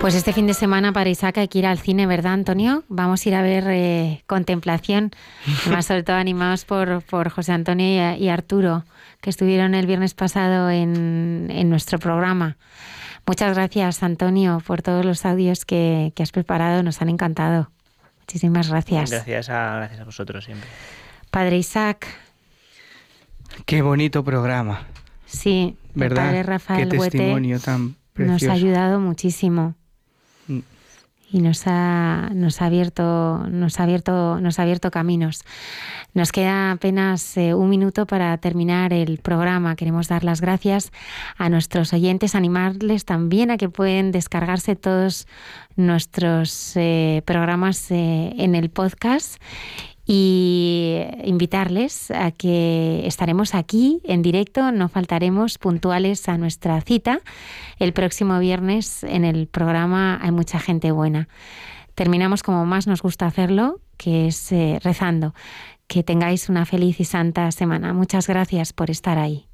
Pues este fin de semana para Isaac hay que ir al cine, ¿verdad, Antonio? Vamos a ir a ver eh, Contemplación, más sobre todo animados por, por José Antonio y, y Arturo, que estuvieron el viernes pasado en, en nuestro programa. Muchas gracias, Antonio, por todos los audios que, que has preparado, nos han encantado. Muchísimas gracias. Gracias a, gracias a vosotros siempre. Padre Isaac, Qué bonito programa, sí, el ¿verdad? Padre Rafael Qué Huete testimonio tan nos precioso. ha ayudado muchísimo. Y nos ha, nos ha abierto nos ha abierto nos ha abierto caminos. Nos queda apenas eh, un minuto para terminar el programa. Queremos dar las gracias a nuestros oyentes, animarles también a que pueden descargarse todos nuestros eh, programas eh, en el podcast y invitarles a que estaremos aquí en directo, no faltaremos puntuales a nuestra cita el próximo viernes en el programa Hay mucha gente buena. Terminamos como más nos gusta hacerlo, que es eh, rezando. Que tengáis una feliz y santa semana. Muchas gracias por estar ahí.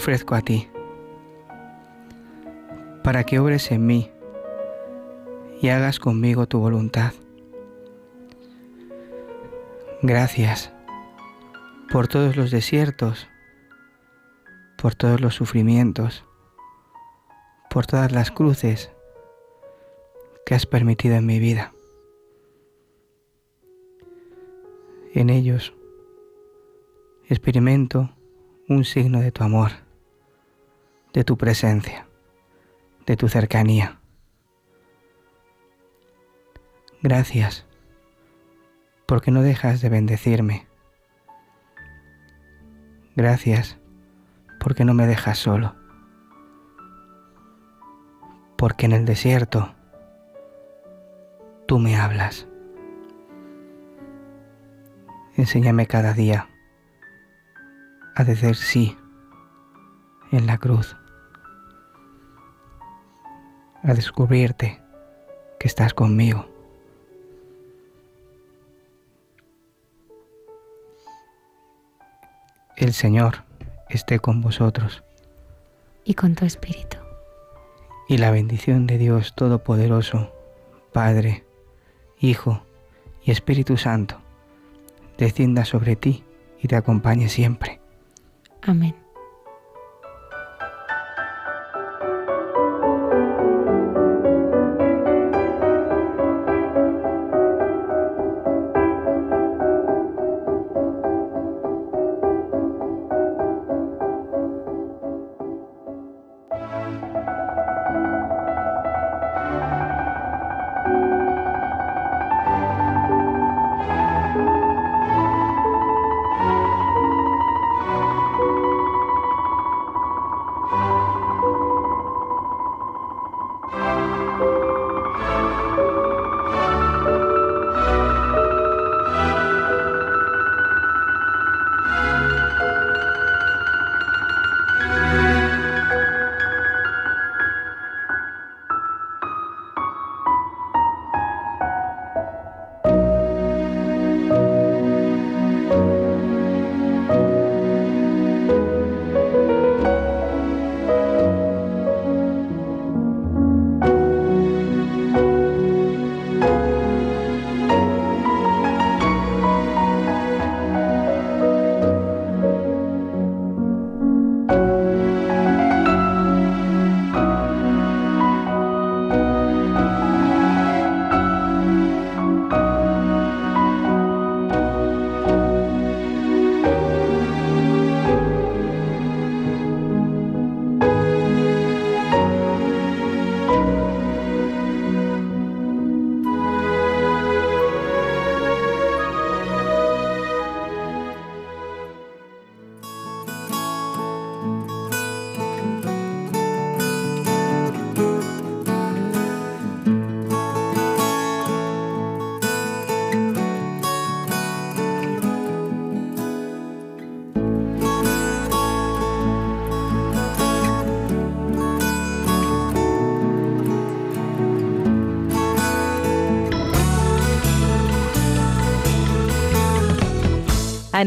Ofrezco a ti para que obres en mí y hagas conmigo tu voluntad. Gracias por todos los desiertos, por todos los sufrimientos, por todas las cruces que has permitido en mi vida. En ellos experimento un signo de tu amor, de tu presencia, de tu cercanía. Gracias, porque no dejas de bendecirme. Gracias, porque no me dejas solo. Porque en el desierto tú me hablas. Enséñame cada día a decir sí en la cruz, a descubrirte que estás conmigo. El Señor esté con vosotros. Y con tu espíritu. Y la bendición de Dios Todopoderoso, Padre, Hijo y Espíritu Santo, descienda sobre ti y te acompañe siempre. Amén.